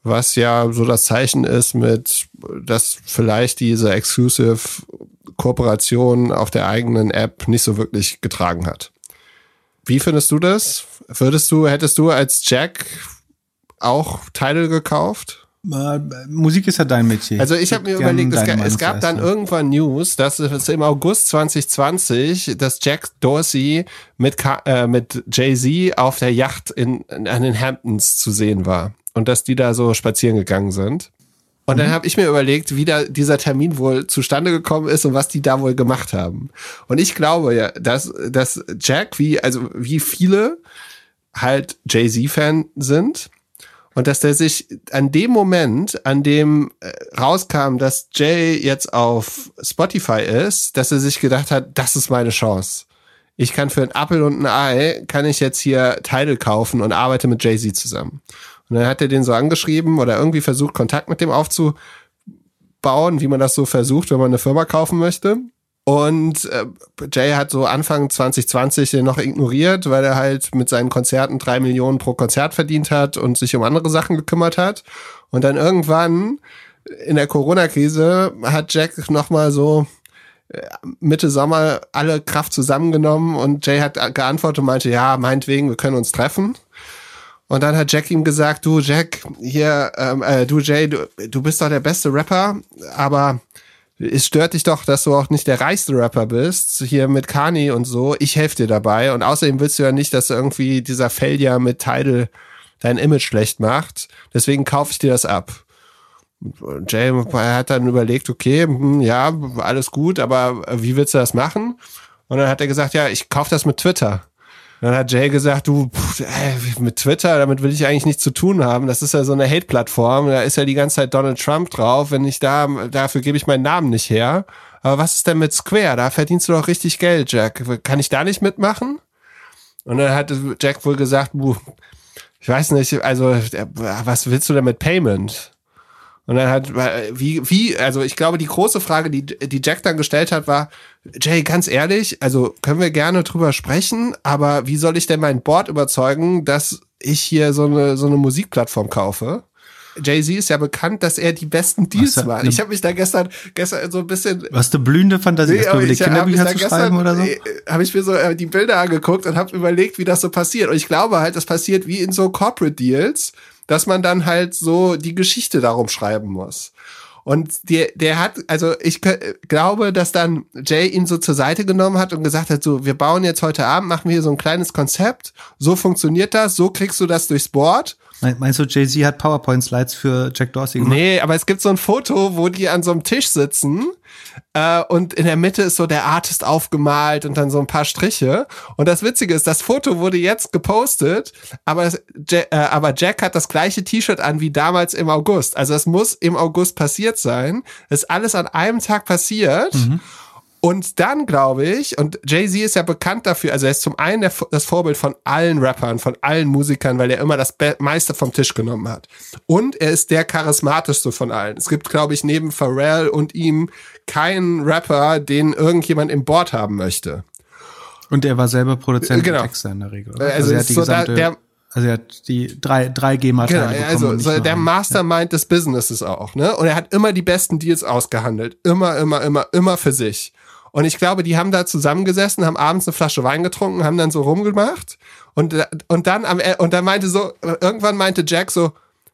Was ja so das Zeichen ist mit, dass vielleicht diese Exclusive Kooperation auf der eigenen App nicht so wirklich getragen hat. Wie findest du das? Würdest du, hättest du als Jack auch Teile gekauft? Äh, Musik ist ja dein Metier. Also ich habe mir überlegt, es, gab, es gab dann irgendwann News, dass es im August 2020, dass Jack Dorsey mit, äh, mit Jay-Z auf der Yacht in, in, an den Hamptons zu sehen war. Und dass die da so spazieren gegangen sind. Und mhm. dann habe ich mir überlegt, wie da dieser Termin wohl zustande gekommen ist und was die da wohl gemacht haben. Und ich glaube ja, dass, dass Jack, wie, also wie viele halt Jay-Z-Fan sind, und dass der sich an dem Moment, an dem äh, rauskam, dass Jay jetzt auf Spotify ist, dass er sich gedacht hat, das ist meine Chance. Ich kann für ein Apple und ein Ei, kann ich jetzt hier Title kaufen und arbeite mit Jay-Z zusammen. Und dann hat er den so angeschrieben oder irgendwie versucht, Kontakt mit dem aufzubauen, wie man das so versucht, wenn man eine Firma kaufen möchte. Und äh, Jay hat so Anfang 2020 den noch ignoriert, weil er halt mit seinen Konzerten drei Millionen pro Konzert verdient hat und sich um andere Sachen gekümmert hat. Und dann irgendwann in der Corona-Krise hat Jack nochmal so äh, Mitte Sommer alle Kraft zusammengenommen und Jay hat geantwortet und meinte, ja, meinetwegen, wir können uns treffen. Und dann hat Jack ihm gesagt, du Jack, hier, ähm, äh, du Jay, du, du bist doch der beste Rapper, aber es stört dich doch, dass du auch nicht der reichste Rapper bist, hier mit Kani und so. Ich helfe dir dabei. Und außerdem willst du ja nicht, dass irgendwie dieser Failure mit Tidal dein Image schlecht macht. Deswegen kaufe ich dir das ab. Jay hat dann überlegt, okay, hm, ja, alles gut, aber wie willst du das machen? Und dann hat er gesagt, ja, ich kaufe das mit Twitter. Dann hat Jay gesagt, du, mit Twitter, damit will ich eigentlich nichts zu tun haben. Das ist ja so eine Hate-Plattform. Da ist ja die ganze Zeit Donald Trump drauf. Wenn ich da, dafür gebe ich meinen Namen nicht her. Aber was ist denn mit Square? Da verdienst du doch richtig Geld, Jack. Kann ich da nicht mitmachen? Und dann hat Jack wohl gesagt, ich weiß nicht, also, was willst du denn mit Payment? Und dann hat, wie, wie, also ich glaube, die große Frage, die, die Jack dann gestellt hat, war, Jay, ganz ehrlich, also können wir gerne drüber sprechen, aber wie soll ich denn mein Board überzeugen, dass ich hier so eine, so eine Musikplattform kaufe? Jay-Z ist ja bekannt, dass er die besten Deals macht. Ich habe mich da gestern, gestern so ein bisschen. Was eine blühende Fantasie, nee, über die Kinderbücher zu gestern, schreiben oder so? Äh, habe ich mir so äh, die Bilder angeguckt und habe überlegt, wie das so passiert. Und ich glaube halt, das passiert wie in so Corporate Deals dass man dann halt so die Geschichte darum schreiben muss. Und der, der hat, also ich glaube, dass dann Jay ihn so zur Seite genommen hat und gesagt hat, so, wir bauen jetzt heute Abend, machen wir hier so ein kleines Konzept, so funktioniert das, so kriegst du das durchs Board. Meinst du, Jay-Z hat PowerPoint-Slides für Jack Dorsey gemacht? Nee, aber es gibt so ein Foto, wo die an so einem Tisch sitzen äh, und in der Mitte ist so der Artist aufgemalt und dann so ein paar Striche. Und das Witzige ist, das Foto wurde jetzt gepostet, aber, äh, aber Jack hat das gleiche T-Shirt an wie damals im August. Also es muss im August passiert sein. Das ist alles an einem Tag passiert. Mhm. Und dann glaube ich, und Jay-Z ist ja bekannt dafür, also er ist zum einen der, das Vorbild von allen Rappern, von allen Musikern, weil er immer das meiste vom Tisch genommen hat. Und er ist der charismatischste von allen. Es gibt, glaube ich, neben Pharrell und ihm keinen Rapper, den irgendjemand im Board haben möchte. Und er war selber Produzent genau. und Texter in der Regel. Oder? Also, also er hat die so gesamte, der, also er hat die drei, drei GEMA-Teile genau, Also so der Mastermind ja. des Businesses auch, ne? Und er hat immer die besten Deals ausgehandelt. Immer, immer, immer, immer für sich. Und ich glaube, die haben da zusammengesessen, haben abends eine Flasche Wein getrunken, haben dann so rumgemacht und, und dann am, und dann meinte so, irgendwann meinte Jack so,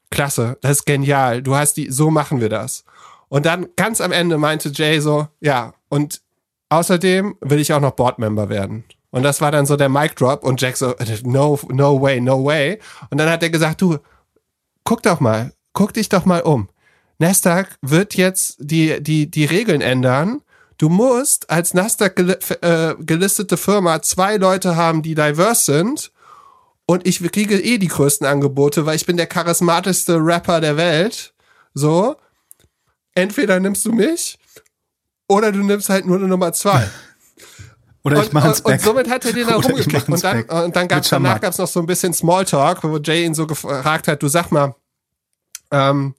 klasse, das ist genial, du hast die, so machen wir das. Und dann ganz am Ende meinte Jay so, ja, und außerdem will ich auch noch Boardmember werden. Und das war dann so der Mic Drop und Jack so, no, no way, no way. Und dann hat er gesagt, du, guck doch mal, guck dich doch mal um. Nasdaq wird jetzt die, die, die Regeln ändern Du musst als Nasdaq äh, gelistete Firma zwei Leute haben, die diverse sind. Und ich kriege eh die größten Angebote, weil ich bin der charismatischste Rapper der Welt. So. Entweder nimmst du mich oder du nimmst halt nur eine Nummer zwei. Oder ich mach's und, und, und somit hat er den da rumgekriegt. Und dann, und dann gab's, danach gab's noch so ein bisschen Smalltalk, wo Jay ihn so gefragt hat, du sag mal, ähm,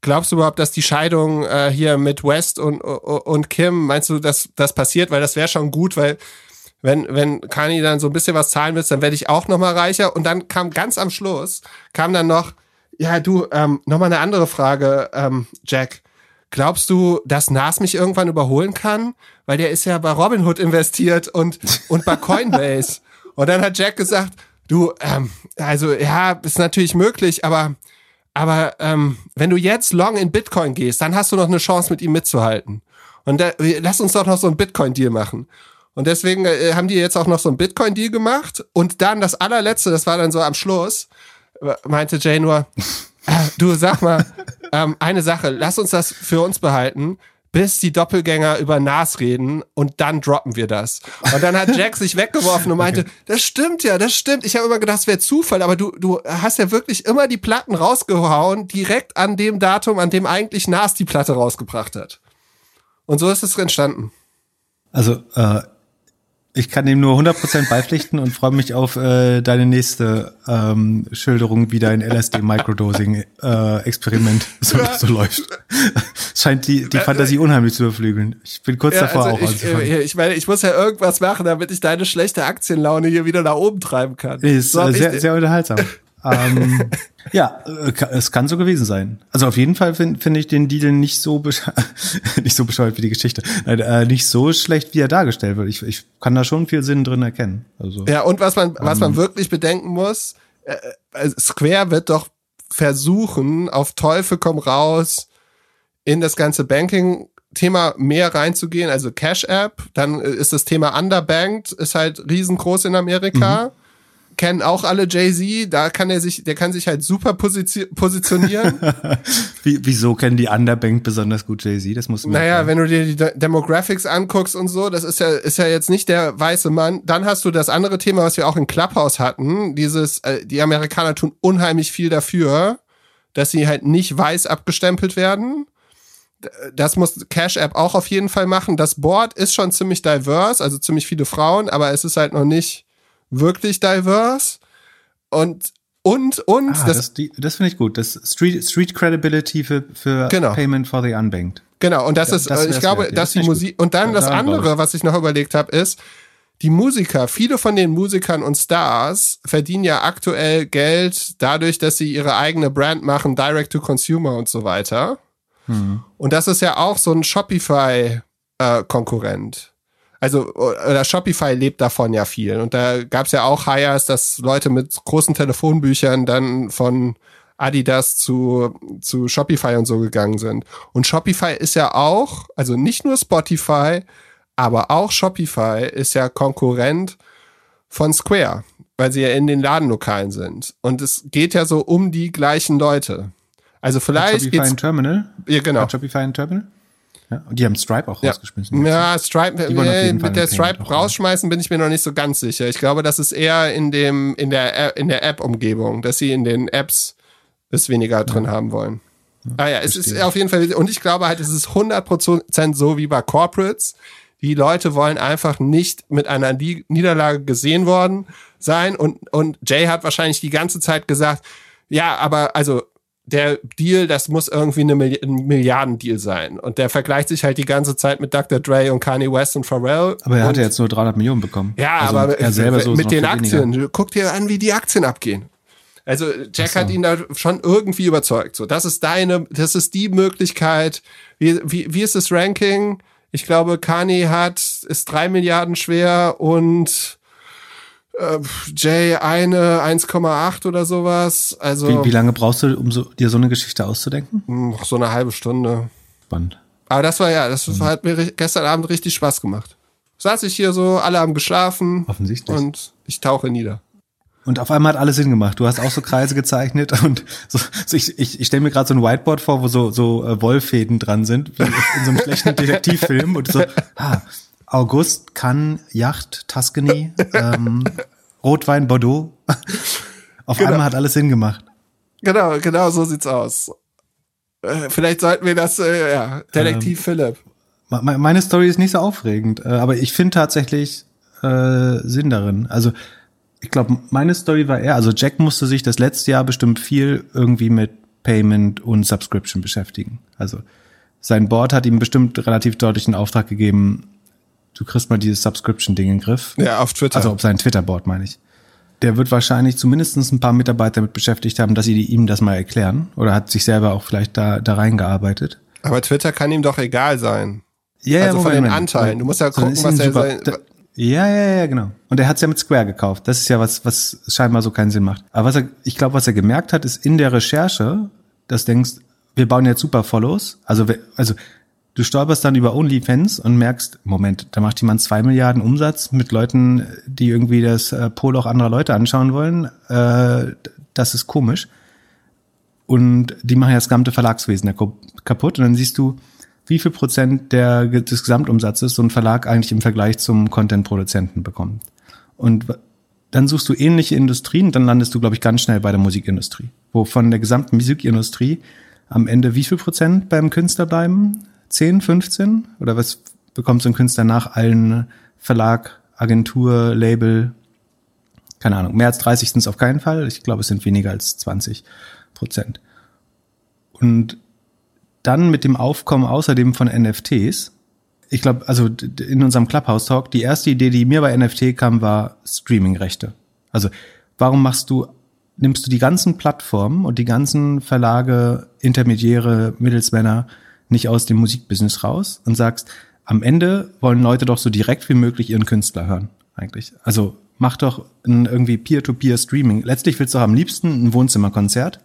Glaubst du überhaupt, dass die Scheidung äh, hier mit West und, und Kim, meinst du, dass das passiert? Weil das wäre schon gut, weil wenn, wenn Kanye dann so ein bisschen was zahlen willst, dann werde ich auch noch mal reicher. Und dann kam ganz am Schluss, kam dann noch, ja, du, ähm, noch mal eine andere Frage, ähm, Jack. Glaubst du, dass Nas mich irgendwann überholen kann? Weil der ist ja bei Robinhood investiert und, und bei Coinbase. und dann hat Jack gesagt, du, ähm, also ja, ist natürlich möglich, aber, aber ähm, wenn du jetzt long in Bitcoin gehst, dann hast du noch eine Chance, mit ihm mitzuhalten. Und da, lass uns doch noch so einen Bitcoin-Deal machen. Und deswegen äh, haben die jetzt auch noch so einen Bitcoin-Deal gemacht. Und dann das allerletzte, das war dann so am Schluss, äh, meinte Jay nur, äh, du sag mal, ähm, eine Sache, lass uns das für uns behalten bis die Doppelgänger über Nas reden und dann droppen wir das. Und dann hat Jack sich weggeworfen und meinte, okay. das stimmt ja, das stimmt. Ich habe immer gedacht, das wäre Zufall, aber du, du hast ja wirklich immer die Platten rausgehauen, direkt an dem Datum, an dem eigentlich Nas die Platte rausgebracht hat. Und so ist es entstanden. Also, äh, ich kann dem nur 100% beipflichten und freue mich auf äh, deine nächste ähm, Schilderung, wie dein LSD-Microdosing-Experiment äh, so, ja. so läuft. Scheint die, die äh, Fantasie unheimlich zu überflügeln. Ich bin kurz ja, davor also auch ich, äh, ich meine, ich muss ja irgendwas machen, damit ich deine schlechte Aktienlaune hier wieder nach oben treiben kann. Ist so sehr, sehr unterhaltsam. ähm, ja, äh, es kann so gewesen sein. Also auf jeden Fall finde find ich den Deal nicht so nicht so bescheuert wie die Geschichte. Nein, äh, nicht so schlecht, wie er dargestellt wird. Ich, ich kann da schon viel Sinn drin erkennen. Also, ja, und was man, was man ähm, wirklich bedenken muss, äh, äh, Square wird doch versuchen, auf Teufel komm raus, in das ganze Banking Thema mehr reinzugehen, also Cash App, dann ist das Thema Underbanked, ist halt riesengroß in Amerika. Mhm kennen auch alle Jay-Z, da kann er sich, der kann sich halt super positionieren. Wie, wieso kennen die Underbank besonders gut Jay-Z? Das muss man. Naja, wenn du dir die Demographics anguckst und so, das ist ja, ist ja jetzt nicht der weiße Mann. Dann hast du das andere Thema, was wir auch in Clubhouse hatten. Dieses, äh, die Amerikaner tun unheimlich viel dafür, dass sie halt nicht weiß abgestempelt werden. Das muss Cash App auch auf jeden Fall machen. Das Board ist schon ziemlich diverse, also ziemlich viele Frauen, aber es ist halt noch nicht wirklich diverse und und und ah, das, das, das finde ich gut. Das Street Street Credibility für, für genau. Payment for the Unbanked. Genau und das ja, ist das ich glaube, dass die Musik und dann ja, das andere, was ich noch überlegt habe, ist die Musiker, viele von den Musikern und Stars verdienen ja aktuell Geld dadurch, dass sie ihre eigene Brand machen, Direct to Consumer und so weiter. Hm. Und das ist ja auch so ein Shopify äh, Konkurrent. Also, oder Shopify lebt davon ja viel. Und da gab es ja auch Hires, dass Leute mit großen Telefonbüchern dann von Adidas zu, zu Shopify und so gegangen sind. Und Shopify ist ja auch, also nicht nur Spotify, aber auch Shopify ist ja Konkurrent von Square, weil sie ja in den Ladenlokalen sind. Und es geht ja so um die gleichen Leute. Also vielleicht. Hat Shopify ein Terminal? Ja, genau. Hat Shopify ein Terminal? Ja, und die haben Stripe auch ja. rausgeschmissen. Ja, Stripe, äh, mit der Stripe rausschmeißen bin ich mir noch nicht so ganz sicher. Ich glaube, das ist eher in dem, in der, in der App-Umgebung, dass sie in den Apps es weniger drin ja. haben wollen. Ja, ah ja, es ist auf jeden Fall, und ich glaube halt, es ist 100% so wie bei Corporates. Die Leute wollen einfach nicht mit einer Niederlage gesehen worden sein und, und Jay hat wahrscheinlich die ganze Zeit gesagt, ja, aber also der Deal, das muss irgendwie eine Milli ein Milliardendeal sein. Und der vergleicht sich halt die ganze Zeit mit Dr. Dre und Kanye West und Pharrell. Aber er hat ja jetzt nur 300 Millionen bekommen. Ja, also aber er selber so mit den Aktien. Weniger. Guck dir an, wie die Aktien abgehen. Also Jack so. hat ihn da schon irgendwie überzeugt. So, das ist deine, das ist die Möglichkeit. Wie, wie, wie ist das Ranking? Ich glaube, Kanye hat, ist drei Milliarden schwer und äh, Jay eine 1,8 oder sowas. Also wie, wie lange brauchst du, um so, dir so eine Geschichte auszudenken? Hm, so eine halbe Stunde. Spannend. Aber das war ja, das mhm. hat mir gestern Abend richtig Spaß gemacht. Saß ich hier so, alle haben geschlafen. Offensichtlich. Und ich tauche nieder. Und auf einmal hat alles Sinn gemacht. Du hast auch so Kreise gezeichnet und so, so ich, ich, ich stelle mir gerade so ein Whiteboard vor, wo so, so äh, Wollfäden dran sind, wie in so einem schlechten Detektivfilm und so, ah, August, Cannes, Yacht, Tuscany, ähm, Rotwein, Bordeaux. Auf genau. einmal hat alles Sinn gemacht. Genau, genau so sieht's aus. Äh, vielleicht sollten wir das, äh, ja, Detektiv ähm, Philipp. Meine Story ist nicht so aufregend, äh, aber ich finde tatsächlich äh, Sinn darin. Also ich glaube, meine Story war eher, also Jack musste sich das letzte Jahr bestimmt viel irgendwie mit Payment und Subscription beschäftigen. Also sein Board hat ihm bestimmt relativ deutlich einen Auftrag gegeben, du kriegst mal dieses Subscription-Ding in den Griff. Ja, auf Twitter. Also auf sein Twitter-Board, meine ich. Der wird wahrscheinlich zumindest ein paar Mitarbeiter damit beschäftigt haben, dass sie ihm das mal erklären. Oder hat sich selber auch vielleicht da, da reingearbeitet. Aber Twitter kann ihm doch egal sein. Ja, also ja, von den Anteilen. Du musst ja gucken, was er sein, Ja, ja, ja, genau. Und er hat's ja mit Square gekauft. Das ist ja was, was scheinbar so keinen Sinn macht. Aber was er, ich glaube, was er gemerkt hat, ist in der Recherche, dass du denkst, wir bauen jetzt super Follows. Also, also du stolperst dann über OnlyFans und merkst, Moment, da macht jemand zwei Milliarden Umsatz mit Leuten, die irgendwie das äh, Poloch anderer Leute anschauen wollen. Äh, das ist komisch. Und die machen ja das gesamte Verlagswesen kaputt. Und dann siehst du, wie viel Prozent der, des Gesamtumsatzes so ein Verlag eigentlich im Vergleich zum Content-Produzenten bekommt. Und dann suchst du ähnliche Industrien, dann landest du, glaube ich, ganz schnell bei der Musikindustrie, wo von der gesamten Musikindustrie am Ende wie viel Prozent beim Künstler bleiben? 10, 15? Oder was bekommt so ein Künstler nach allen Verlag, Agentur, Label? Keine Ahnung, mehr als 30 sind es auf keinen Fall. Ich glaube, es sind weniger als 20 Prozent. Und dann mit dem Aufkommen außerdem von NFTs, ich glaube, also in unserem Clubhouse-Talk, die erste Idee, die mir bei NFT kam, war Streaming-Rechte. Also warum machst du, nimmst du die ganzen Plattformen und die ganzen Verlage, Intermediäre, Mittelsmänner nicht aus dem Musikbusiness raus und sagst, am Ende wollen Leute doch so direkt wie möglich ihren Künstler hören, eigentlich. Also mach doch ein irgendwie Peer-to-Peer-Streaming. Letztlich willst du doch am liebsten ein Wohnzimmerkonzert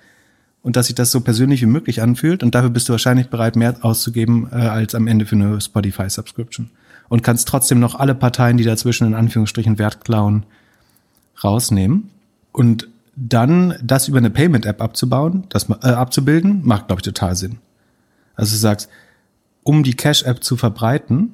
und dass sich das so persönlich wie möglich anfühlt und dafür bist du wahrscheinlich bereit, mehr auszugeben äh, als am Ende für eine Spotify-Subscription. Und kannst trotzdem noch alle Parteien, die dazwischen in Anführungsstrichen Wert klauen, rausnehmen. Und dann das über eine Payment-App abzubauen, das äh, abzubilden, macht, glaube ich, total Sinn. Also du sagst, um die Cash-App zu verbreiten,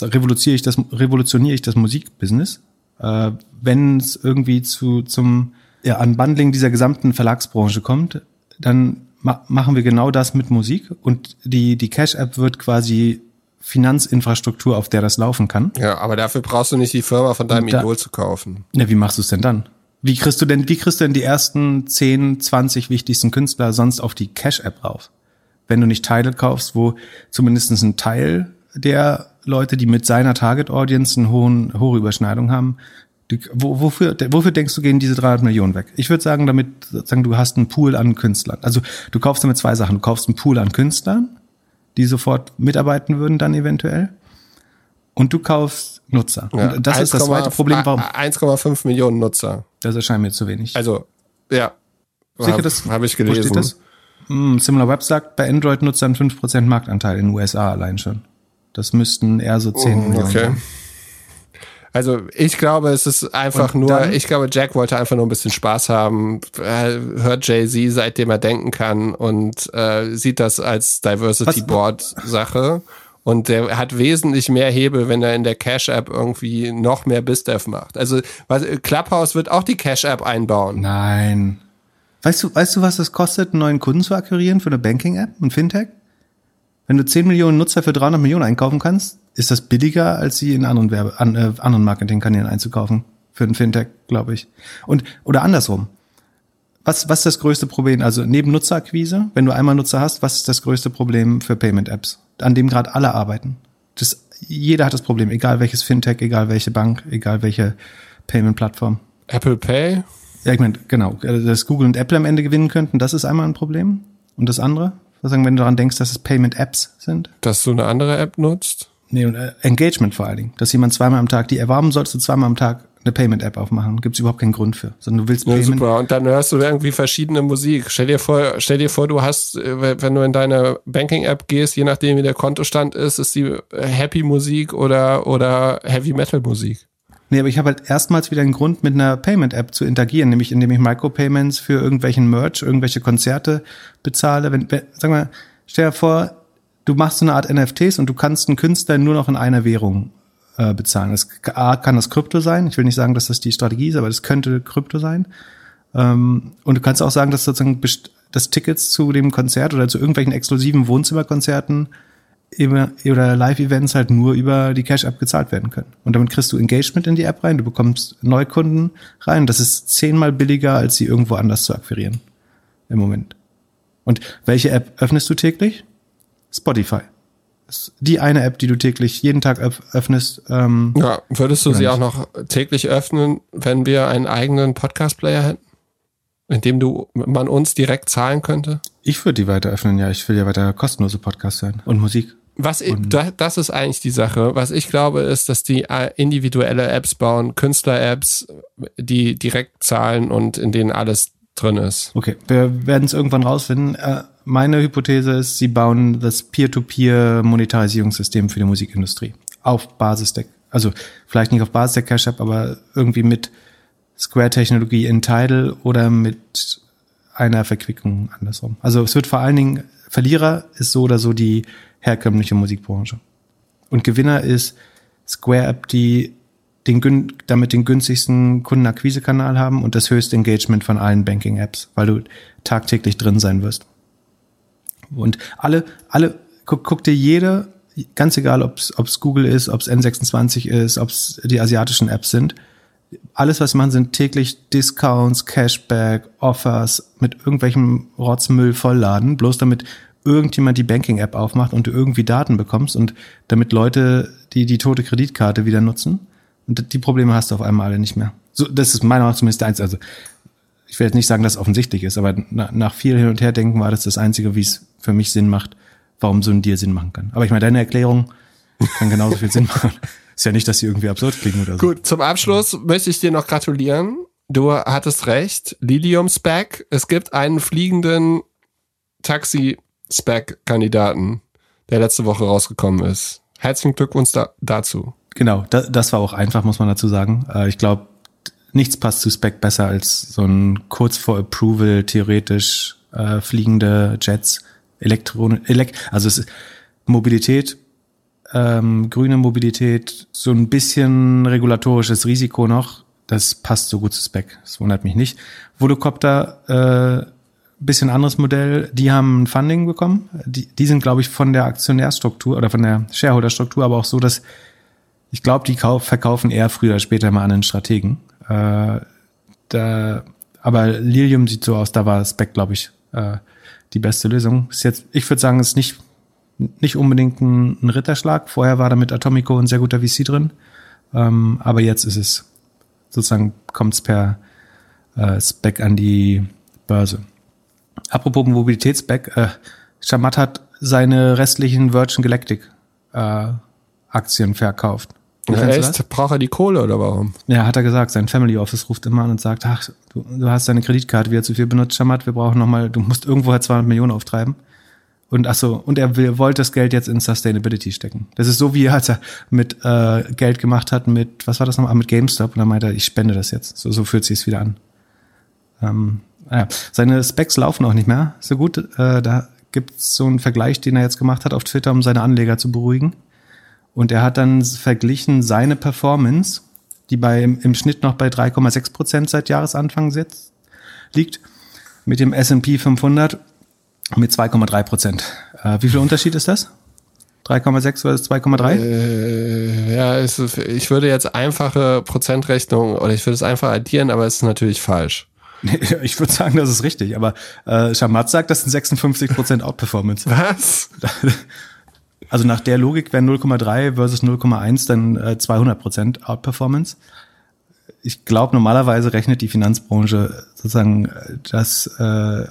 revolutioniere ich das, revolutioniere ich das Musikbusiness, äh, wenn es irgendwie zu, zum ja, Unbundling dieser gesamten Verlagsbranche kommt, dann ma machen wir genau das mit Musik und die, die Cash-App wird quasi Finanzinfrastruktur, auf der das laufen kann. Ja, aber dafür brauchst du nicht die Firma von deinem da- Idol zu kaufen. Ja, wie machst du es denn dann? Wie kriegst du denn, wie kriegst du denn die ersten 10, 20 wichtigsten Künstler sonst auf die Cash-App rauf? Wenn du nicht Teile kaufst, wo zumindest ein Teil der Leute, die mit seiner Target-Audience eine hohen, hohe Überschneidung haben, die, wo, wofür, wofür denkst du, gehen diese 300 Millionen weg? Ich würde sagen, damit, sagen, du hast einen Pool an Künstlern. Also, du kaufst damit zwei Sachen. Du kaufst einen Pool an Künstlern, die sofort mitarbeiten würden dann eventuell. Und du kaufst Nutzer. Ja, Und das ist das 1,5 zweite Problem, warum, 1,5 Millionen Nutzer. das erscheint mir zu wenig. Also, ja. Sicher, das- Habe ich Wo gelesen. steht das? Hm, SimilarWeb sagt, bei Android-Nutzern 5% Marktanteil in den USA allein schon. Das müsten eher so 10 Millionen Oh, Okay. sein. Also ich glaube, es ist einfach Und nur, dann- ich glaube, Jack wollte einfach nur ein bisschen Spaß haben, hört Jay-Z, seitdem er denken kann und äh, sieht das als Diversity Was- Board Sache. Und der hat wesentlich mehr Hebel, wenn er in der Cash-App irgendwie noch mehr BizDev macht. Also was, Clubhouse wird auch die Cash-App einbauen. Nein. Weißt du, weißt du, was es kostet, einen neuen Kunden zu akquirieren für eine Banking-App, ein Fintech? Wenn du 10 Millionen Nutzer für 300 Millionen einkaufen kannst, ist das billiger, als sie in anderen Werbe, an, äh, anderen Marketingkanälen einzukaufen. Für ein Fintech, glaube ich. Und, oder andersrum. Was, was ist das größte Problem? Also neben Nutzerakquise, wenn du einmal Nutzer hast, was ist das größte Problem für Payment-Apps, an dem gerade alle arbeiten? Das, jeder hat das Problem, egal welches Fintech, egal welche Bank, egal welche Payment-Plattform. Apple Pay? Ja, ich meine, genau, dass Google und Apple am Ende gewinnen könnten, das ist einmal ein Problem. Und das andere? Was sagen, wenn du daran denkst, dass es Payment-Apps sind? Dass du eine andere App nutzt? Nee, und äh, Engagement vor allen Dingen. Dass jemand zweimal am Tag, die, warum sollst du zweimal am Tag eine Payment-App aufmachen? Gibt es überhaupt keinen Grund für. Sondern du willst Ja, Payment. super. Und dann hörst du irgendwie verschiedene Musik. Stell dir vor, stell dir vor, du hast, äh, wenn du in deine Banking-App gehst, je nachdem wie der Kontostand ist, ist die äh, Happy Musik oder, oder Heavy Metal Musik. Nee, aber ich habe halt erstmals wieder einen Grund, mit einer Payment-App zu interagieren, nämlich indem ich Micropayments für irgendwelchen Merch, irgendwelche Konzerte bezahle. Wenn, wenn, sag mal, stell dir vor, du machst so eine Art NFTs und du kannst einen Künstler nur noch in einer Währung äh, bezahlen. Das A, kann das Krypto sein. Ich will nicht sagen, dass das die Strategie ist, aber das könnte Krypto sein. Ähm, und du kannst auch sagen, dass sozusagen dass Tickets zu dem Konzert oder zu irgendwelchen exklusiven Wohnzimmerkonzerten oder Live-Events halt nur über die Cash-App gezahlt werden können. Und damit kriegst du Engagement in die App rein, du bekommst Neukunden rein. Das ist zehnmal billiger, als sie irgendwo anders zu akquirieren. Im Moment. Und welche App öffnest du täglich? Spotify. Die eine App, die du täglich jeden Tag öff- öffnest. Ähm, Ja, würdest du sie nicht? auch noch täglich öffnen, wenn wir einen eigenen Podcast-Player hätten? In dem du, man uns direkt zahlen könnte? Ich würde die weiter öffnen, ja. Ich will ja weiter kostenlose Podcasts hören. Und Musik. Was ich, das ist eigentlich die Sache. Was ich glaube, ist, dass die äh, individuelle Apps bauen, Künstler-Apps, die direkt zahlen und in denen alles drin ist. Okay, wir werden es irgendwann rausfinden. Äh, meine Hypothese ist, sie bauen das Peer-to-Peer-Monetarisierungssystem für die Musikindustrie auf Basis der, also vielleicht nicht auf Basis der Cash App, aber irgendwie mit Square-Technologie in Tidal oder mit einer Verquickung andersrum. Also es wird vor allen Dingen, Verlierer ist so oder so die herkömmliche Musikbranche. Und Gewinner ist Square App, die den, damit den günstigsten Kundenakquisekanal haben und das höchste Engagement von allen Banking-Apps, weil du tagtäglich drin sein wirst. Und alle, alle, guck, guck dir jede, ganz egal, ob es Google ist, ob es N26 ist, ob es die asiatischen Apps sind, alles, was machen, sind täglich Discounts, Cashback, Offers mit irgendwelchem Rotzmüll vollladen, bloß damit irgendjemand die Banking-App aufmacht und du irgendwie Daten bekommst und damit Leute die die tote Kreditkarte wieder nutzen. Und die Probleme hast du auf einmal alle nicht mehr. So, das ist meiner Meinung nach zumindest eins. Also ich will jetzt nicht sagen, dass es offensichtlich ist, aber na, nach viel hin und her denken war das das Einzige, wie es für mich Sinn macht, warum so ein Deal Sinn machen kann. Aber ich meine, deine Erklärung kann genauso viel Sinn machen. Ist ja nicht, dass sie irgendwie absurd klingen oder so. Gut, zum Abschluss möchte ich dir noch gratulieren. Du hattest recht. Lilium Spec. Es gibt einen fliegenden Taxi-Spec-Kandidaten, der letzte Woche rausgekommen ist. Herzlichen Glückwunsch da, dazu. Genau, da, das war auch einfach, muss man dazu sagen. Äh, ich glaube, nichts passt zu Spec besser als so ein kurz vor Approval theoretisch äh, fliegende Jets, Elektronen, Elekt also es ist Mobilität, ähm, grüne Mobilität, so ein bisschen regulatorisches Risiko noch. Das passt so gut zu Spec. Das wundert mich nicht. Volocopter, äh, bisschen anderes Modell. Die haben ein Funding bekommen. Die, die sind, glaube ich, von der Aktionärstruktur oder von der Shareholderstruktur, aber auch so, dass ich glaube, die kauf, verkaufen eher früher oder später mal an einen Strategen. Äh, da, aber Lilium sieht so aus, da war Spec, glaube ich, äh, die beste Lösung. Ist jetzt, ich würde sagen, ist nicht, nicht unbedingt ein, ein, Ritterschlag. Vorher war da mit Atomico ein sehr guter VC drin. Ähm, aber jetzt ist es sozusagen, kommt es per äh, Spec an die Börse. Apropos Mobilitätsspec, äh, Shamat hat seine restlichen Virgin Galactic äh, Aktien verkauft. Echt? Braucht er die Kohle oder warum? Ja, hat er gesagt. Sein Family Office ruft immer an und sagt, ach, du, du hast deine Kreditkarte wieder zu viel benutzt, Shamat, wir brauchen nochmal, du musst irgendwo halt 200 Millionen auftreiben. Und ach so, und er will, wollte das Geld jetzt in Sustainability stecken. Das ist so, wie er, als er mit äh, Geld gemacht hat mit, was war das nochmal, mit GameStop. Und dann meinte er, ich spende das jetzt. So, so fühlt sich es wieder an. Ähm, ja. Seine Specs laufen auch nicht mehr so gut. Äh, da gibt's so einen Vergleich, den er jetzt gemacht hat auf Twitter, um seine Anleger zu beruhigen. Und er hat dann verglichen seine Performance, die bei, im Schnitt noch bei 3,6 Prozent seit Jahresanfang sitzt, liegt, mit dem S&P 500 mit 2,3 Prozent. Äh, wie viel Unterschied ist das? 3,6 versus 2,3? Äh, ja, ist, ich würde jetzt einfache Prozentrechnung oder ich würde es einfach addieren, aber es ist natürlich falsch. Ich würde sagen, das ist richtig, aber äh, Shamat sagt, das sind 56 Prozent Outperformance. Was? Also nach der Logik wären 0,3 versus 0,1 dann äh, 200 Prozent Outperformance. Ich glaube, normalerweise rechnet die Finanzbranche sozusagen äh, das äh,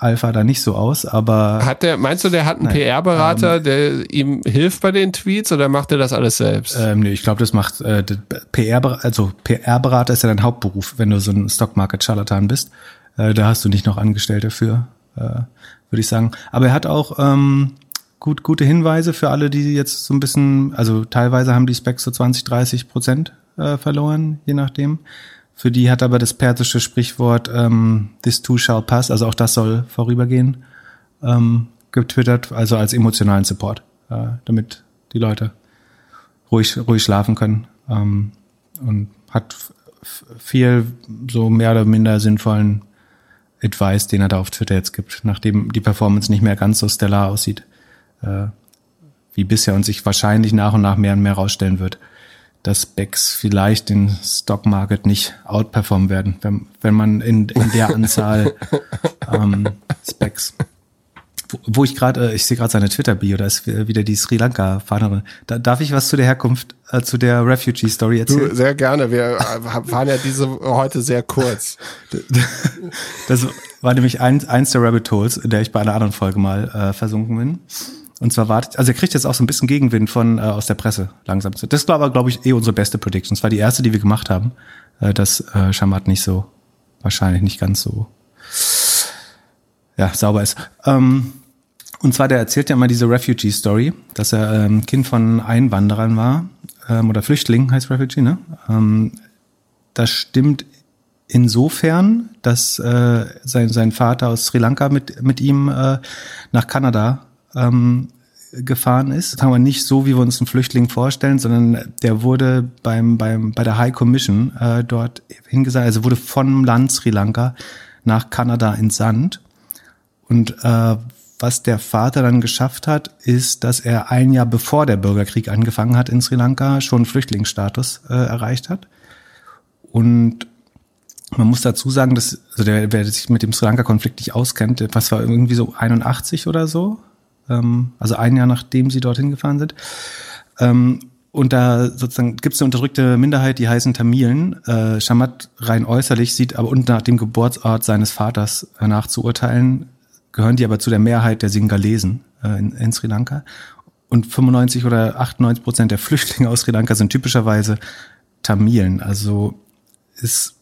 Alpha da nicht so aus, aber. Hat der, meinst du, der hat einen PR-Berater, ähm, der ihm hilft bei den Tweets oder macht er das alles selbst? Ähm, nee, ich glaube, das macht äh, PR, also PR-Berater ist ja dein Hauptberuf, wenn du so ein Stockmarket-Charlatan bist. Äh, da hast du nicht noch Angestellte für, äh, würde ich sagen. Aber er hat auch ähm, gut, gute Hinweise für alle, die jetzt so ein bisschen, also teilweise haben die Specs so 20, 30 Prozent äh, verloren, je nachdem. Für die hat aber das persische Sprichwort ähm, This too shall pass, also auch das soll vorübergehen, ähm, getwittert, also als emotionalen Support, äh, damit die Leute ruhig, ruhig schlafen können. Ähm, und hat viel so mehr oder minder sinnvollen Advice, den er da auf Twitter jetzt gibt, nachdem die Performance nicht mehr ganz so stellar aussieht äh, wie bisher und sich wahrscheinlich nach und nach mehr und mehr rausstellen wird, dass Specs vielleicht den Stockmarket nicht outperformen werden, wenn, wenn man in, in der Anzahl ähm, Specs wo, wo ich gerade, äh, ich sehe gerade seine Twitter-Bio, da ist wieder die Sri Lanka-Fahnerin. Da, darf ich was zu der Herkunft, äh, zu der Refugee-Story erzählen? Du, sehr gerne. Wir äh, waren ja diese heute sehr kurz. Das war nämlich eins, eins der Rabbit Holes, in der ich bei einer anderen Folge mal äh, versunken bin. Und zwar wartet, also er kriegt jetzt auch so ein bisschen Gegenwind von äh, aus der Presse langsam. Das war aber, glaube ich, eh unsere beste Prediction. Das war die erste, die wir gemacht haben, äh, dass äh, Shamat nicht so, wahrscheinlich nicht ganz so ja, sauber ist. Ähm, und zwar, der erzählt ja immer diese Refugee-Story, dass er ähm, Kind von Einwanderern war, ähm, oder Flüchtling heißt Refugee, ne? Ähm, das stimmt insofern, dass äh, sein, sein Vater aus Sri Lanka mit, mit ihm äh, nach Kanada ähm, gefahren ist. Das haben wir nicht so, wie wir uns einen Flüchtling vorstellen, sondern der wurde beim, beim, bei der High Commission äh, dort hingesagt, also wurde vom Land Sri Lanka nach Kanada entsandt. Und äh, was der Vater dann geschafft hat, ist, dass er ein Jahr bevor der Bürgerkrieg angefangen hat in Sri Lanka schon Flüchtlingsstatus äh, erreicht hat. Und man muss dazu sagen, dass, also der, wer sich mit dem Sri Lanka-Konflikt nicht auskennt, was war irgendwie so 81 oder so, ähm, also ein Jahr nachdem sie dorthin gefahren sind. Ähm, und da sozusagen gibt es eine unterdrückte Minderheit, die heißen Tamilen. Äh, Shamat rein äußerlich sieht aber und nach dem Geburtsort seines Vaters äh, nachzuurteilen, gehören die aber zu der Mehrheit der Singalesen äh, in, in Sri Lanka. Und 95 oder 98 Prozent der Flüchtlinge aus Sri Lanka sind typischerweise Tamilen. Also ist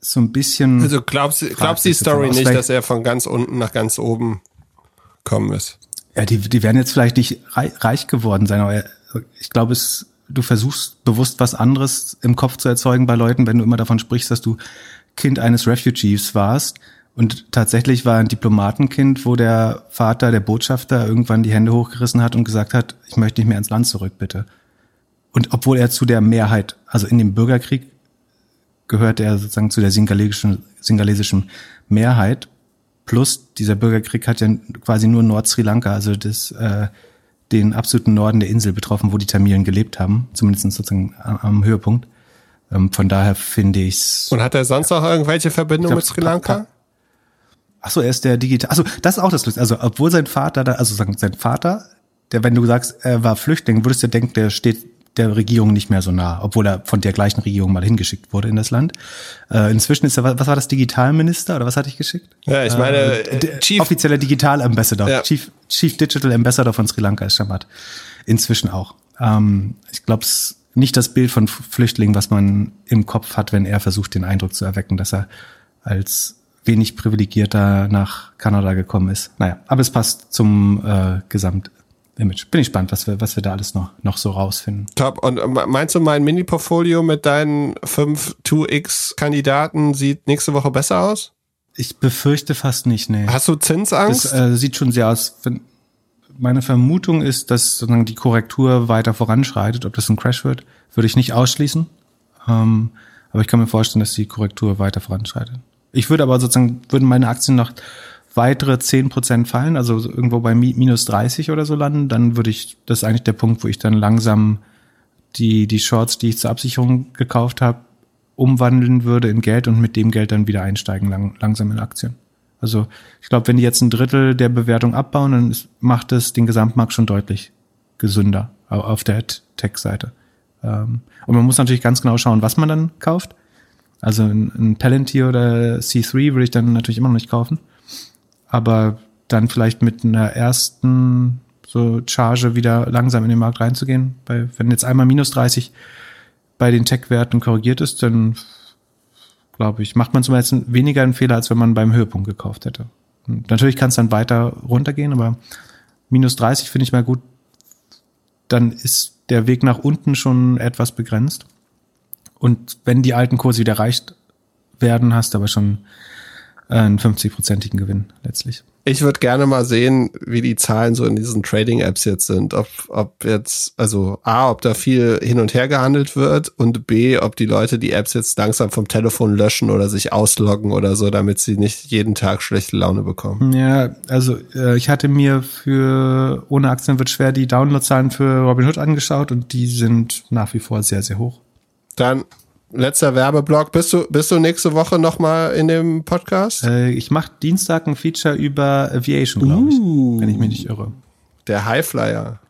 so ein bisschen. Also glaubst, glaubst die Story nicht, dass er von ganz unten nach ganz oben kommen ist? Ja, die, die werden jetzt vielleicht nicht reich geworden sein, aber ich glaube, es, du versuchst bewusst was anderes im Kopf zu erzeugen bei Leuten, wenn du immer davon sprichst, dass du Kind eines Refugees warst. Und tatsächlich war ein Diplomatenkind, wo der Vater, der Botschafter, irgendwann die Hände hochgerissen hat und gesagt hat, ich möchte nicht mehr ins Land zurück, bitte. Und obwohl er zu der Mehrheit, also in dem Bürgerkrieg gehört er sozusagen zu der singalesischen, singalesischen Mehrheit, Plus dieser Bürgerkrieg hat ja quasi nur Nord-Sri Lanka, also das, äh, den absoluten Norden der Insel betroffen, wo die Tamilen gelebt haben, zumindest sozusagen am, am Höhepunkt. Ähm, von daher finde ich's. Und hat er sonst auch irgendwelche Verbindungen mit Sri Lanka? Ach so, er ist der digital. Also das ist auch das Lustige. Also obwohl sein Vater da, also sagen sein Vater, der, wenn du sagst, er war Flüchtling, würdest du denken, der steht der Regierung nicht mehr so nah, obwohl er von der gleichen Regierung mal hingeschickt wurde in das Land. Äh, inzwischen ist er, was war das, Digitalminister oder was hatte ich geschickt? Ja, ich meine, äh, Chief, offizieller Digital Ambassador, ja. Chief, Chief Digital Ambassador von Sri Lanka ist Shamat. Inzwischen auch. Ähm, ich glaube, es nicht das Bild von Flüchtlingen, was man im Kopf hat, wenn er versucht, den Eindruck zu erwecken, dass er als wenig privilegierter nach Kanada gekommen ist. Naja, aber es passt zum äh, Gesamt Image. Bin ich gespannt, was wir, was wir da alles noch, noch so rausfinden. Top. Und äh, meinst du, mein Mini-Portfolio mit deinen fünf 2X-Kandidaten sieht nächste Woche besser aus? Ich befürchte fast nicht, nee. Hast du Zinsangst? Das äh, sieht schon sehr aus. Meine Vermutung ist, dass sozusagen die Korrektur weiter voranschreitet. Ob das ein Crash wird, würde ich nicht ausschließen. Ähm, aber ich kann mir vorstellen, dass die Korrektur weiter voranschreitet. Ich würde aber sozusagen, würden meine Aktien noch weitere zehn Prozent fallen, also irgendwo bei minus 30 oder so landen, dann würde ich, das ist eigentlich der Punkt, wo ich dann langsam die, die Shorts, die ich zur Absicherung gekauft habe, umwandeln würde in Geld und mit dem Geld dann wieder einsteigen, lang, langsam in Aktien. Also ich glaube, wenn die jetzt ein Drittel der Bewertung abbauen, dann ist, macht es den Gesamtmarkt schon deutlich gesünder auf der Tech-Seite. Ähm, und man muss natürlich ganz genau schauen, was man dann kauft. Also ein, ein Palantir oder C3 würde ich dann natürlich immer noch nicht kaufen aber dann vielleicht mit einer ersten so Charge wieder langsam in den Markt reinzugehen. Weil wenn jetzt einmal minus 30 bei den Tech-Werten korrigiert ist, dann glaube ich, macht man zum Beispiel weniger einen Fehler, als wenn man beim Höhepunkt gekauft hätte. Und natürlich kann es dann weiter runtergehen, aber minus 30 finde ich mal gut. Dann ist der Weg nach unten schon etwas begrenzt. Und wenn die alten Kurse wieder erreicht werden, hast du aber schon einen 50-prozentigen Gewinn letztlich. Ich würde gerne mal sehen, wie die Zahlen so in diesen Trading-Apps jetzt sind. Ob, ob jetzt, also A, ob da viel hin und her gehandelt wird und B, ob die Leute die Apps jetzt langsam vom Telefon löschen oder sich ausloggen oder so, damit sie nicht jeden Tag schlechte Laune bekommen. Ja, also äh, ich hatte mir für ohne Aktien wird schwer die Downloadzahlen für Robinhood angeschaut und die sind nach wie vor sehr, sehr hoch. Dann letzter Werbeblock. Bist du, bist du nächste Woche nochmal in dem Podcast? Äh, ich mache Dienstag ein Feature über Aviation, glaube ich, uh, wenn ich mich nicht irre. Der Highflyer.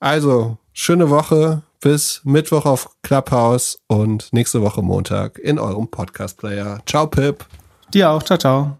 Also, schöne Woche. Bis Mittwoch auf Clubhouse und nächste Woche Montag in eurem Podcast-Player. Ciao, Pip. Dir auch. Ciao, ciao.